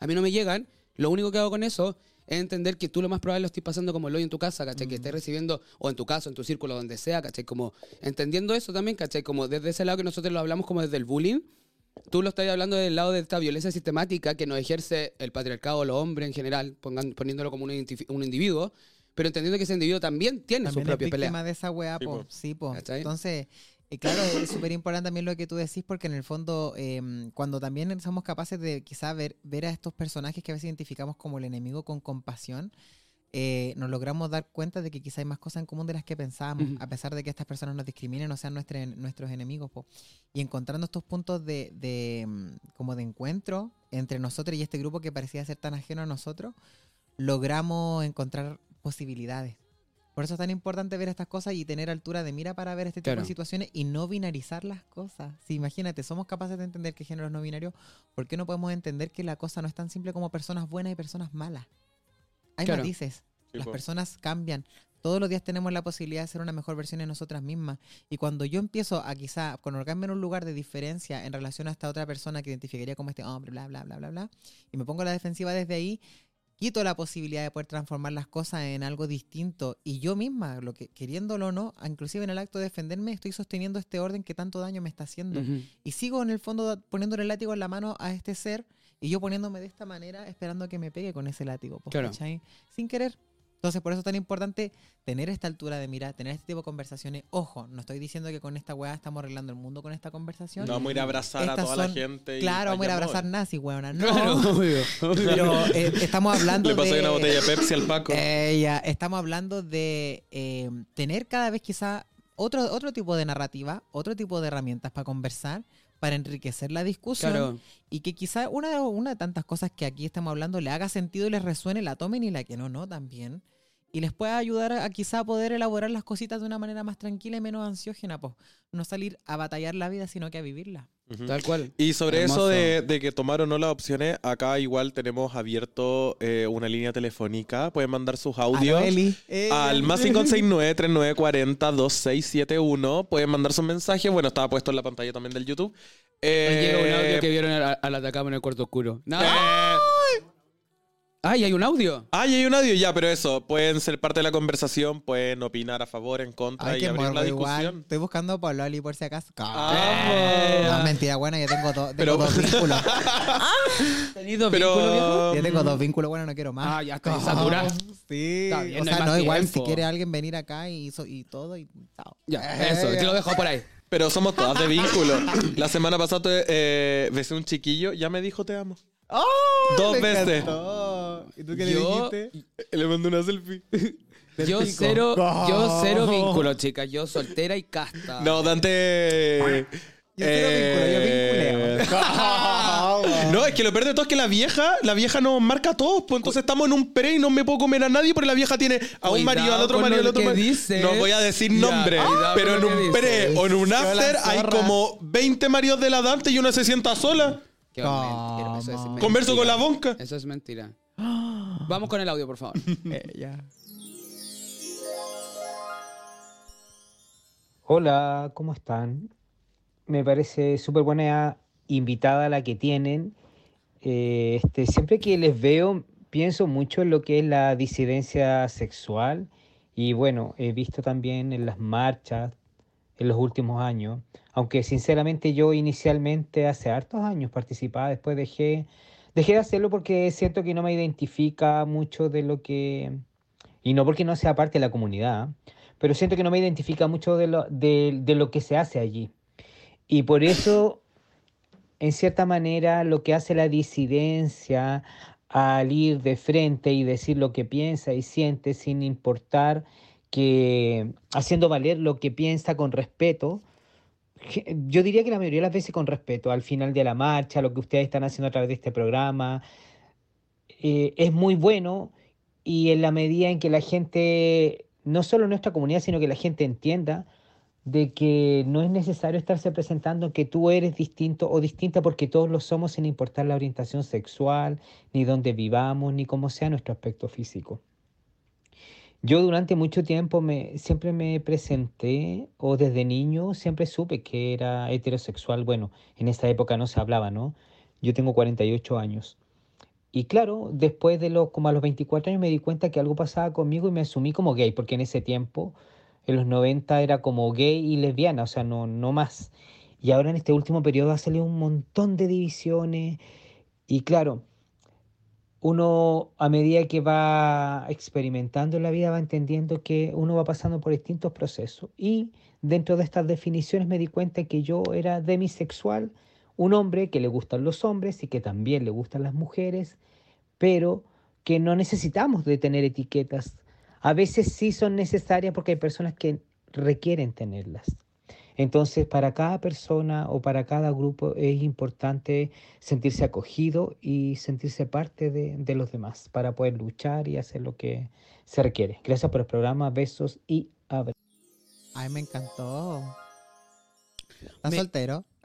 a mí no me llegan. Lo único que hago con eso es entender que tú lo más probable lo estés pasando como el hoy en tu casa, ¿cachai? Que estés recibiendo, o en tu caso, en tu círculo, donde sea, ¿cachai? Como entendiendo eso también, ¿cachai? Como desde ese lado que nosotros lo hablamos como desde el bullying, tú lo estás hablando del lado de esta violencia sistemática que nos ejerce el patriarcado, los hombres en general, pongan- poniéndolo como un, un individuo, pero entendiendo que ese individuo también tiene también su es propia víctima pelea. de esa weá, Sí, po. po. Sí, po. Entonces, eh, claro, es súper importante también lo que tú decís, porque en el fondo, eh, cuando también somos capaces de quizá ver, ver a estos personajes que a veces identificamos como el enemigo con compasión, eh, nos logramos dar cuenta de que quizá hay más cosas en común de las que pensábamos, a pesar de que estas personas nos discriminen o sean nuestre- nuestros enemigos. po. Y encontrando estos puntos de, de, mm, como de encuentro entre nosotros y este grupo que parecía ser tan ajeno a nosotros, logramos encontrar posibilidades. Por eso es tan importante ver estas cosas y tener altura de mira para ver este tipo Claro. de situaciones y no binarizar las cosas. Si imagínate, somos capaces de entender que género es no binario, ¿por qué no podemos entender que la cosa no es tan simple como personas buenas y personas malas? Hay Claro. matices. Sí, Las po. personas cambian. Todos los días tenemos la posibilidad de ser una mejor versión de nosotras mismas. Y cuando yo empiezo a quizá colocarme en un lugar de diferencia en relación a esta otra persona que identificaría como este hombre, bla, bla, bla, bla, bla, y me pongo a la defensiva desde ahí, quito la posibilidad de poder transformar las cosas en algo distinto. Y yo misma, lo que queriéndolo o no, inclusive en el acto de defenderme, estoy sosteniendo este orden que tanto daño me está haciendo. Ujú. Y sigo en el fondo poniéndole el látigo en la mano a este ser y yo poniéndome de esta manera esperando a que me pegue con ese látigo. pues, Claro. ¿cachai? Sin querer. Entonces, por eso es tan importante tener esta altura de mira, tener este tipo de conversaciones. Ojo, no estoy diciendo que con esta weá estamos arreglando el mundo con esta conversación. No vamos a ir a abrazar a toda la gente. claro, vamos a ir a abrazar nazis, weona. No. Claro, obvio, obvio. Pero eh, estamos hablando Le pasé de... una botella de Pepsi al Paco. Eh, ya, estamos hablando de eh, tener cada vez quizá otro, otro tipo de narrativa, otro tipo de herramientas para conversar, para enriquecer la discusión Claro. y que quizá una de, una de tantas cosas que aquí estamos hablando le haga sentido y les resuene, la tomen y la que no, no también. Y les pueda ayudar a, a quizá poder elaborar las cositas de una manera más tranquila y menos ansiógena, pues no salir a batallar la vida, sino que a vivirla. Tal cual. Y sobre Hermoso. eso de, de que tomar o no las opciones, acá igual tenemos abierto eh, una línea telefónica. Pueden mandar sus audios. Eh, al más 569-3940-2671. Pueden mandar sus mensajes. Bueno, estaba puesto en la pantalla también del YouTube. Nos llega un Eh, audio que vieron al, al atacado en el cuarto oscuro. No, Ay, hay un audio. Ah, y hay un audio ya, pero eso, pueden ser parte de la conversación, pueden opinar a favor, en contra Ay, y qué abrir la discusión. igual. Estoy buscando por Loli por si acaso. Ah, No, mentira, bueno, yo tengo, do- tengo Pero- dos vínculos. ¿Tenido Pero- vínculo, viejo? Yo tengo dos vínculos, bueno, no quiero más. Ah, ya está saturado. Sí. Está bien, o no hay sea, más no, igual si quiere alguien venir acá y, so- y todo y chao. Ya, eso, te lo dejo por ahí. Pero somos todas de vínculo. La semana pasada eh, besé un chiquillo, ya me dijo te amo. ¡Oh! Dos veces. ¿Y tú qué le Yo- dijiste? Le mandé una selfie. Yo cero, yo cero vínculo, chicas. Yo soltera y casta. No, Dante. Yo cero vínculo, yo eh, No, es que lo peor de todo es que la vieja, la vieja nos marca a todos, pues entonces estamos en un pre y no me puedo comer a nadie porque la vieja tiene a un Cuidado marido, al otro marido, al otro marido. No voy a decir nombre, pero en un pre dices. o en un after hay como 20 maridos de la Dante y una se sienta sola. Qué mentira, eso es ¿Cómo? Converso con la bonca. Eso es mentira. Vamos con el audio, por favor. Eh, ya. Hola, ¿cómo están? Me parece súper buena invitada la que tienen. Eh, este, siempre que les veo, pienso mucho en lo que es la disidencia sexual y bueno, he visto también en las marchas en los últimos años, aunque sinceramente yo inicialmente hace hartos años participaba, después dejé, dejé de hacerlo porque siento que no me identifica mucho de lo que, y no porque no sea parte de la comunidad, pero siento que no me identifica mucho de lo, de, de lo que se hace allí. Y por eso, en cierta manera, lo que hace la disidencia al ir de frente y decir lo que piensa y siente sin importar que haciendo valer lo que piensa con respeto, yo diría que la mayoría de las veces con respeto, al final de la marcha, lo que ustedes están haciendo a través de este programa, eh, es muy bueno y en la medida en que la gente, no solo nuestra comunidad, sino que la gente entienda de que no es necesario estarse presentando que tú eres distinto o distinta porque todos lo somos sin importar la orientación sexual, ni dónde vivamos, ni cómo sea nuestro aspecto físico. Yo durante mucho tiempo me, siempre me presenté, o desde niño siempre supe que era heterosexual. Bueno, en esa época no se hablaba, ¿no? Yo tengo 48 años. Y claro, después de los, como a los 24 años me di cuenta que algo pasaba conmigo y me asumí como gay, porque en ese tiempo, en los 90, era como gay y lesbiana, o sea, no, no más. Y ahora en este último periodo ha salido un montón de divisiones. Y claro, uno a medida que va experimentando en la vida va entendiendo que uno va pasando por distintos procesos. Y dentro de estas definiciones me di cuenta que yo era demisexual, un hombre que le gustan los hombres y que también le gustan las mujeres, pero que no necesitamos de tener etiquetas. A veces sí son necesarias porque hay personas que requieren tenerlas. Entonces, para cada persona o para cada grupo es importante sentirse acogido y sentirse parte de, de los demás para poder luchar y hacer lo que se requiere. Gracias por el programa, besos y abrazos. Ay, me encantó. ¿Estás Me- soltero?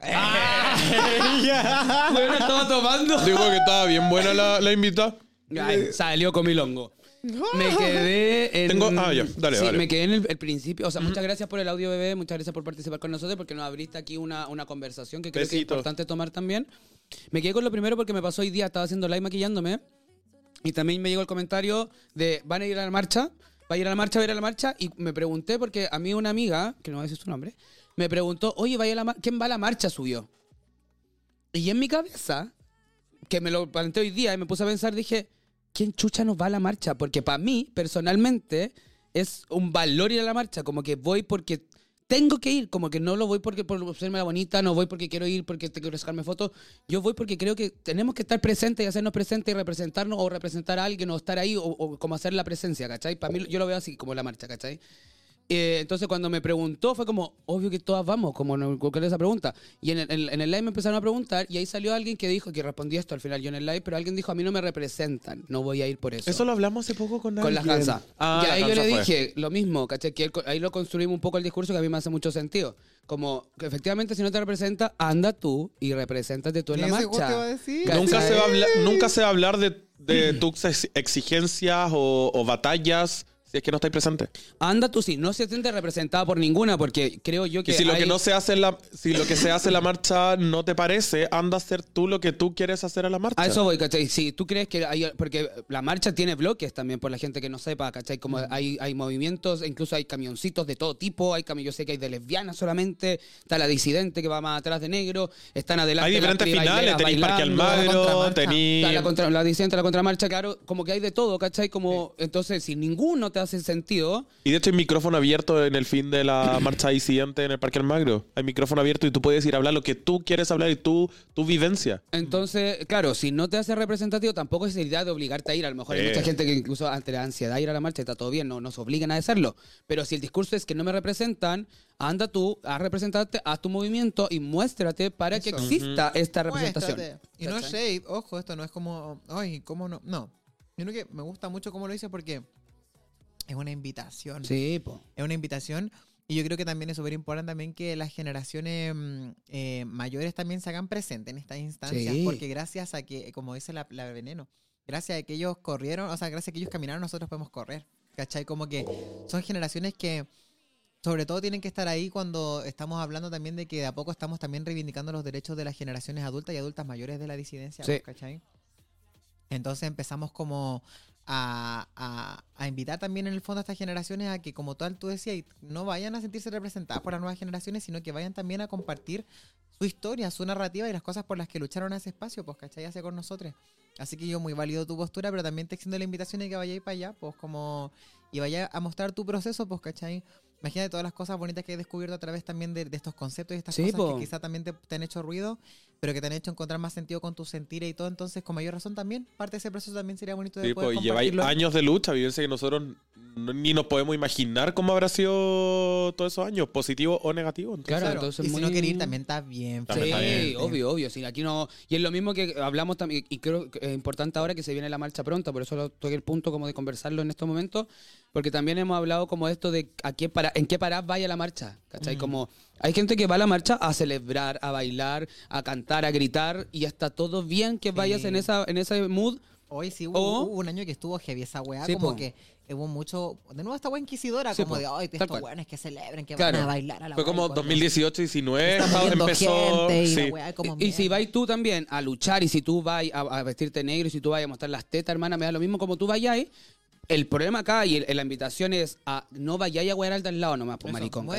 Bueno, estaba tomando. Digo que estaba bien buena la, la invitada. Ay, salió con milongo. Me quedé en. Tengo- ah, ya, dale, sí, dale. me quedé en el, el principio. O sea, muchas gracias por el audio, bebé. Muchas gracias por participar con nosotros porque nos abriste aquí una, una conversación que creo que es Besitos. importante tomar también. Me quedé con lo primero porque me pasó hoy día, estaba haciendo live maquillándome. Y también me llegó el comentario de: ¿van a ir a la marcha? ¿Va a ir a la marcha? ¿Va a ir a la marcha? Y me pregunté porque a mí una amiga, que no voy a decir su nombre, me preguntó: Oye, ¿vaya a la mar- ¿quién va a la marcha? Subió. Y en mi cabeza, que me lo planteé hoy día y me puse a pensar, dije, ¿quién chucha nos va a la marcha? Porque para mí, personalmente, es un valor ir a la marcha, como que voy porque tengo que ir, como que no lo voy porque por serme la bonita, no voy porque quiero ir, porque te quiero sacarme fotos, yo voy porque creo que tenemos que estar presentes y hacernos presentes y representarnos o representar a alguien o estar ahí o, o como hacer la presencia, ¿cachai? Para mí yo lo veo así, como la marcha, ¿cachai? Eh, entonces cuando me preguntó fue como, obvio que todas vamos, como no cualquier esa pregunta. Y en el, en, en el live me empezaron a preguntar y ahí salió alguien que dijo, que respondí esto al final yo en el live, pero alguien dijo, a mí no me representan, no voy a ir por eso. Eso lo hablamos hace poco con con la alguien. Hansa. Ah, y la ahí yo Hansa le fue. dije lo mismo, ¿cachai? Que él ahí lo construimos un poco el discurso que a mí me hace mucho sentido. Como que efectivamente si no te representa, anda tú y represéntate tú en la marcha. iba a decir. ¿Cachai? Nunca se, va a hablar, nunca se va a hablar de, de tus ex- exigencias o, o batallas Si es que no estáis presente. Anda tú sí, no se siente representada por ninguna, porque creo yo que. Que si lo que no se hace en la, si lo que se hace en la marcha no te parece, anda a hacer tú lo que tú quieres hacer a la marcha. A eso voy, ¿cachai? Si tú crees que hay. Porque la marcha tiene bloques también, por la gente que no sepa, ¿cachai? Como hay, hay movimientos, incluso hay camioncitos de todo tipo. Hay yo sé que hay de lesbianas solamente. Está la disidente que va más atrás de negro. Están adelante. Hay diferentes finales, tenéis Parque. Almagro, tenéis... La, contra, la disidente, la contramarcha, claro, como que hay de todo, ¿cachai? Como, entonces, si ninguno te hace sentido, Y de hecho hay micrófono abierto en el fin de la marcha disidente en el Parque Almagro. Hay micrófono abierto y tú puedes ir a hablar lo que tú quieres hablar y tú, tu vivencia. Entonces, claro, si no te hace representativo, tampoco es la idea de obligarte a ir. A lo mejor hay Eh. mucha gente que incluso ante la ansiedad de ir a la marcha está todo bien, no nos obligan a hacerlo. Pero si el discurso es que no me representan, anda tú a representarte, haz tu movimiento y muéstrate para que exista esta representación. Muéstrate. Y no es shade, ojo, esto no es como, ay, ¿cómo no? No. Yo creo que me gusta mucho cómo lo dices porque es una invitación. Sí, po. Es una invitación. Y yo creo que también es súper importante también que las generaciones mm, eh, mayores también se hagan presentes en estas instancias. Sí. Porque gracias a que, como dice la, la veneno, gracias a que ellos corrieron, o sea, gracias a que ellos caminaron, nosotros podemos correr. ¿Cachai? Como que son generaciones que sobre todo tienen que estar ahí cuando estamos hablando también de que de a poco estamos también reivindicando los derechos de las generaciones adultas y adultas mayores de la disidencia. Sí. ¿Cachai? Entonces empezamos como a, a- a invitar también en el fondo a estas generaciones a que, como tal tú decías, no vayan a sentirse representadas por las nuevas generaciones, sino que vayan también a compartir su historia, su narrativa y las cosas por las que lucharon a ese espacio, pues, ¿cachai? Hace con nosotros. Así que yo muy válido tu postura, pero también te extiendo la invitación de que vayáis para allá, pues, como... Y vaya a mostrar tu proceso, pues, ¿cachai? Imagínate todas las cosas bonitas que he descubierto a través también de, de estos conceptos y estas Sí, cosas po. que quizá también te, te han hecho ruido, pero que te han hecho encontrar más sentido con tus sentires y todo. Entonces, con mayor razón también, parte de ese proceso también sería bonito de Sí, poder pues, y lleváis años de lucha, vivencia que nosotros no- ni nos podemos imaginar cómo habrá sido todos esos años, positivo o negativo. Entonces, Claro, Claro, entonces y si no queréis ir, también está bien. También Sí, está bien. obvio, obvio. Sí, aquí no. Y es lo mismo que hablamos también, y creo que es importante ahora que se viene la marcha pronta, por eso lo- toqué el punto como de conversarlo en estos momentos, porque también hemos hablado como esto de a qué para, en qué parada vaya la marcha, ¿cachai? Como hay gente que va a la marcha a celebrar, a bailar, a cantar, a gritar, y está todo bien que vayas Sí. en esa en ese mood. Hoy sí hubo, O- hubo un año que estuvo heavy esa weá, Sí, como po. que hubo mucho, de nuevo esta weá inquisidora, Sí, como po. de, ay, estos weones que celebren, que Claro. van a bailar a la Fue weá", como y cuando 2018-19, está muriendo empezó... gente y la sí. weá, como Y, y si vais tú también a luchar y si tú vas a, a vestirte negro y si tú vas a mostrar las tetas, hermana, me da lo mismo como tú vayáis. El problema acá y el- la invitación es a no vayáis a wear al de al lado nomás, pues maricón. Como,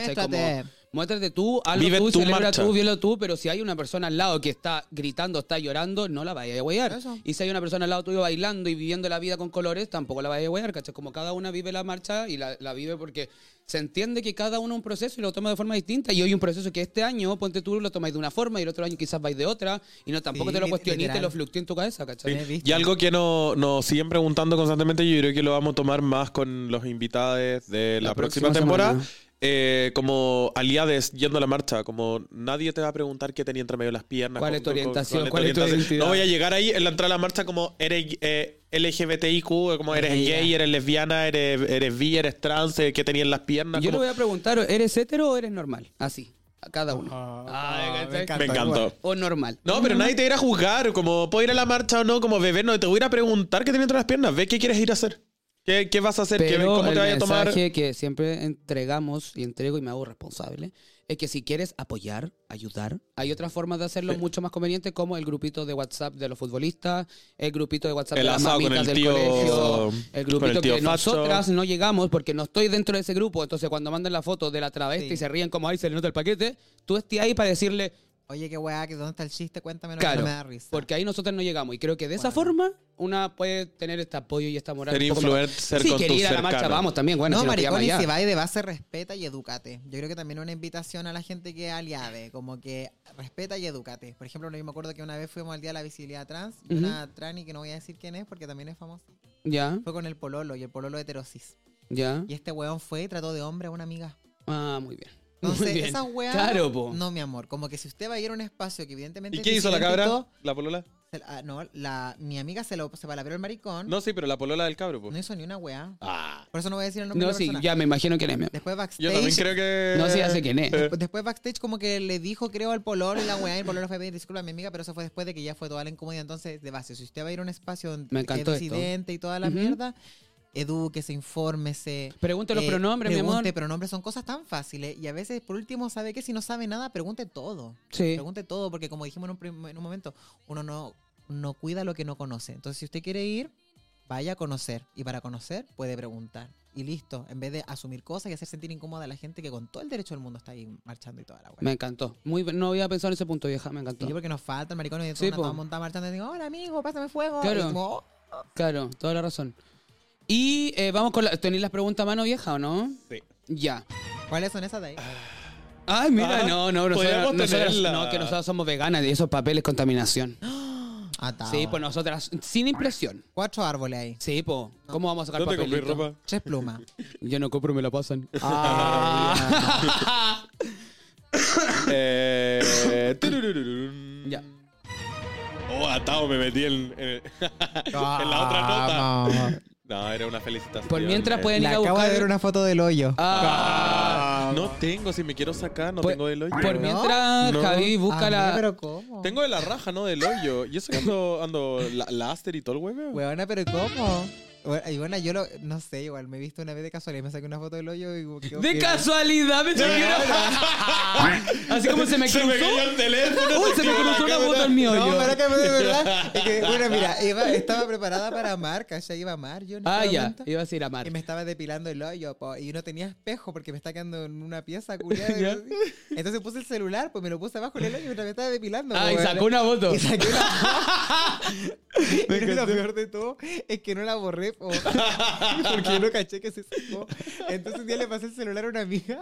muéstrate tú, hazlo Vive tú, tu celebra marcha. tú, vívelo tú, pero si hay una persona al lado que está gritando, está llorando, no la vayas a. Eso. Y si hay una persona al lado tuyo bailando y viviendo la vida con colores, tampoco la vayas a wear, ¿cachai? Como cada una vive la marcha y la, la vive porque se entiende que cada uno un proceso y lo toma de forma distinta. Y hoy un proceso que este año, ponte tú, lo tomáis de una forma y el otro año quizás vais de otra y no tampoco Sí, te lo cuestionís, te lo fluctúe en tu cabeza, ¿cachai? Sí. Y algo que no- nos siguen preguntando constantemente, yo creo que lo vamos a tomar más con los invitados de la, La próxima, próxima temporada. semana. Eh, como aliades yendo a la marcha, como nadie te va a preguntar qué tenía entre medio de las piernas. ¿Cuál con- es tu con- con- orientación? ¿Cuál es tu orientación. identidad? No voy a llegar ahí en la entrada a la marcha como eres eh, LGBTIQ, como eres gay, eres lesbiana, eres, eres bi, eres trans, eh, qué tenía en las piernas. Yo le como- voy a preguntar, ¿eres hetero o eres normal? Así, a cada uno. Ah, Ay, ¿cachai? Me encantó. O normal. No, pero nadie te va a juzgar, como puedo ir a la marcha o no, como bebé, no te voy a ir a preguntar qué tiene entre las piernas, ve qué quieres ir a hacer. ¿Qué, qué vas a hacer? ¿Qué- Pero ¿Cómo el te vayas a tomar? mensaje que siempre entregamos y entrego y me hago responsable es que si quieres apoyar, ayudar, hay otras formas de hacerlo Sí. mucho más convenientes como el grupito de WhatsApp de los futbolistas, el grupito de WhatsApp El de las mamitas el del tío- colegio, el con grupito el tío que Facho. nosotras no llegamos porque no estoy dentro de ese grupo, entonces cuando mandan la foto de la travesti Sí. y se ríen como ahí se le nota el paquete, tú estés ahí para decirle, Oye, qué weá, que ¿dónde está el chiste? Cuéntame, no, Claro, no me da risa. porque ahí nosotros no llegamos y creo que de esa Bueno. forma una puede tener este apoyo y esta moral. Ser influencer Sí, con ir a la marcha, vamos también, bueno, no, si maricón, y si vais de base, respeta y edúcate. Yo creo que también una invitación a la gente que es aliade, como que respeta y edúcate. Por ejemplo, yo me acuerdo que una vez fuimos al Día de la Visibilidad Trans, y Ujú. una trani que no voy a decir quién es porque también es famosa, Ya, fue con el pololo y el pololo heterosis. ya. Y este weón fue y trató de hombre a una amiga. Ah, muy bien. Entonces, esas weas. Claro, po. No, mi amor. Como que si usted va a ir a un espacio que evidentemente. ¿Y es qué hizo la cabra? todo, ¿La polola? se- ah, no, la, mi amiga se lo se palabró el maricón. No, sí, pero la polola del cabro, pues. No hizo ni una wea. Ah. Por eso no voy a decir el nombre No, de la sí, persona. ya me imagino quién es. mi amor. Después backstage. Yo también creo que... No, sé quién es. Después, después backstage como que le dijo, creo, al pololo y la weá, y el pololo fue a pedir disculpas a mi amiga, pero eso fue después de que ya fue toda la incomodidad. Entonces, de base, si usted va a ir a un espacio donde Me es encantó esto. disidente y toda la Ujú. mierda, edúquese, infórmese. Pregunte los eh, pronombres, mi amor. Pregunte pronombres, son cosas tan fáciles. Y a veces, por último, ¿sabe qué? Si no sabe nada, pregunte todo. Sí. Pregunte todo, porque como dijimos en un, prim- en un momento, uno no, no cuida lo que no conoce. Entonces, si usted quiere ir, vaya a conocer. Y para conocer, puede preguntar. Y listo, en vez de asumir cosas y hacer sentir incómoda a la gente que con todo el derecho del mundo está ahí marchando y toda la Me weá. encantó. Muy, no había pensado en ese punto, vieja. Me Y encantó. yo porque nos falta el maricón y Sí, po. montada marchando y digo, hola amigo, pásame fuego. Claro. Y como, "Oh". Claro, toda la razón. Y eh, vamos con la... ¿Tenéis las preguntas a mano vieja o no? Sí. Ya. ¿Cuáles son esas de ahí? Ay, mira, Ah, no, no, nosotros, nosotros- tenerla. no, que nosotros somos veganas y esos papeles contaminación. Atado. Sí, pues nosotras, sin impresión. Cuatro árboles ahí. Sí, pues. ¿Cómo vamos a sacar ¿Dónde compré papelito? ropa? Tres plumas. Yo no compro, me la pasan. Ah. Eh. Ya. Oh, atado, me metí en, en- en la otra nota. No, era una felicitación. Por mientras pueden Le ir a acabo buscar... de ver una foto del hoyo. Ah, No tengo, si me quiero sacar, no Por- tengo del hoyo. por mientras, No. Javi busca Ah, la... pero ¿cómo? Tengo de la raja, no del hoyo. Y eso que ando, ando la, láster y todo el huevo. Huevona, pero ¿cómo? Bueno, y bueno, yo lo, no sé, igual me he visto una vez de casualidad, me saqué una foto del hoyo y como que- De que- casualidad, me Así como se me Se cruzó. me cayó el teléfono. Uy, se me la cruzó una cámara. foto en mi hoyo. No, pero que de verdad. Es que, bueno, mira, iba- estaba preparada para amar, ¿cachai? Iba a amar yo en Ah, este ya. momento. Ibas a ir a mar. Y me estaba depilando el hoyo, po, y no tenía espejo porque me está quedando en una pieza culiada. Ya. Entonces puse el celular, pues me lo puse abajo del hoyo mientras me estaba depilando. Ah, po, y weón. sacó una foto. Y saqué una Y lo peor de todo es que no la borré, po, porque yo no caché que se sacó. Entonces un día le pasé el celular a una amiga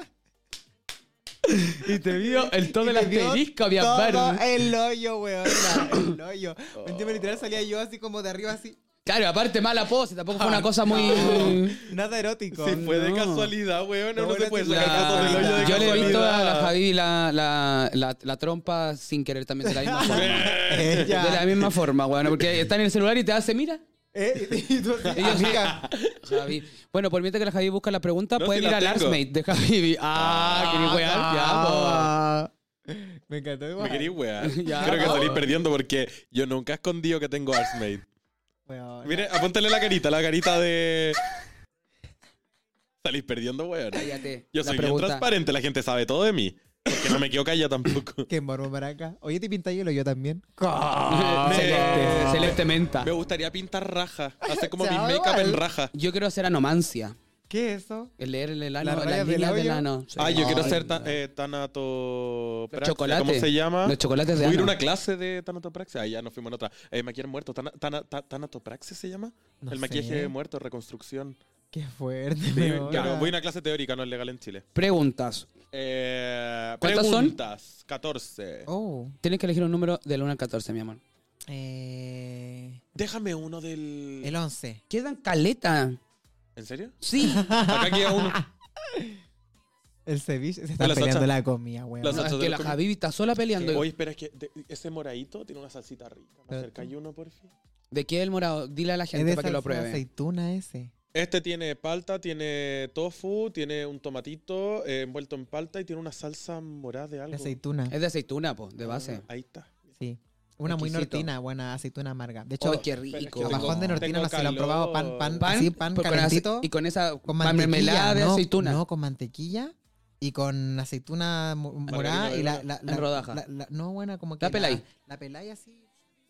Y te vio el todo y el me vio asterisco, todo verde. el hoyo, weón. El hoyo. Un día literal salía yo así como de arriba, así. Claro, aparte mala pose, tampoco fue una Ah, cosa muy... Nada erótico. Si fue de No. casualidad, weón. No, se puede sacar la- fotos del hoyo de Yo le he visto a la. Javi la, la, la, la trompa sin querer también de la misma forma. De la misma forma, bueno, porque está en el celular y te hace, mira. Eh, y tú amiga. Javi. Bueno, por mientras que la Javi busca la pregunta, No, pueden sí ir al. Arsmate de Javi. Ah, que ni weá. Ah. Me encantó igual. Me querí wear. Ya. Creo que salí perdiendo porque yo nunca he escondido que tengo Arsmate. Weón. Mire, apúntale la carita, la carita de. Salís perdiendo, weón. Cállate. Yo La soy bien pregunta. transparente, la gente sabe todo de mí. Porque no me quedo callada tampoco. Qué morbo maraca. Oye, ¿te pinta hielo yo también? Celeste, celeste menta. Me gustaría pintar raja. Hacer como mi make-up en raja. Yo quiero hacer anomancia. ¿Qué es eso? El leer el ano, Las las, líneas del ano. Sí. Ah, yo quiero ser ta- no. eh. ¿Cómo se llama? Los chocolates de Voy a ir a una clase de tanatopraxia. Ah, ya nos fuimos en otra. Eh, maquillaje muerto. Tana- tana- ta- ¿Tanatopraxia se llama? No El sé. maquillaje muerto, reconstrucción. Qué fuerte. Sí, ya, voy a una clase teórica, no es legal en Chile. Preguntas. Eh, ¿Cuántas son? preguntas. 14. Oh. Tienes que elegir un número del 1 al 14, mi amor. Eh, Déjame uno del. el 11. Quedan caleta. ¿En serio? Sí. Acá queda uno. El ceviche. Se está las peleando ocho. la comida, weón. Las No, es ocho que la Javi está sola peleando. Oye, espera, es que de- ese moradito tiene una salsita rica. ¿Me Pero acercáis uno, por fin? ¿De qué es el morado? Dile a la Es gente de para que lo salsa de pruebe. aceituna ese. Este tiene palta, tiene tofu, tiene un tomatito eh, envuelto en palta y tiene una salsa morada de De algo. aceituna. Es de aceituna, po, de base. Ah, ahí está. Sí. Una muy Exquisito. nortina, buena aceituna amarga. De hecho, ¡Ay, qué rico! tengo- abajón de nortina no se lo han probado. Pan, pan, Pan, así, pan pues con calentito. ace- y con esa con pan mantequilla. mermelada de no, aceituna. No, con mantequilla y con aceituna mo- morada y la, la, En rodaja. la- la- no, buena, como que. La peláis. La peláis así.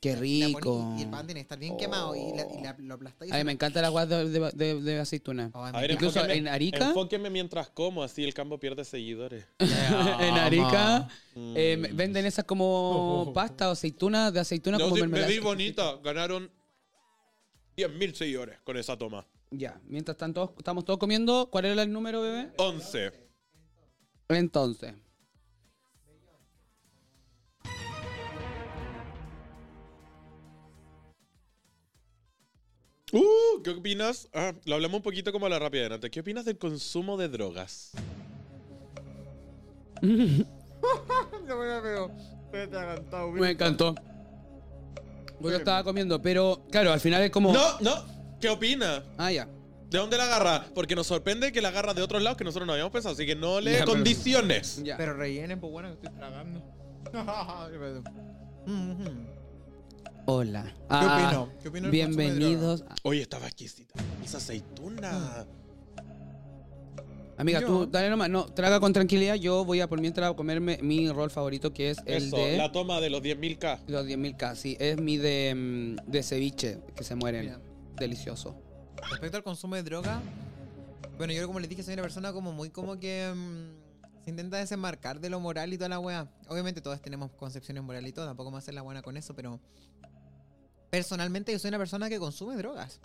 ¡Qué rico! Y el pan tiene que estar bien quemado y, la- y la- lo aplastáis. A mí me encanta el agua de, de- de- de aceituna. Ay, A ver. Incluso en Arica- Enfóquenme mientras como, así el campo pierde seguidores. en Arica Mm. eh, venden esas como pasta o aceituna de aceituna No, como sí, me mermelada. vi bonita. Ganaron 10.000 seguidores con esa toma. Ya, mientras están todos, estamos todos comiendo, ¿cuál era el número, bebé? 11. Entonces. Uh, ¿qué opinas? Ah, lo hablamos un poquito como a la rápida delante. ¿Qué opinas del consumo de drogas? Me encantó. Yo estaba comiendo, pero claro, al final es como. No, no. ¿Qué opinas? Ah, ya. ¿De dónde la agarra? Porque nos sorprende que la agarra de otros lados que nosotros no habíamos pensado. Así que no le Ya, pero- condiciones. Ya. Pero rellenen, pues bueno, que estoy tragando. Hola. ¿Qué Ah, opino? ¿Qué opino Bienvenidos. a- Oye, estaba exquisita. Esa aceituna. Amiga, Yo- tú dale nomás. No, traga con tranquilidad. Yo voy a por mientras a comerme mi rol favorito, que es el Eso, de la toma de los 10.000K. los 10.000K. Sí, es mi de, mm, de ceviche, que se mueren. Mira. Delicioso. Respecto al consumo de droga, bueno, yo como les dije, soy una persona como muy como que mm, se intenta desenmarcar de lo moral y toda la weá. Obviamente todos tenemos concepciones morales y todo, tampoco me hacer la buena con eso, pero personalmente yo soy una persona que consume drogas.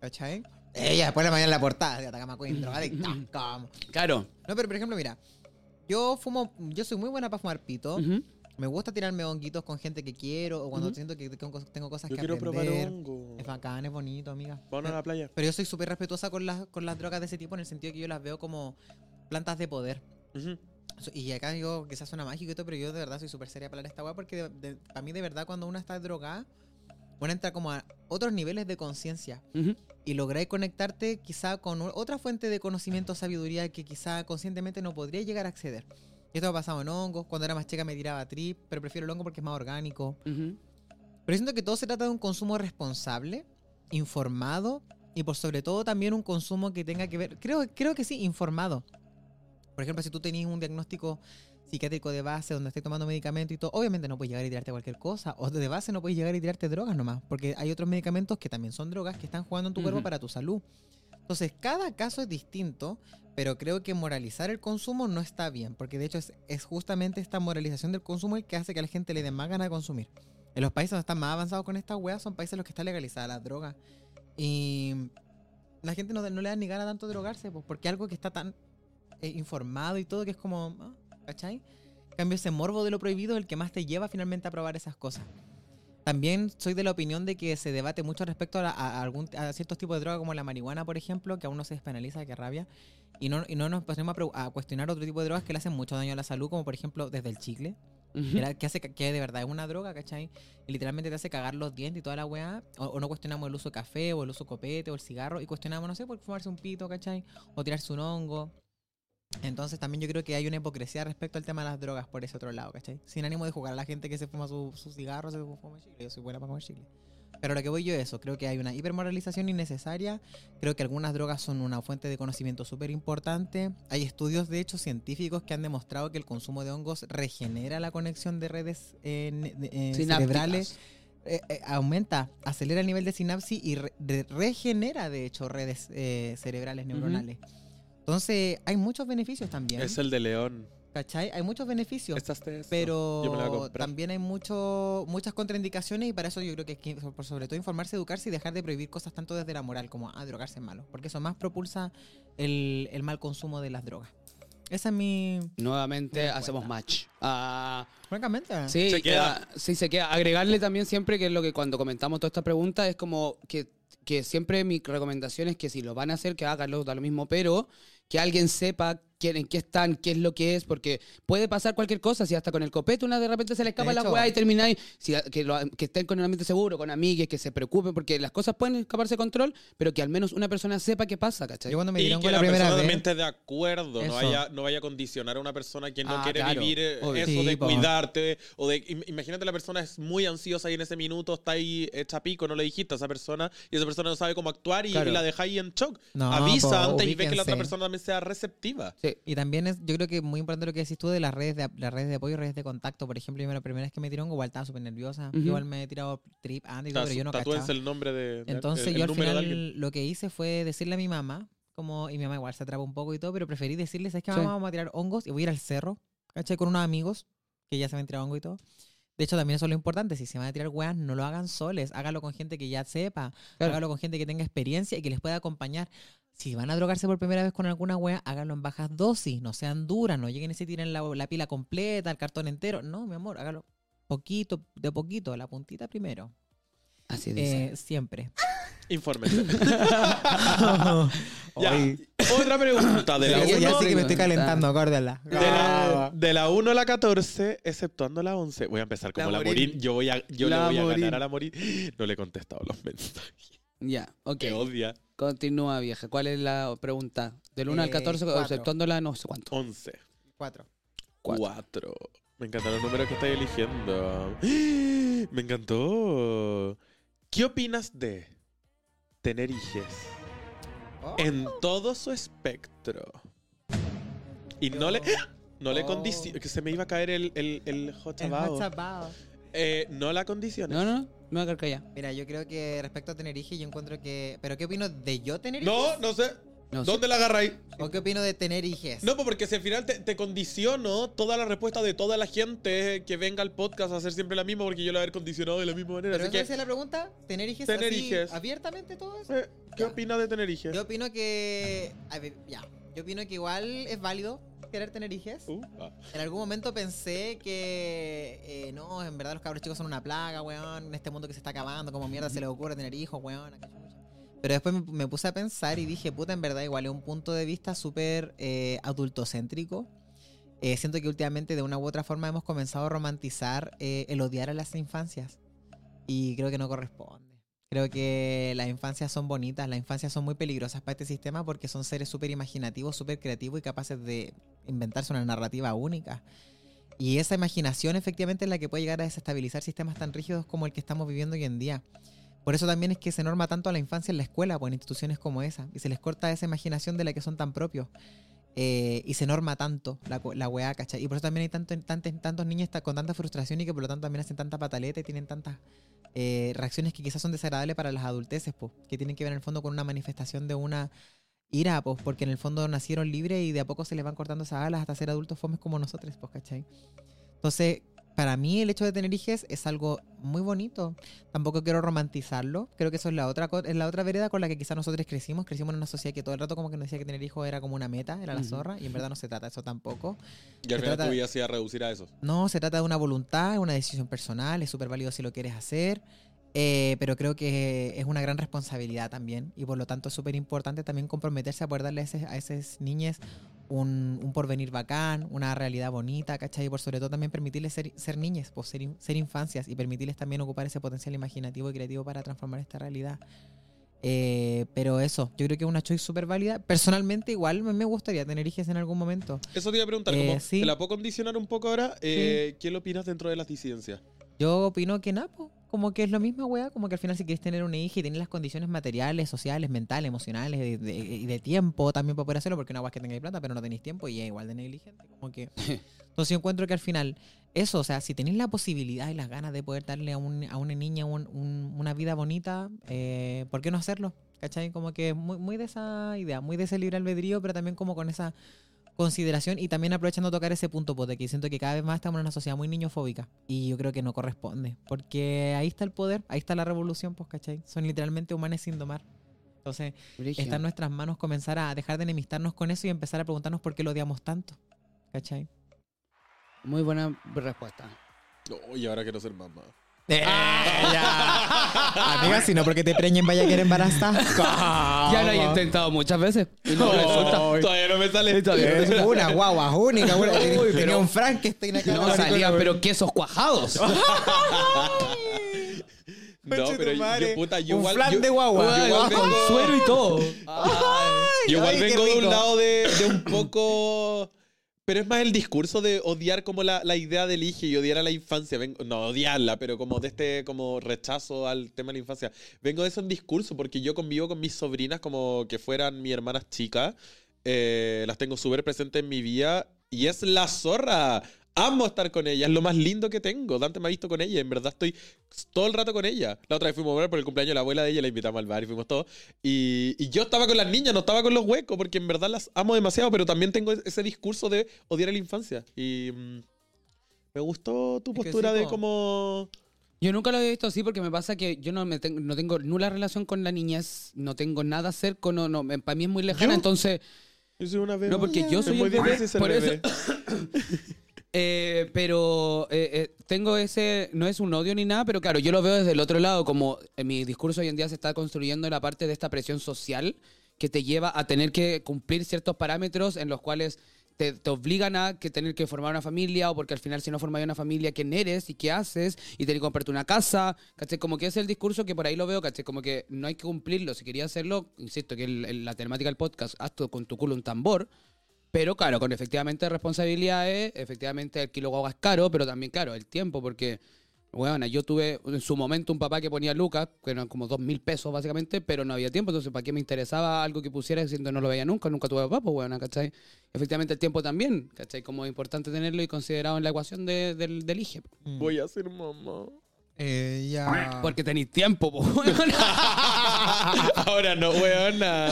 ¿Cachai? Ella después la mañana en la portada, de Atacama Queen, drogadicta, ¿cómo? Claro. No, pero por ejemplo, mira, yo fumo, yo soy muy buena para fumar pito. Ujú. Me gusta tirarme honguitos con gente que quiero o cuando Ujú. siento que tengo, tengo cosas Yo que quiero probar aprender. hongo. Es bacán, es bonito, amiga. Vamos a la playa. Pero yo soy súper respetuosa con las, con las drogas de ese tipo en el sentido que yo las veo como plantas de poder. Ujú. So- Y acá yo, quizás suena mágico y todo, pero yo de verdad soy súper seria para hablar de esta weá porque para mí de verdad cuando uno está drogada, uno entra como a otros niveles de conciencia y lográis conectarte quizá con otra fuente de conocimiento o sabiduría que quizá conscientemente no podría llegar a acceder. Esto ha pasado en hongos, cuando era más chica me tiraba trip, pero prefiero el hongo porque es más orgánico. Ujú. Pero siento que todo se trata de un consumo responsable, informado y por sobre todo también un consumo que tenga que ver, creo, creo que sí, informado. Por ejemplo, si tú tenías un diagnóstico psiquiátrico de base donde estés tomando medicamento y todo, obviamente no puedes llegar y tirarte cualquier cosa. O de base no puedes llegar y tirarte drogas nomás, porque hay otros medicamentos que también son drogas que están jugando en tu cuerpo para tu salud. Entonces, cada caso es distinto, pero creo que moralizar el consumo no está bien, porque de hecho es, es justamente esta moralización del consumo el que hace que a la gente le den más ganas de consumir. En los países donde están más avanzados con esta weas son países en los que está legalizada la droga. Y la gente no, no le da ni gana tanto de drogarse, pues, porque algo que está tan eh, informado y todo que es como, ah, ¿cachai? En cambio, ese morbo de lo prohibido es el que más te lleva finalmente a probar esas cosas. También soy de la opinión de que se debate mucho respecto a, la- a algún, a ciertos tipos de droga como la marihuana, por ejemplo, que aún no se despenaliza, que rabia. Y no, y no nos ponemos a, a cuestionar otro tipo de drogas que le hacen mucho daño a la salud, como por ejemplo desde el chicle, que, hace que de verdad es una droga, ¿cachai? Y literalmente te hace cagar los dientes y toda la weá. O, o no cuestionamos el uso de café, o el uso de copete, o el cigarro, y cuestionamos, no sé, por fumarse un pito, ¿cachai? O tirarse un hongo. Entonces también yo creo que hay una hipocresía respecto al tema de las drogas por ese otro lado, ¿cachai? Sin ánimo de jugar a la gente que se fuma su, su cigarro, se fuma chicle. Yo soy buena para comer chicle. Pero lo que voy yo es eso, creo que hay una hipermoralización innecesaria, creo que algunas drogas son una fuente de conocimiento súper importante, hay estudios de hecho científicos que han demostrado que el consumo de hongos regenera la conexión de redes eh, eh, cerebrales, eh, eh, aumenta, acelera el nivel de sinapsis y re- regenera de hecho redes eh, cerebrales neuronales. Entonces hay muchos beneficios también, Es el de León. ¿cachai? Hay muchos beneficios. Pero a también hay mucho, muchas contraindicaciones y para eso yo creo que hay que, por sobre todo, informarse, educarse y dejar de prohibir cosas tanto desde la moral como, ah, drogarse es malo. Porque eso más propulsa el, el mal consumo de las drogas. Esa es mi... Nuevamente hacemos match. Ah, Francamente. sí, Se queda. queda- sí, se queda. Agregarle también siempre que es lo que cuando comentamos toda esta pregunta es como que, que siempre mi recomendación es que si lo van a hacer, que háganlo, da lo mismo, pero que alguien sepa quién, en qué están, qué es lo que es, porque puede pasar cualquier cosa, si hasta con el copete una de repente se le escapa De la hecho- weá y termináis, si, que, lo- que estén con un ambiente seguro, con amigues, que se preocupen, porque las cosas pueden escaparse de control, pero que al menos una persona sepa qué pasa, ¿cachai? Yo cuando me Y dieron que con la, la, primera persona vez... también esté de acuerdo, Eso. no vaya, no vaya a condicionar a una persona que no Ah, quiere claro, vivir eh, obvio. eso Sí, de po. cuidarte. O de, im- imagínate la persona es muy ansiosa y en ese minuto está ahí hecha pico, no le dijiste a esa persona y esa persona no sabe cómo actuar y, Claro. y la deja ahí en shock. No, Avisa po, antes y ve que la otra persona también sea receptiva. Sí. Y también es, yo creo que muy importante lo que decís tú de las redes de, las redes de apoyo y redes de contacto. Por ejemplo, yo la primera vez que me tiró igual estaba súper nerviosa. Ujú. Igual me he tirado trip antes pero yo no cachaba. el nombre de, de- Entonces el, yo el al número de final lo que hice fue decirle a mi mamá, como, y mi mamá igual se atrapa un poco y todo, pero preferí decirle, ¿sabes qué Sí. mamá? Vamos a tirar hongos y voy a ir al cerro, ¿cachai? Con unos amigos que ya se han tirado hongo y todo. De hecho, también eso es lo importante. Si se van a tirar weas, no lo hagan soles. Hágalo con gente que ya sepa. Claro. Hágalo con gente que tenga experiencia y que les pueda acompañar. Si van a drogarse por primera vez con alguna wea, háganlo en bajas dosis. No sean duras. No lleguen y se tiren la, la pila completa, el cartón entero. No, mi amor, hágalo poquito, de poquito. La puntita primero. Así dice. Eh, siempre. Oye. Otra pregunta de la Ya- ya, 1 sé que me estoy calentando, acuérdala. De la, de la 1 a la 14, exceptuando la 11. Voy a empezar como La la, Morín. Morín. Yo, voy a, yo le voy a Morín. ganar a la Morín. No le he contestado los mensajes. Ya, ok. Que odia. Continúa, vieja. ¿Cuál es la pregunta? Del 1 al Eh, 14, cuatro. exceptuándola no sé cuánto. 11. Cuatro. Cuatro. 4. Me encantan los números que estáis eligiendo. Me encantó. ¿Qué opinas de tener hijes Oh. en todo su espectro. Y no le, no le Oh. condiciones. Que se me iba a caer el, el, el hot El chabao. Eh, no la condiciones. No, no, no, me voy a quedar callada. Mira, yo creo que respecto a tener hijos, yo encuentro que. ¿Pero qué opino de yo tener No, hijos? no sé. No sé. ¿Dónde la agarráis? ¿O qué opino de tener hijos? No, pues porque si al final te, te condiciono toda la respuesta de toda la gente que venga al podcast a hacer siempre la misma, porque yo la haber condicionado de la misma manera. ¿Pero Así esa que, es la pregunta? ¿Tener hijos Tener así, hijes. abiertamente todo eso? eh, ¿qué Ya. opinas de tener hijos? Yo opino que. a ver, ya. Yo opino que igual es válido querer tener hijos. Uh, ah. En algún momento pensé que. eh, no, en verdad los cabros chicos son una plaga, weón. En este mundo que se está acabando, como mierda se les ocurre tener hijos, weón. Pero después me, me puse a pensar y dije, puta, en verdad, igual es un punto de vista súper eh, adultocéntrico. Eh, siento que últimamente de una u otra forma hemos comenzado a romantizar eh, el odiar a las infancias. Y creo que no corresponde. Creo que las infancias son bonitas, las infancias son muy peligrosas para este sistema porque son seres súper imaginativos, súper creativos y capaces de inventarse una narrativa única. Y esa imaginación efectivamente es la que puede llegar a desestabilizar sistemas tan rígidos como el que estamos viviendo hoy en día. Por eso también es que se norma tanto a la infancia en la escuela, pues en instituciones como esa, y se les corta esa imaginación de la que son tan propios. Eh, y se norma tanto la, la weá, ¿cachai? Y por eso también hay tanto, tantos, tantos niños con tanta frustración y que por lo tanto también hacen tanta pataleta y tienen tantas eh, reacciones que quizás son desagradables para las adulteces, pues, que tienen que ver en el fondo con una manifestación de una ira, pues, porque en el fondo nacieron libres y de a poco se les van cortando esas alas hasta ser adultos fomes como nosotros, pues, ¿cachai? Entonces, para mí el hecho de tener hijos es algo muy bonito. Tampoco quiero romantizarlo. Creo que eso es la otra es la otra vereda con la que quizás nosotros crecimos. Crecimos en una sociedad que todo el rato como que nos decía que tener hijos era como una meta, era la zorra, y en verdad no se trata de eso tampoco. Y al Se final trata- tu vida se iba a reducir a eso. No, se trata de una voluntad, una decisión personal, es súper válido si lo quieres hacer, eh, pero creo que es una gran responsabilidad también y por lo tanto es súper importante también comprometerse a poder darle a, esas niñas un, un porvenir bacán, una realidad bonita, ¿cachai? Y por sobre todo también permitirles ser, ser niñas, pues ser, in- ser infancias y permitirles también ocupar ese potencial imaginativo y creativo para transformar esta realidad. Eh, pero eso, yo creo que es una choice súper válida. Personalmente, igual me gustaría tener hijos en algún momento. Eso te iba a preguntar, Eh, como, sí. ¿te la puedo condicionar un poco ahora? Eh, ¿Qué opinas dentro de las disidencias? Yo opino que nada, po, como que es lo mismo, weá. Como que al final, si quieres tener una hija y tienes las condiciones materiales, sociales, mentales, emocionales de- de- y de, tiempo también para poder hacerlo, porque una weá es que tengáis plata, pero no tenéis tiempo y es igual de negligente. Como que. Entonces, yo encuentro que al final, eso, o sea, si tenéis la posibilidad y las ganas de poder darle a, un- a una niña un- un- una vida bonita, eh, ¿por qué no hacerlo? ¿Cachai? Como que muy, muy de esa idea, muy de ese libre albedrío, pero también como con esa consideración y también aprovechando tocar ese punto, pues, de que siento que cada vez más estamos en una sociedad muy niñofóbica y yo creo que no corresponde, porque ahí está el poder, ahí está la revolución, pues, ¿cachai? Son literalmente humanos sin domar. Entonces, está en nuestras manos comenzar a dejar de enemistarnos con eso y empezar a preguntarnos por qué lo odiamos tanto, ¿cachai? Muy buena respuesta. No, y ahora quiero ser mamá. Amiga, si no porque te preñen vaya a querer embarazar. Ya lo he intentado muchas veces y no resulta. Todavía no me sale. Es una guagua única, una, tenía, Uy, tenía pero- un Frankenstein acá. No salían, pero quesos cuajados. No, Conche pero tu yo, madre. puta, yo un igual. flan yo, de guagua. yo igual con vengo- suero y todo. yo igual Ay, qué vengo de un rico. lado de, de un poco. Pero es más el discurso de odiar como la, la idea del hijo y odiar a la infancia. Vengo, no odiarla, pero como de este como rechazo al tema de la infancia. Vengo de eso en discurso porque yo convivo con mis sobrinas como que fueran mis hermanas chicas. Eh, las tengo súper presentes en mi vida y es la zorra. Amo estar con ella, es lo más lindo que tengo. Dante me ha visto con ella, en verdad estoy todo el rato con ella. La otra vez fuimos a ver por el cumpleaños de la abuela de ella, la invitamos al bar y fuimos todos. Y, y yo estaba con las niñas, no estaba con los huecos, porque en verdad las amo demasiado, pero también tengo ese discurso de odiar a la infancia. Y mm, me gustó tu Es que postura sí, de po. como... Yo nunca lo he visto así porque me pasa que yo no, me tengo, no tengo nula relación con la niñez, no tengo nada cerca, no, no, para mí es muy lejana, ¿Yo? entonces... Yo soy una bebé. No, porque yo soy muy el bebé, por eso-. Eh, pero eh, eh, tengo ese, no es un odio ni nada, pero claro, yo lo veo desde el otro lado, como en mi discurso hoy en día se está construyendo la parte de esta presión social que te lleva a tener que cumplir ciertos parámetros en los cuales te, te obligan a que tener que formar una familia o porque al final si no formas una familia, ¿quién eres y qué haces? Y tener que comprarte una casa, ¿cachai? Como que es el discurso que por ahí lo veo, ¿cachai? Como que no hay que cumplirlo, si quería hacerlo, insisto, que el- el- la temática del podcast, haz tú con tu culo un tambor, pero claro, con efectivamente responsabilidades, efectivamente el kilo guagua es caro, pero también, claro, el tiempo, porque Bueno, yo tuve en su momento un papá que ponía lucas, que eran como dos mil pesos básicamente, pero no había tiempo, entonces ¿para qué me interesaba algo que pusiera siendo no lo veía nunca? Nunca tuve papá, pues bueno, ¿cachai? Efectivamente el tiempo también, ¿cachai? Como es importante tenerlo y considerado en la ecuación de- del, del IGE. Mm. Voy a ser mamá. Eh, ya. Porque tenéis tiempo, weón. Ahora no, weona.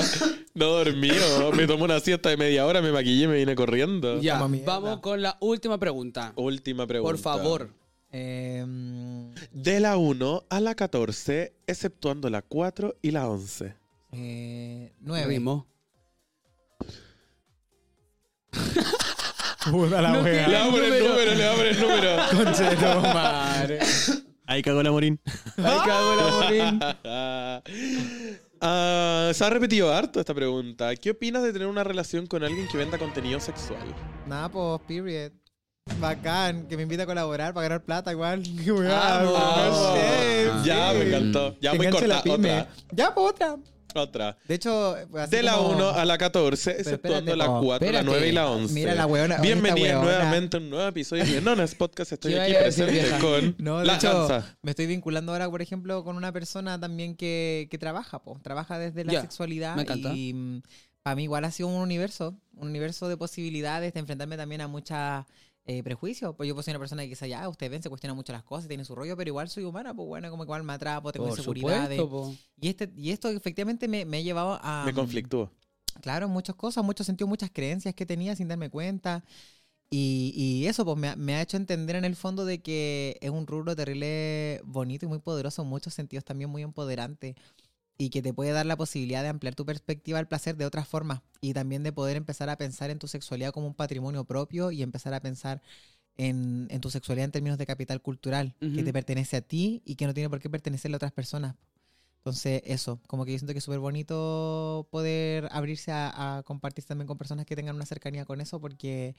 No dormido. Me tomé una siesta de media hora, me maquillé y me vine corriendo. Ya, mierda. vamos con la última pregunta. Última pregunta. Por favor. Eh, De la 1 a la 14, exceptuando la 4 y la 11. eh, nueve. Rimo. Puta la No wea. Le va a poner el número, le va a poner el número. Conchetumare. Ahí cagó la morín. Ahí cago la morín. Ah, se ha repetido harto esta pregunta. ¿Qué opinas de tener una relación con alguien que venda contenido sexual? Nada, pues, period. Bacán, que me invita a colaborar para ganar plata igual. Vamos. no sé, Ya, sí. me encantó. Ya, enganche corta. Otra. Ya, pues, otra. Otra. De hecho, así De la como- 1 a la 14, Pero exceptuando la po, 4, la espérate. 9 y la 11. Mira la weona. Bienvenida weona. nuevamente a un nuevo episodio de Nonas Podcast. Estoy ¿Qué aquí decir, presente vieja? con No, la hecho, Gansa. me estoy vinculando ahora, por ejemplo, con una persona también que, que trabaja, po. trabaja desde la Ya, sexualidad. me encanta. Y para mí igual ha sido un universo, un universo de posibilidades, de enfrentarme también a muchos prejuicios. Pues yo pues, soy una persona que quizá ya, ustedes ven, se cuestiona mucho las cosas, tiene su rollo, pero igual soy humana, pues bueno, como igual me atrapo, tengo Por inseguridades. Y, este, y esto efectivamente me, me ha llevado a... Me conflictúo. Claro, muchas cosas, muchos sentidos, muchas creencias que tenía sin darme cuenta. Y, y eso pues me, ha- me ha hecho entender en el fondo de que es un rubro terrible bonito y muy poderoso, en muchos sentidos también muy empoderante. Y que te puede dar la posibilidad de ampliar tu perspectiva al placer de otras formas. Y también de poder empezar a pensar en tu sexualidad como un patrimonio propio y empezar a pensar en, en tu sexualidad en términos de capital cultural, que te pertenece a ti y que no tiene por qué pertenecerle a otras personas. Entonces, eso, como que yo siento que es súper bonito poder abrirse a, a compartir también con personas que tengan una cercanía con eso, porque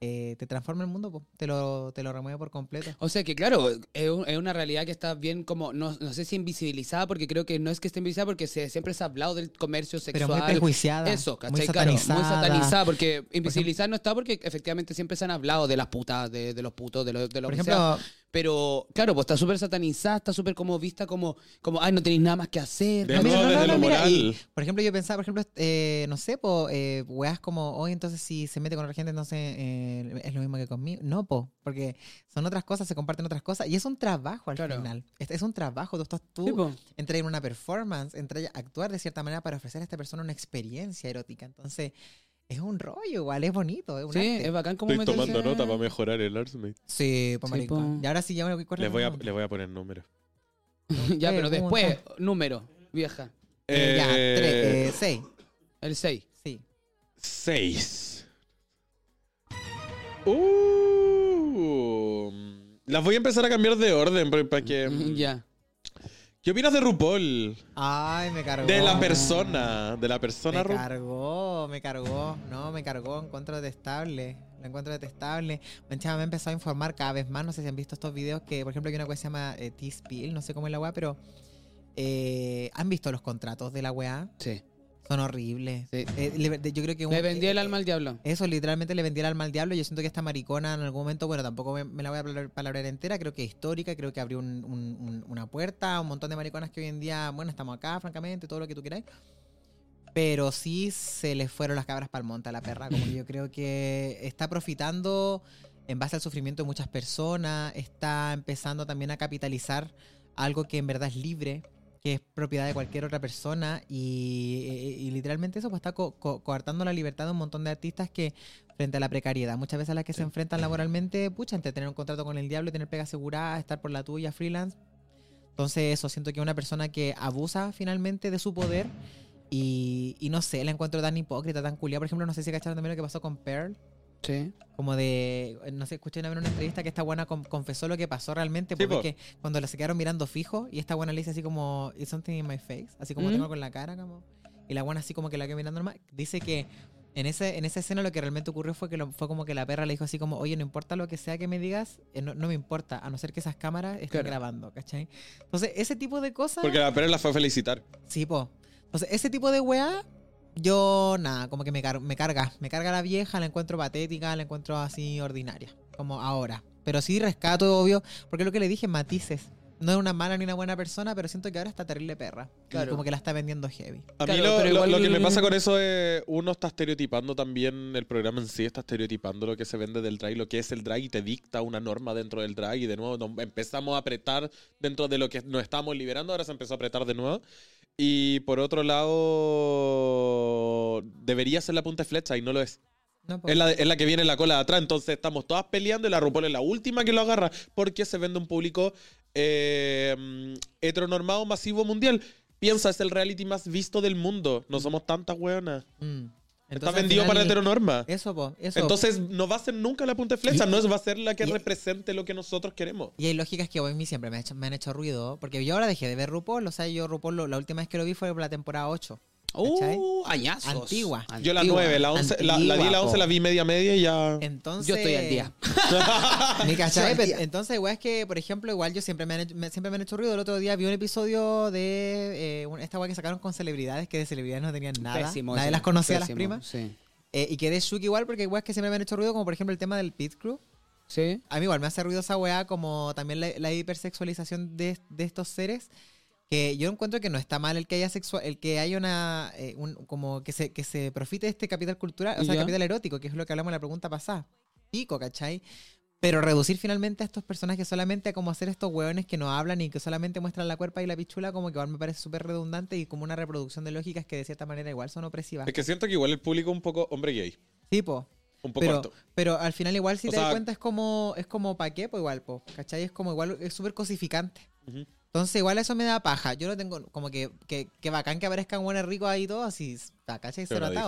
eh, te transforma el mundo, po. te lo, te lo remueve por completo. O sea que, claro, es, un- es una realidad que está bien como, no, no sé si invisibilizada, porque creo que no es que esté invisibilizada, porque se, siempre se ha hablado del comercio Pero sexual. muy prejuiciada. Eso, muy ¿cachai? Claro, muy satanizada. satanizada, porque invisibilizada no está porque efectivamente siempre se han hablado de las putas, de, de los putos, de lo, de lo Por ejemplo, Pero, claro, pues está súper satanizada, está súper como vista como, como, ay, no tenéis nada más que hacer. De No, nuevo, no, no, desde no, lo mira, moral. y, por ejemplo, yo pensaba, por ejemplo, eh, no sé, po, eh, weas como, hoy entonces si se mete con otra gente, entonces eh, es lo mismo que conmigo. No, po, porque son otras cosas, se comparten otras cosas, y es un trabajo al Claro. final. Es, es un trabajo, tú estás tú, Sí, po. entras en una performance, entras a actuar de cierta manera para ofrecer a esta persona una experiencia erótica. Entonces, es un rollo igual, es bonito, es un Sí, arte. es bacán como Estoy meterse- tomando nota para mejorar el Artsmate. Sí, po, Sí, marica. po. Y ahora sí ya me voy a Les voy a, les voy a poner números. ya, Eh, pero ¿cómo después, número, vieja. Eh, ya, tres, eh, seis. El 6. Sí. 6. Uh, las voy a empezar a cambiar de orden para para que. ya. ¿Qué opinas de RuPaul? Ay, me cargó. De la persona. De la persona Me cargó, me cargó. No, me cargó. Encuentro detestable. Lo encuentro detestable. Manchama me empezó a informar cada vez más. No sé si han visto estos videos que, por ejemplo, hay una wea que se llama eh, T-Spill. No sé cómo es la weá, pero. eh, ¿Han visto los contratos de la weá? Sí. Son horribles. Sí. Eh, le- yo creo que. un- Le vendí el eh, alma al diablo. Eso literalmente le vendí el alma al diablo. Yo siento que esta maricona en algún momento, bueno, tampoco me, me la voy a palabra- palabrar entera, creo que es histórica, creo que abrió un- un- un- una puerta a un montón de mariconas que hoy en día, bueno, estamos acá, francamente, todo lo que tú queráis. Pero sí se le fueron las cabras para el monte a la perra. Como que yo creo que está profitando en base al sufrimiento de muchas personas, está empezando también a capitalizar algo que en verdad es libre, que es propiedad de cualquier otra persona y, y- y literalmente eso pues está co- co- coartando la libertad de un montón de artistas que frente a la precariedad, muchas veces a las que se enfrentan laboralmente, pucha, entre tener un contrato con el diablo y tener pega asegurada, estar por la tuya, freelance. Entonces eso, siento que una persona que abusa finalmente de su poder y, y no sé, la encuentro tan hipócrita, tan culiada. Por ejemplo, no sé si cacharon también lo que pasó con Pearl. Sí. Como de, no sé, escuché una vez una entrevista que esta buena con- confesó lo que pasó realmente, Sí, porque po. cuando la se quedaron mirando fijo y esta buena le dice así como, it's something in my face, así como Mm. tengo con la cara, como, y la buena así como que la quedó mirando normal, dice que en, ese, en esa escena lo que realmente ocurrió fue que lo- fue como que la perra le dijo así como, oye, no importa lo que sea que me digas, eh, no, no me importa, a no ser que esas cámaras estén Claro. grabando, ¿cachai? Entonces, ese tipo de cosas... Porque la Pérez la fue a felicitar. Sí, po. Entonces, ese tipo de weá, yo nada, como que me, car- me carga. Me carga la vieja, la encuentro patética, la encuentro así ordinaria. Como ahora. Pero sí rescato, obvio, porque lo que le dije, matices. No es una mala ni una buena persona, pero siento que ahora está terrible perra. Claro. como que la está vendiendo heavy. A mí Claro, lo, pero lo- igual- lo que me pasa con eso es, uno está estereotipando también, el programa en sí está estereotipando lo que se vende del drag, lo que es el drag y te dicta una norma dentro del drag y de nuevo empezamos a apretar dentro de lo que nos estamos liberando, ahora se empezó a apretar de nuevo. Y por otro lado, debería ser la punta de flecha y no lo es. No. Es la, es la que viene en la cola de atrás, entonces estamos todas peleando y la RuPaul es la última que lo agarra porque se vende un público eh, mm, heteronormado masivo mundial. Piensa, es el reality más visto del mundo. No somos tantas weonas. Mm. Está Entonces, al vendido para heteronorma. Eso, po, eso. Entonces no va a ser nunca la punta de flecha, no es- va a ser la que y- represente lo que nosotros queremos. Y hay lógicas que a mí siempre me, ha hecho- me han hecho ruido, porque yo ahora dejé de ver RuPaul, o sea, yo RuPaul lo- la última vez que lo vi fue por la temporada 8. Uh, añazos. Antigua. Yo la Antigua. 9, la 11, la, la 10 y la 11 po. la vi media media y ya... Entonces... Yo estoy al día. ¿Me cachai? Entonces, igual es que, por ejemplo, igual yo siempre me han hecho, me- siempre me han hecho ruido. El otro día vi un episodio de eh, esta weá que sacaron con celebridades, que de celebridades no tenían nada. Pésimo Nadie ese, las conocía a las pésimo, primas. Sí. Eh, y quedé shook igual porque igual es que siempre me han hecho ruido, como por ejemplo el tema del pit crew. Sí. A mí igual me hace ruido esa weá, como también la, la hipersexualización de, de estos seres. Que yo encuentro que no está mal el que haya sexual, el que haya una eh, un- como que se, que se profite de este capital cultural, o sea, Ya. capital erótico, que es lo que hablamos en la pregunta pasada. Pico, ¿cachai? Pero reducir finalmente a estos personajes solamente a como hacer estos hueones que no hablan y que solamente muestran la cuerpa y la pichula, como que igual me parece súper redundante y como una reproducción de lógicas que de cierta manera igual son opresivas. Es que siento que igual el público un poco hombre gay. Tipo, Un poco pero, pero al final igual si O te das cuenta es como, es como pa' qué, pues igual, po, ¿cachai? Es como igual, es súper cosificante. Ujú. Entonces igual eso me da paja. Yo no tengo, como que, que, que bacán que aparezcan buenos ricos ahí y todo, así, ¿cachai? También.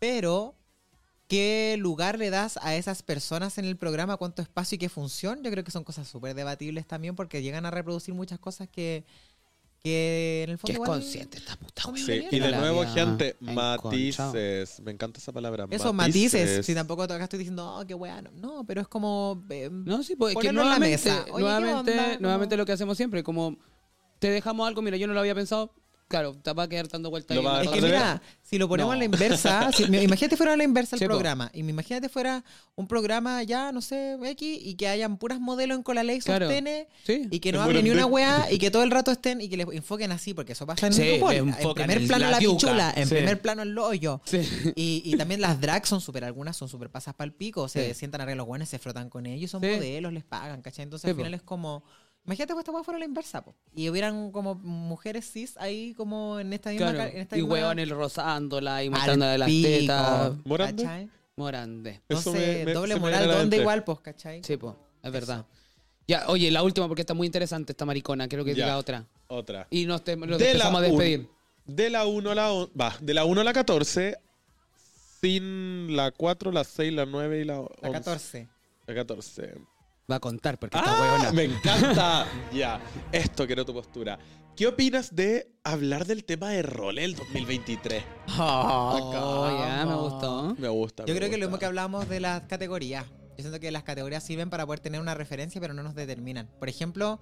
Pero, ¿qué lugar le das a esas personas en el programa? ¿Cuánto espacio y qué función? Yo creo que son cosas súper debatibles también porque llegan a reproducir muchas cosas que, que en el fondo Que es igual- consciente esta puta son. Sí, y de La nuevo, había gente, encontrado. matices. Me encanta esa palabra. Eso, matices. Si tampoco acá estoy diciendo, oh, qué weá. No, no, pero es como... eh, No, sí, pues es que Ponerlo en la nuevamente, mesa. Oye, ¿qué nuevamente, onda? Nuevamente lo que hacemos siempre, como te dejamos algo, mira, yo no lo había pensado, claro, te va a quedar dando vueltas. Es que mira, si lo ponemos No. a la inversa, si- imagínate fuera a la inversa el Sí, po. programa. Y me imagínate fuera un programa ya, no sé, X, y que hayan puras modelos en con la ley Claro. sostene Sí. y que no hablen ni una weá y que todo el rato estén y que les enfoquen así, porque eso pasa en Sí, le En primer en plano la pichula, en Sí. primer plano el hoyo. Sí. Y, y también las drags son súper, algunas son súper pasas para el pico, se sientan arriba de los buenos, se frotan con ellos, son Sí. modelos, les pagan, ¿cachai? Entonces Sí, al po. final es como, imagínate que esta weá fuera la inversa, po. Y hubieran como mujeres cis ahí como en esta misma... Claro. en esta Y misma- hueones rozándola y al mostrándole las pico, tetas. ¿Morande? ¿cachai? Morande. Entonces, me- me- doble moral, viene a la ¿dónde mente. igual, pues, cachai? Sí, pues, es verdad. Ya, oye, la última porque está muy interesante esta maricona, creo que Ya. diga otra. Otra. Y nos, te, nos De la empezamos a un- despedir. De la 1 a la on- va, de la 1 a la 14, sin la 4, la 6, la 9 y la 11. La 14. La 14. Va a contar porque está ¡Ah! huevona. Me encanta. ya, esto quiero tu postura. ¿Qué opinas de hablar del tema de rol el 2023? Oh, ya, me gustó. Me gusta. Yo me creo que lo gusta. mismo que hablamos de las categorías. Yo siento que las categorías sirven para poder tener una referencia, pero no nos determinan. Por ejemplo,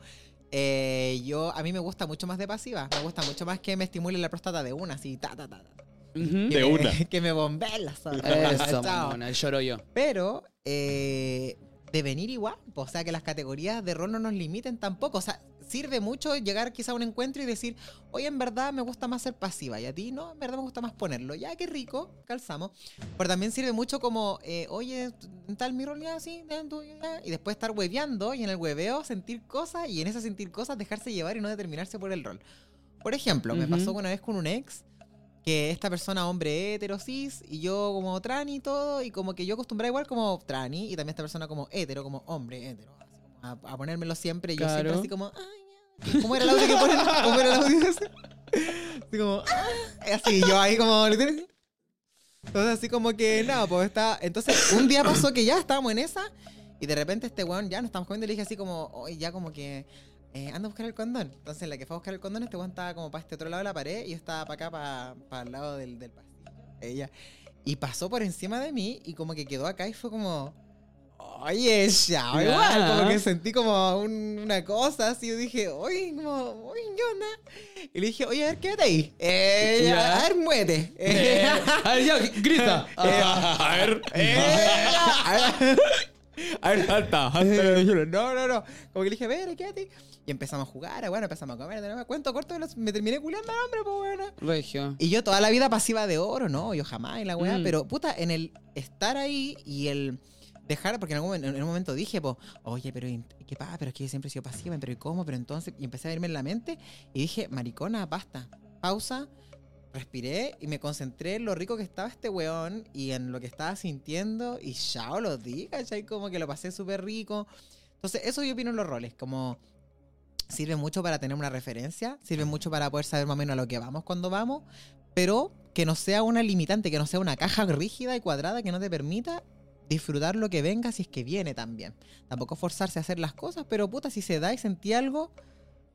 eh, yo a mí me gusta mucho más de pasiva. Me gusta mucho más que me estimule la próstata de una, así, ta, ta, ta. ta. Ujú. De una. Que me bombeen las horas. Eso, Chao. mamona, lloro yo. Pero eh, de venir igual, o sea, que las categorías de rol no nos limiten tampoco. O sea, sirve mucho llegar quizá a un encuentro y decir, oye, en verdad me gusta más ser pasiva y a ti no, en verdad me gusta más ponerlo. Ya, qué rico, calzamos. Pero también sirve mucho como, eh, oye, tal mi rol ya así, ya, tú, ya", y después estar hueveando y en el hueveo sentir cosas y en ese sentir cosas dejarse llevar y no determinarse por el rol. Por ejemplo, me pasó una vez con un ex que esta persona hombre hetero cis y yo como trani y todo y como que yo acostumbraba igual como trani y también esta persona como hetero como hombre hetero así como a, a ponérmelo siempre y yo siempre así como. ¿cómo era el audio que ponen? ¿cómo era el audio ese? así como "Ah", así yo ahí como entonces así como que nada pues está entonces un día pasó que ya estábamos en esa y de repente este weón ya nos estamos comiendo y le dije así como oye ya como que eh, anda a buscar el condón. Entonces, la que fue a buscar el condón, este weón estaba como para este otro lado de la pared y yo estaba para acá, para el lado del, del pasillo. Ella. Y pasó por encima de mí y como que quedó acá y fue como. Oye, ya, igual. Como que sentí como un- una cosa así. Yo dije, oye, como, oye, ¿qué? Y le dije, oye, a ver, quédate ahí. Eh, Ya. A ver, muévete. Eh, a ver, ya, grita. Eh, Ah, A ver. Eh, a ver. A ver, salta. No, no, no. Como que le dije, ven, quédate. Y empezamos a jugar, bueno, empezamos a comer. De nuevo, cuento corto, me terminé culiando al hombre, pues bueno. Regio. Y yo toda la vida pasiva de oro, ¿no? Yo jamás en la weá. Mm. Pero, puta, en el estar ahí y el dejar, porque en algún en un momento dije, pues, oye, pero ¿y ¿qué pasa? Pero es que yo siempre he sido pasiva, pero ¿y cómo? Pero entonces, y empecé a irme en la mente y dije, maricona, basta. Pausa, respiré y me concentré en lo rico que estaba este weón y en lo que estaba sintiendo y ya lo di, ¿cachai? Como que lo pasé súper rico. Entonces, eso yo opino en los roles, como sirve mucho para tener una referencia, sirve mucho para poder saber más o menos a lo que vamos cuando vamos, pero que no sea una limitante, que no sea una caja rígida y cuadrada que no te permita disfrutar lo que venga si es que viene también. Tampoco forzarse a hacer las cosas, pero puta, si se da y sentí algo,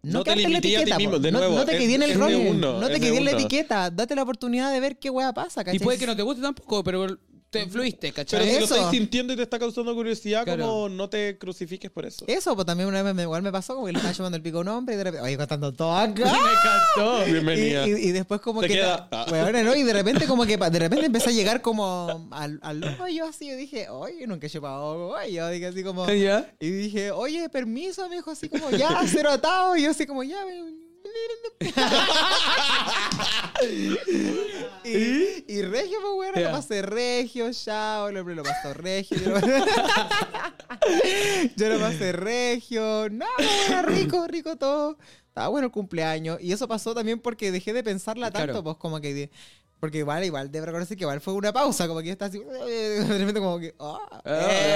no, No te limití a ti mismo, de no, nuevo, no te quedé en el rol, no te quedé en la etiqueta, date la oportunidad de ver qué wea pasa, ¿cachai? Y puede que no te guste tampoco, pero te fluiste, Pero ¿cachai? si lo Eso. estás sintiendo y te está causando curiosidad, Claro. como no te crucifiques por eso. Eso, pues también una vez me, igual me pasó, como que le estaba llevando el pico a un hombre y de repente, oye, contando todo acá. Me encantó. Bienvenida. Y, y- y después como Te que... queda. Ah. weona, ¿no? Y de repente como que... pa- De repente empecé a llegar como al, al hoyo así. Yo dije, oye, nunca he chupado hoyo. Dije así como... ¿Ya? Y dije, oye, permiso, me dijo así como, ya, cero atado. Y yo así como, ya... me- y, y Regio, pues bueno, Ya. lo pasé Regio, chao, el hombre lo pasó Regio. Yo lo, yo lo pasé Regio, no, era rico, rico todo. Estaba bueno el cumpleaños. Y eso pasó también porque dejé de pensarla tanto, Claro. pues como que... porque igual, igual, debo reconocer que igual fue una pausa, como que yo estaba así, de repente como que, oh, Ah,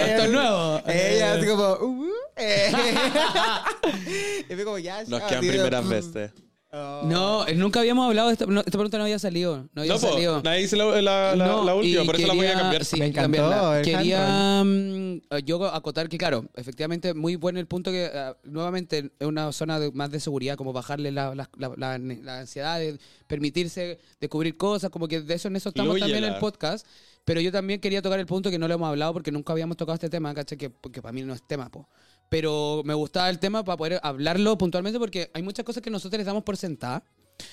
esto es nuevo. Ella así como, uh, eh. y fue como, ya, Nos ya, quedan así primeras veces. No, eh, nunca habíamos hablado de esta, no, esta pregunta no había salido. No había No, po, salido. nadie hizo la, la, la- No, la última, y por eso la voy a quería- cambiar. sí, Me encantó cambiarla. el Quería mm, yo acotar que, claro, efectivamente, muy bueno el punto que, ah, nuevamente, es una zona de- más de seguridad, como bajarle la, la- la- la- la ansiedad de permitirse descubrir cosas, como que de eso en eso estamos también en el podcast. Pero yo también quería tocar el punto que no lo hemos hablado porque nunca habíamos tocado este tema, ¿cachai? Que, que para mí no es tema, po. Pero me gustaba el tema para poder hablarlo puntualmente porque hay muchas cosas que nosotros les damos por sentada.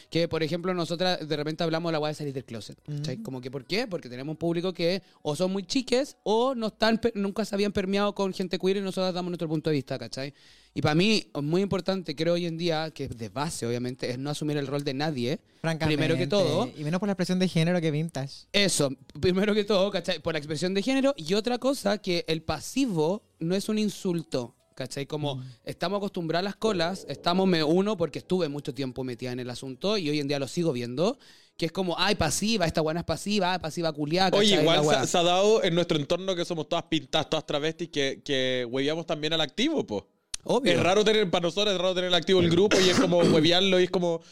Que, por ejemplo, nosotras de repente hablamos de la weá de salir del closet. ¿cachai? Mm. Como que, ¿por qué? Porque tenemos un público que o son muy chiques o no están, nunca se habían permeado con gente queer y nosotros damos nuestro punto de vista, ¿cachai? Y para mí, muy importante, creo hoy en día, que de base, obviamente, es no asumir el rol de nadie. Francamente. Primero que todo. Y menos por la expresión de género que vintage. Eso, primero que todo, ¿cachai? Por la expresión de género. Y otra cosa, que el pasivo no es un insulto, ¿cachai? Como Mm. estamos acostumbrados a las colas, estamos, me uno, porque estuve mucho tiempo metida en el asunto y hoy en día lo sigo viendo, que es como, ay, pasiva, esta buena es pasiva, ay, pasiva culiada, Oye, igual se, ha dado en nuestro entorno que somos todas pintadas, todas travestis, que, que hueveamos también al activo, po. Obvio. Es raro tener, para nosotros es raro tener el activo el grupo y es como huevearlo y es como...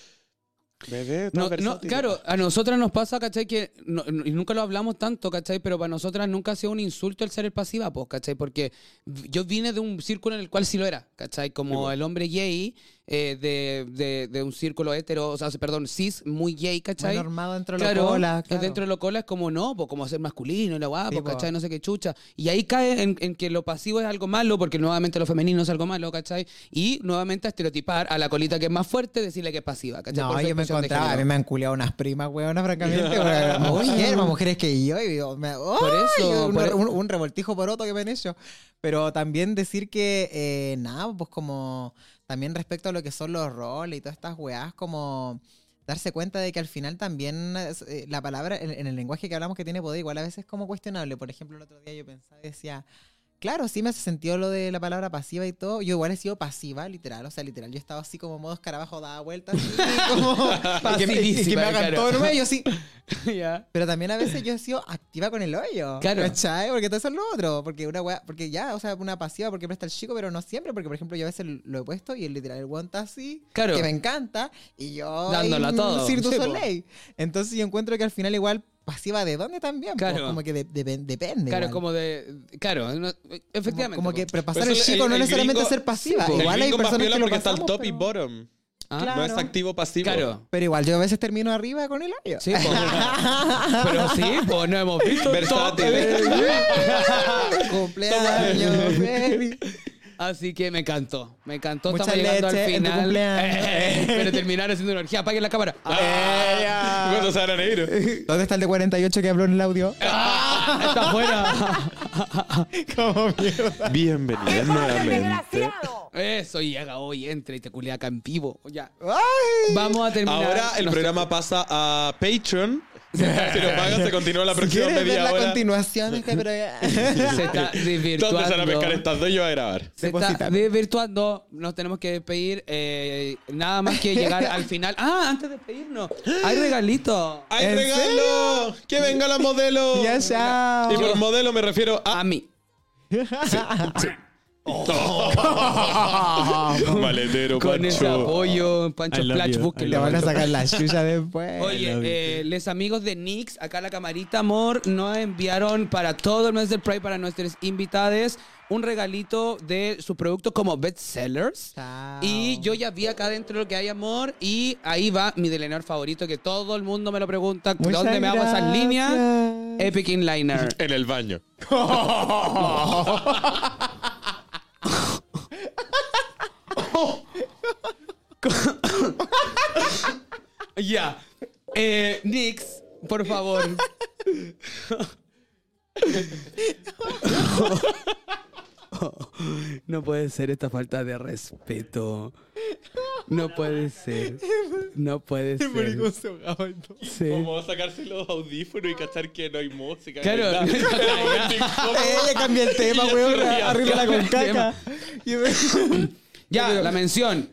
Bebé, No, no, claro, a nosotras nos pasa, ¿cachai? Que no- y nunca lo hablamos tanto, ¿cachai? Pero para nosotras nunca ha sido un insulto el ser el pasiva, pues, ¿cachai? Porque yo vine de un círculo en el cual sí lo era, ¿cachai? Como po. el hombre gay eh, de, de, de un círculo hetero, o sea, perdón, cis, muy gay, ¿cachai? Muy normado dentro de Claro, los colas, que claro. dentro de lo cola es como no, pues como ser masculino y la guapo, Sí. ¿cachai? No sé qué chucha. Y ahí cae en, en que lo pasivo es algo malo, porque nuevamente lo femenino es algo malo, ¿cachai? Y nuevamente a estereotipar a la colita que es más fuerte, decirle que es pasiva, ¿cachai? No, Por yo me encontraba, a mí me han culiado unas primas, weona, francamente. más mujeres, que yo. Y digo, me- eso, un, por- un- un revoltijo por otro que me han hecho. Pero también decir que, eh, nada, pues como también respecto a lo que son los roles y todas estas weás, como darse cuenta de que al final también eh, la palabra, en, en el lenguaje que hablamos que tiene poder, igual a veces es como cuestionable. Por ejemplo, el otro día yo pensaba y decía, claro, sí me hace sentido lo de la palabra pasiva y todo. Yo igual he sido pasiva, literal. O sea, literal, yo estaba así como modo escarabajo, daba vueltas. así, como, me- y que me Pasivísima, hagan claro. todo y yo sí. Ya. Pero también a veces yo he sido activa con el hoyo. Claro. ¿Cachai? Porque todo eso es lo otro. Porque una weá, porque ya, o sea, una pasiva porque presta el chico, pero no siempre. Porque, por ejemplo, yo a veces lo he puesto y el literal el está así. Claro. Que me encanta. Y yo. Dándolo ahí, todo. Cirque. Soleil. Entonces yo encuentro que al final igual pasiva de dónde también. po, Claro. como que de- de- depende. Claro, igual. como de. Claro, no- efectivamente. Como, como que po. pero pasar Pero el chico el- no el necesariamente gringo- ser pasiva. Sí, po. igual el hay personas que lo porque está el pasamos, top y pero- bottom. Ah, Claro. No es activo pasivo. Claro. Pero igual yo a veces termino arriba con el hoyo. Sí, po. Pero sí, pues no hemos visto. Versátil. Cumpleaños, feliz. Así que me encantó, me encantó. Mucha Estamos llegando leche al en tu final. cumpleaños. Eh, pero terminaron haciendo una orgía. Apaguen la cámara. Ah, ¿Cuándo se van a negro? ¿Dónde está el de 48 que habló en el audio? Ah, está afuera. Como mierda. Bienvenidos nuevamente. Eso, y haga hoy, entra y te culea acá en vivo. Ya. Ay. Vamos a terminar. Ahora el No sé. programa pasa a Patreon. Si lo pagas, se continúa la Si próxima quieres ver media la hora. continuación de este programa. Se está Entonces van a pescar desvirtuando. estas dos y yo voy a grabar. Se está desvirtuando. Nos tenemos que despedir. eh, nada más que llegar al final. Ah, antes de despedirnos. Hay regalito. ¡Hay ¿En regalo! ¡Que venga la modelo! Ya, chao. Y por modelo me refiero a... A mí. Maletero, Con ese Pancho. apoyo, Pancho I love you. Le van a sacar la chucha después. Oye, eh, les amigos de Nix, acá la camarita, amor, nos enviaron para todo el mes del Pride, para nuestros invitados, un regalito de sus productos como bestsellers. Chao. Y yo ya vi acá dentro lo que hay, amor, y ahí va mi delineador favorito, que todo el mundo me lo pregunta, Muchas ¿dónde me hago esas líneas? Epic Inliner. En el baño. Ya. Eh, Nix, por favor. No puede ser esta falta de respeto. No puede ser. No puede ser. Sí. Como sacarse los audífonos y cachar que no hay música. Claro. nada. Eh, ya cambié el tema, weón. se ría. Arrímala con el caca. Ya, la mención.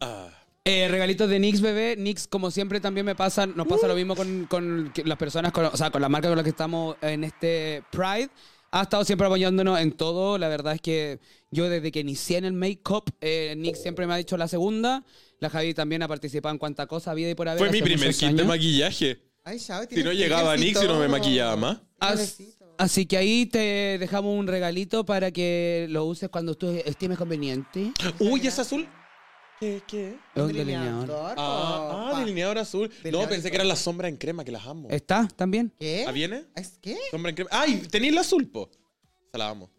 Ah. Eh, regalitos de Nix, bebé. Nix, como siempre, también me pasa, nos pasa lo mismo con, con las personas, con, o sea, con la marca con la que estamos en este Pride. Ha estado siempre apoyándonos en todo. La verdad es que yo desde que inicié en el make-up, eh, Nix siempre me ha dicho la segunda. La Javi también ha participado en cuanta cosa había y por haber. Fue mi primer kit de maquillaje. Ay, chao, Si no llegaba. Nick, si no me maquillaba más. As- así que ahí te dejamos un regalito para que lo uses cuando tú estimes conveniente. Uy, ¿es azul? ¿Qué? ¿Qué? Un delineador. Ah, ah, delineador azul. No, pensé que era la sombra en crema, que las amo. ¿Está también? ¿Qué? ¿Ah, viene? ¿Es qué? Sombra en crema. ¡Ay! Tenéis la azul, po. Se la amo.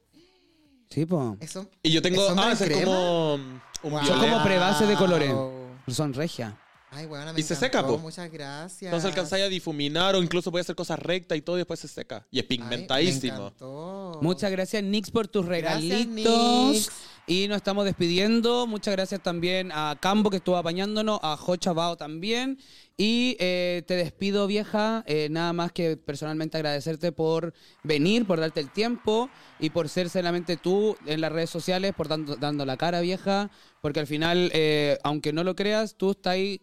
Sí, po. Eso. Y yo tengo. ¿Es sombra Ah, es como. Un Wow. Son como prebase de colores. Son regia. Ay, bueno, me Y se seca, po. Muchas gracias. Entonces alcanzáis a difuminar o incluso puede hacer cosas rectas y todo y después se seca. Y es Ay, me pigmentadísimo. encantó. Muchas gracias, Nix, por tus Gracias, regalitos. Nix. Y nos estamos despidiendo. Muchas gracias también a Cambo, que estuvo apañándonos, a Jocha Bao también. Y eh, te despido, vieja. Eh, nada más que personalmente agradecerte por venir, por darte el tiempo y por ser solamente tú en las redes sociales, por dando, dando la cara, vieja. Porque al final, eh, aunque no lo creas, tú estás ahí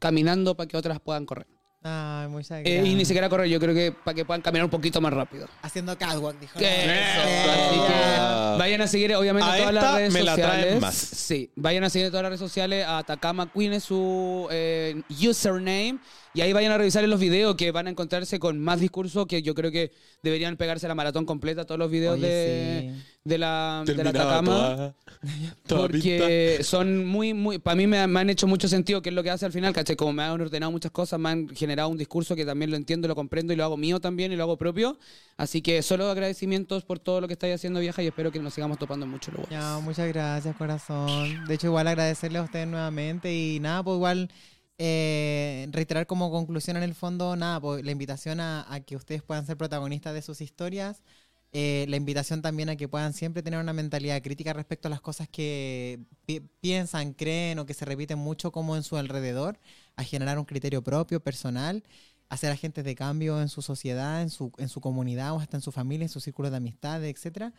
caminando para que otras puedan correr. Ay, muchas Eh, gracias. y ni siquiera correr, yo creo que para que puedan caminar un poquito más rápido. Haciendo catwalk, dijo. Eso. Así que vayan a seguir, obviamente, A todas las redes me la traen sociales. más. Sí, vayan a seguir todas las redes sociales. A Takama Queen es su eh, username. Y ahí vayan a revisar los videos que van a encontrarse con más discurso que yo creo que deberían pegarse la maratón completa, todos los videos Oye, de, sí. de la, de la toda- toda Porque son muy, muy, para mí me, me han hecho mucho sentido que es lo que hace al final, ¿cachai? Como me han ordenado muchas cosas, me han generado un discurso que también lo entiendo, lo comprendo y lo hago mío también y lo hago propio. Así que solo agradecimientos por todo lo que estáis haciendo, vieja, y espero que nos sigamos topando en muchos lugares. Ya, muchas gracias, corazón. De hecho, igual agradecerle a ustedes nuevamente y nada, pues igual eh, reiterar como conclusión en el fondo, nada, pues la invitación a, que ustedes puedan ser protagonistas de sus historias. eh, la invitación también a que puedan siempre tener una mentalidad crítica respecto a las cosas que pi- piensan, creen o que se repiten mucho como en su alrededor, a generar un criterio propio, personal, a ser agentes de cambio en su sociedad, en su, en su comunidad o hasta en su familia, en su círculo de amistades, etcétera.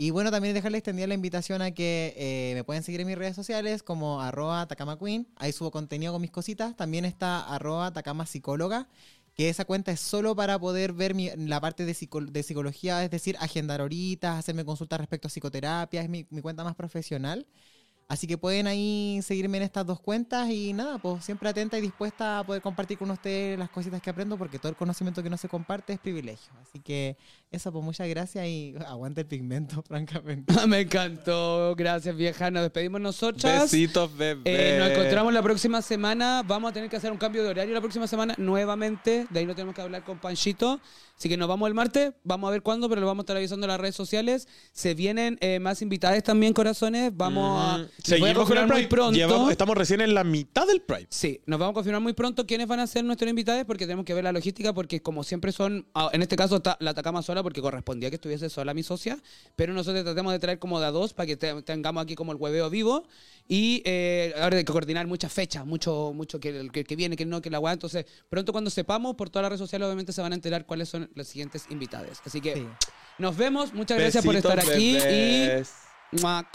Y bueno, también dejarle extendida la invitación a que eh, me pueden seguir en mis redes sociales como arroba Takama Queen. Ahí subo contenido con mis cositas. También está arroba Takama Psicóloga, que esa cuenta es solo para poder ver mi- la parte de, psico- de psicología, es decir, agendar horitas, hacerme consultas respecto a psicoterapia. Es mi cuenta más profesional. Así que pueden ahí seguirme en estas dos cuentas y nada, pues siempre atenta y dispuesta a poder compartir con ustedes las cositas que aprendo porque todo el conocimiento que no se comparte es privilegio. Así que eso, pues muchas gracias y aguanta el pigmento, francamente. Me encantó. Gracias, vieja. Nos despedimos nosotras. Besitos, bebé. Eh, nos encontramos la próxima semana. Vamos a tener que hacer un cambio de horario la próxima semana nuevamente. De ahí no tenemos que hablar con Panchito. Así que nos vamos el martes. Vamos a ver cuándo, pero lo vamos a estar avisando en las redes sociales. Se vienen eh, más invitadas también, corazones. Vamos a. Seguimos con confirmar el muy pronto. Llevamos- estamos recién en la mitad del Pride. Sí, nos vamos a confirmar muy pronto quiénes van a ser nuestros invitados porque tenemos que ver la logística porque como siempre son, ah, en este caso ta- la atacamos sola porque correspondía que estuviese sola mi socia, pero nosotros tratamos de traer como de a dos para que te- tengamos aquí como el hueveo vivo y eh, ahora hay que coordinar muchas fechas, mucho mucho que, que, que viene, que no, que la weá, entonces pronto cuando sepamos por todas las redes sociales obviamente se van a enterar cuáles son los siguientes invitados. Así que Sí. nos vemos, muchas gracias por estar aquí bebés. y... ¡muac!